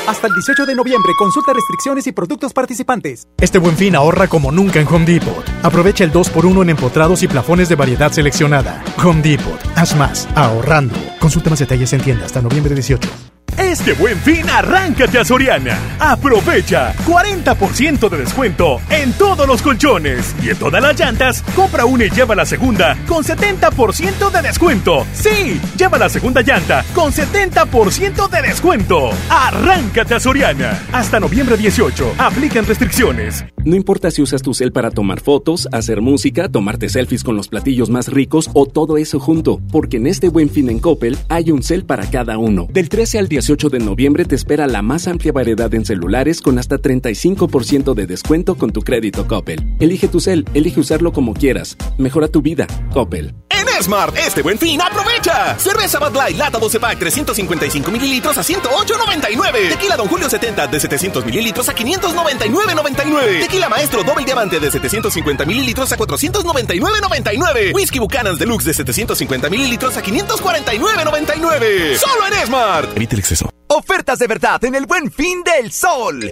Hasta el 18 de noviembre, consulta restricciones y productos participantes. Este buen fin ahorra como nunca en Home Depot. Aprovecha el 2x1 en empotrados y plafones de variedad seleccionada. Home Depot. Haz más, ahorrando. Consulta más detalles en tienda hasta noviembre 18. Este buen fin, arráncate a Soriana. Aprovecha 40% de descuento en todos los colchones y en todas las llantas. Compra una y lleva la segunda con 70% de descuento. Sí, lleva la segunda llanta con 70% de descuento. Arráncate a Soriana. Hasta noviembre 18. Aplican restricciones. No importa si usas tu cel para tomar fotos, hacer música, tomarte selfies con los platillos más ricos o todo eso junto, porque en este buen fin en Coppel hay un cel para cada uno. Del 13 al 18 de noviembre te espera la más amplia variedad en celulares con hasta 35% de descuento con tu crédito Coppel. Elige tu cel, elige usarlo como quieras. Mejora tu vida, Coppel. En Smart, este buen fin, aprovecha. Cerveza Bud Light, lata 12 pack, 355 mililitros a 108.99. Tequila Don Julio 70 de 700 mililitros a 599.99. Tequila Maestro Doble Diamante de 750 mililitros a 499.99. Whisky Buchanan's Deluxe de 750 mililitros a 549.99. Solo en Smart. Evite el exceso. Ofertas de verdad en el buen fin del sol.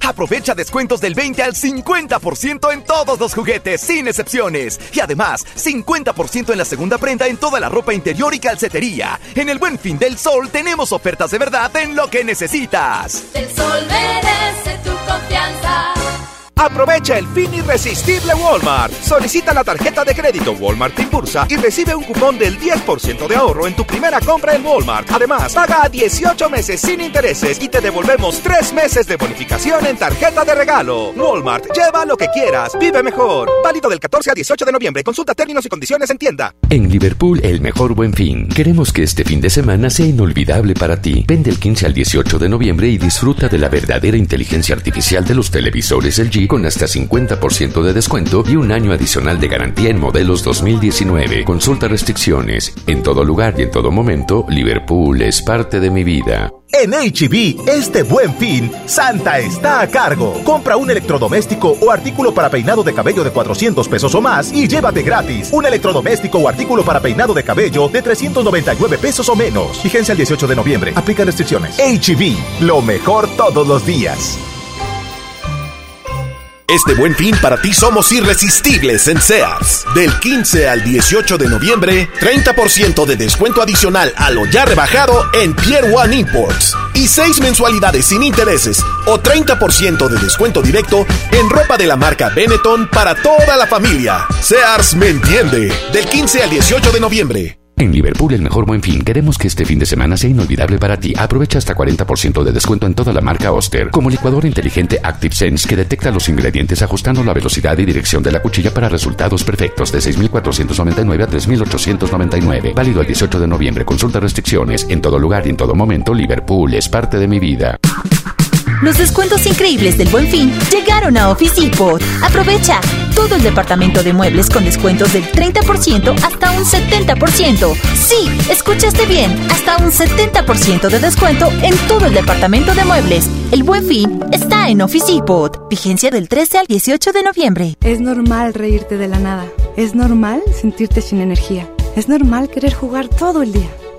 Aprovecha descuentos del 20 al 50% en todos los juguetes, sin excepciones. Y además, 50% en la segunda prenda en toda la ropa interior y calcetería. En el buen fin del sol tenemos ofertas de verdad en lo que necesitas. El sol merece tu confianza. Aprovecha el fin irresistible Walmart. Solicita la tarjeta de crédito Walmart Impulsa y recibe un cupón del 10% de ahorro en tu primera compra en Walmart. Además, paga a 18 meses sin intereses y te devolvemos 3 meses de bonificación en tarjeta de regalo. Walmart, lleva lo que quieras, vive mejor. Válido del 14 a 18 de noviembre. Consulta términos y condiciones en tienda. En Liverpool, el mejor buen fin. Queremos que este fin de semana sea inolvidable para ti. Ven del 15 al 18 de noviembre y disfruta de la verdadera inteligencia artificial de los televisores LG con hasta 50% de descuento y un año adicional de garantía en modelos 2019. Consulta restricciones. En todo lugar y en todo momento, Liverpool es parte de mi vida. En HB, este buen fin, Santa está a cargo. Compra un electrodoméstico o artículo para peinado de cabello de 400 pesos o más y llévate gratis un electrodoméstico o artículo para peinado de cabello de 399 pesos o menos. Vigencia el 18 de noviembre. Aplica restricciones. HB, lo mejor todos los días. Este buen fin para ti somos irresistibles en Sears. Del 15 al 18 de noviembre, 30% de descuento adicional a lo ya rebajado en Pier One Imports. Y 6 mensualidades sin intereses o 30% de descuento directo en ropa de la marca Benetton para toda la familia. Sears me entiende. Del 15 al 18 de noviembre. En Liverpool, el mejor buen fin. Queremos que este fin de semana sea inolvidable para ti. Aprovecha hasta 40% de descuento en toda la marca Oster. Como licuador inteligente Active Sense que detecta los ingredientes ajustando la velocidad y dirección de la cuchilla para resultados perfectos de 6.499 a 3.899. Válido el 18 de noviembre. Consulta restricciones. En todo lugar y en todo momento, Liverpool es parte de mi vida. Los descuentos increíbles del Buen Fin llegaron a Office Depot. Aprovecha todo el departamento de muebles con descuentos del 30% hasta un 70%. Sí, escuchaste bien, hasta un 70% de descuento en todo el departamento de muebles. El Buen Fin está en Office Depot. Vigencia del 13 al 18 de noviembre. Es normal reírte de la nada. Es normal sentirte sin energía. Es normal querer jugar todo el día.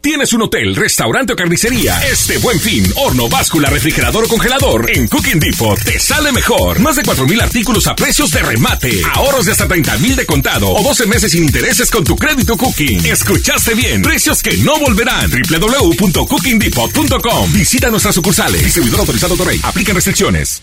¿Tienes un hotel, restaurante o carnicería? Este buen fin, horno, báscula, refrigerador o congelador en Cooking Depot te sale mejor. Más de 4.000 artículos a precios de remate. Ahorros de hasta 30.000 de contado o 12 meses sin intereses con tu crédito Cooking. Escuchaste bien. Precios que no volverán. www.cookingdepot.com. Visita nuestras sucursales. Distribuidor autorizado Torrey. Aplican restricciones.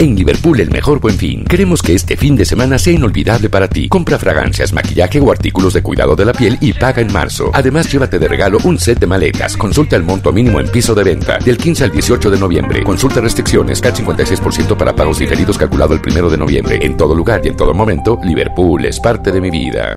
En Liverpool el mejor buen fin. Queremos que este fin de semana sea inolvidable para ti. Compra fragancias, maquillaje o artículos de cuidado de la piel y paga en marzo. Además, llévate de regalo un set de maletas. Consulta el monto mínimo en piso de venta. Del 15 al 18 de noviembre. Consulta restricciones. CAT 56% para pagos diferidos calculado el 1 de noviembre. En todo lugar y en todo momento, Liverpool es parte de mi vida.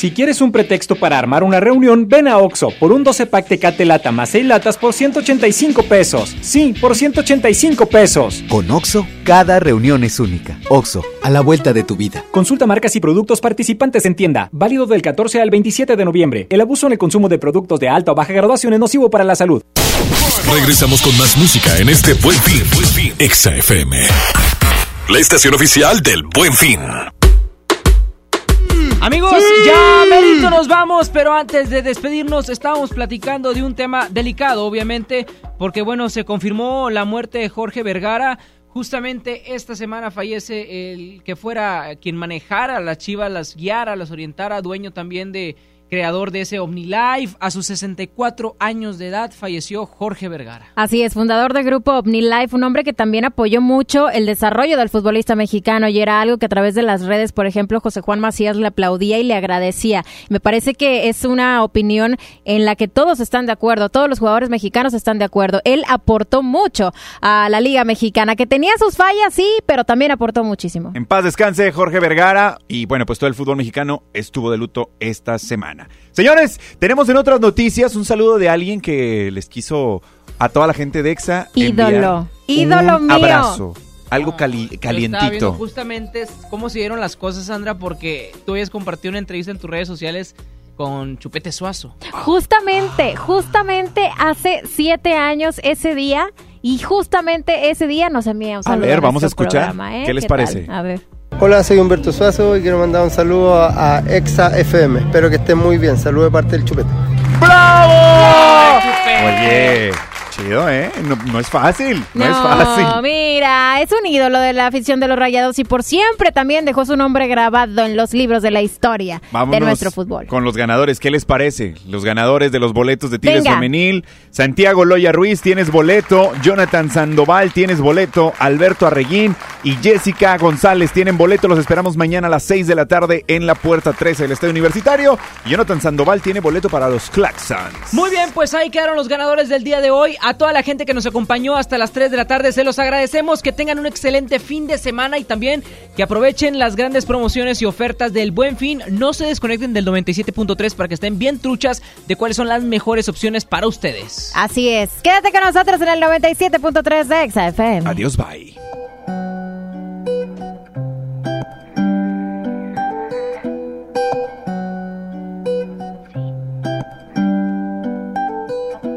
Si quieres un pretexto para armar una reunión, ven a Oxo por un 12 pack Tecate Lata más 6 latas por 185 pesos. Sí, por 185 pesos. Con Oxo, cada reunión es única. Oxo, a la vuelta de tu vida. Consulta marcas y productos participantes en tienda. Válido del 14 al 27 de noviembre. El abuso en el consumo de productos de alta o baja graduación es nocivo para la salud. Regresamos con más música en este Buen Fin. Exa FM. La estación oficial del Buen Fin. Amigos, ya merito nos vamos, pero antes de despedirnos estábamos platicando de un tema delicado, obviamente, porque bueno, se confirmó la muerte de Jorge Vergara. Justamente esta semana fallece el que fuera quien manejara las chivas, las guiara, las orientara, dueño también de creador de ese OmniLife. A sus 64 años de edad falleció Jorge Vergara. Así es, fundador del grupo OmniLife, un hombre que también apoyó mucho el desarrollo del futbolista mexicano y era algo que a través de las redes, por ejemplo, José Juan Macías le aplaudía y le agradecía. Me parece que es una opinión en la que todos están de acuerdo, todos los jugadores mexicanos están de acuerdo. Él aportó mucho a la Liga Mexicana, que tenía sus fallas, sí, pero también aportó muchísimo. En paz descanse Jorge Vergara y bueno, pues todo el fútbol mexicano estuvo de luto esta semana. Señores, tenemos en otras noticias un saludo de alguien que les quiso a toda la gente de EXA Ídolo, ídolo un mío. abrazo, algo cali- Yo estaba viendo calientito. justamente cómo se dieron las cosas, Sandra, porque tú habías compartido una entrevista en tus redes sociales con Chupete Suazo. Justamente, justamente hace siete años ese día y justamente ese día nos envía un saludo. ver, vamos a escuchar. programa, ¿eh? ¿Qué les parece? A ver. Hola, soy Humberto Suazo y quiero mandar un saludo a, a Exa FM. Espero que estén muy bien. Saludo de parte del Chupete. Oye, chido, ¿eh? No, no es fácil, no, es No, fácil. mira, es un ídolo de la afición de los Rayados y por siempre también dejó su nombre grabado en los libros de la historia Vámonos de nuestro fútbol. con los ganadores. ¿Qué les parece? Los ganadores de los boletos de Tigres Venga. Femenil. Santiago Loya Ruiz, tienes boleto. Jonathan Sandoval, tienes boleto. Alberto Arreguín y Jessica González tienen boleto. Los esperamos mañana a las 6 de la tarde en la puerta 13 del Estadio Universitario. Y Jonathan Sandoval tiene boleto para los Claxons. Muy bien, pues ahí quedaron los ganadores del día de hoy. A toda la gente que nos acompañó hasta las 3 de la tarde, se los agradecemos. Que tengan un excelente fin de semana y también que aprovechen las grandes promociones y ofertas del Buen Fin. No se desconecten del 97.3 para que estén bien truchas de cuáles son las mejores opciones para ustedes. Así es. Quédate con nosotros en el 97.3 de Exa FM. Adiós, bye.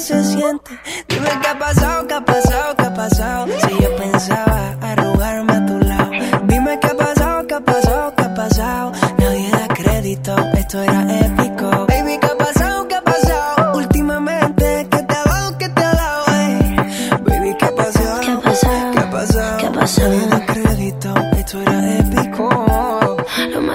se siente. Dime qué ha pasado, qué ha pasado, qué ha pasado. Si yo pensaba arrugarme a tu lado. Dime qué ha pasado, qué ha pasado, qué ha pasado. Nadie da crédito, esto era épico.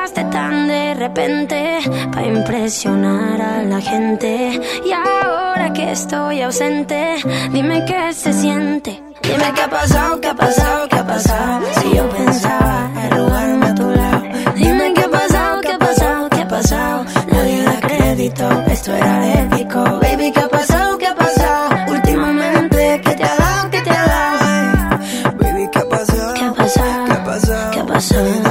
Cambiaste tan de repente para impresionar a la gente. Y ahora que estoy ausente, dime qué se siente. Dime qué ha pasado, qué ha pasado, qué ha pasado. Si yo pensaba arrugarme a tu lado. Dime qué ha pasado, qué ha pasado, qué ha pasado. Nadie da crédito, esto era épico. Baby, qué ha pasado, qué ha pasado. Últimamente, ¿qué te ha dado, qué te ha dado? Baby, ¿qué ha pasado? ¿Qué ha pasado? ¿Qué ha pasado? ¿Qué ha pasado?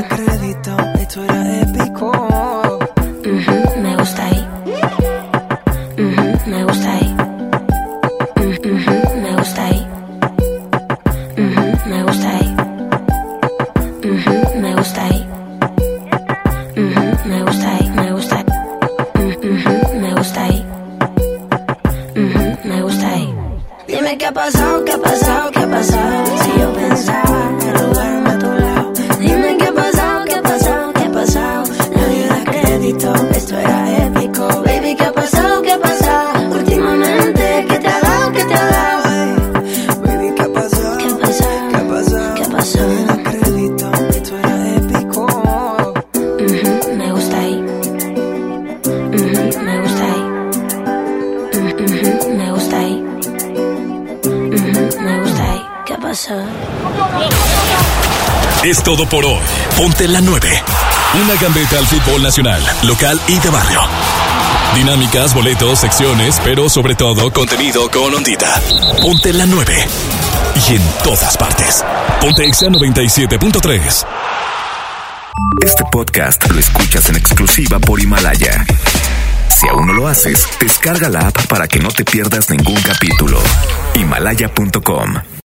Todo por hoy. Ponte la 9. Una gambeta al fútbol nacional, local y de barrio. Dinámicas, boletos, secciones, pero sobre todo contenido con ondita. Ponte la 9. Y en todas partes. Ponte Exa 97.3. Este podcast lo escuchas en exclusiva por Himalaya. Si aún no lo haces, descarga la app para que no te pierdas ningún capítulo. Himalaya.com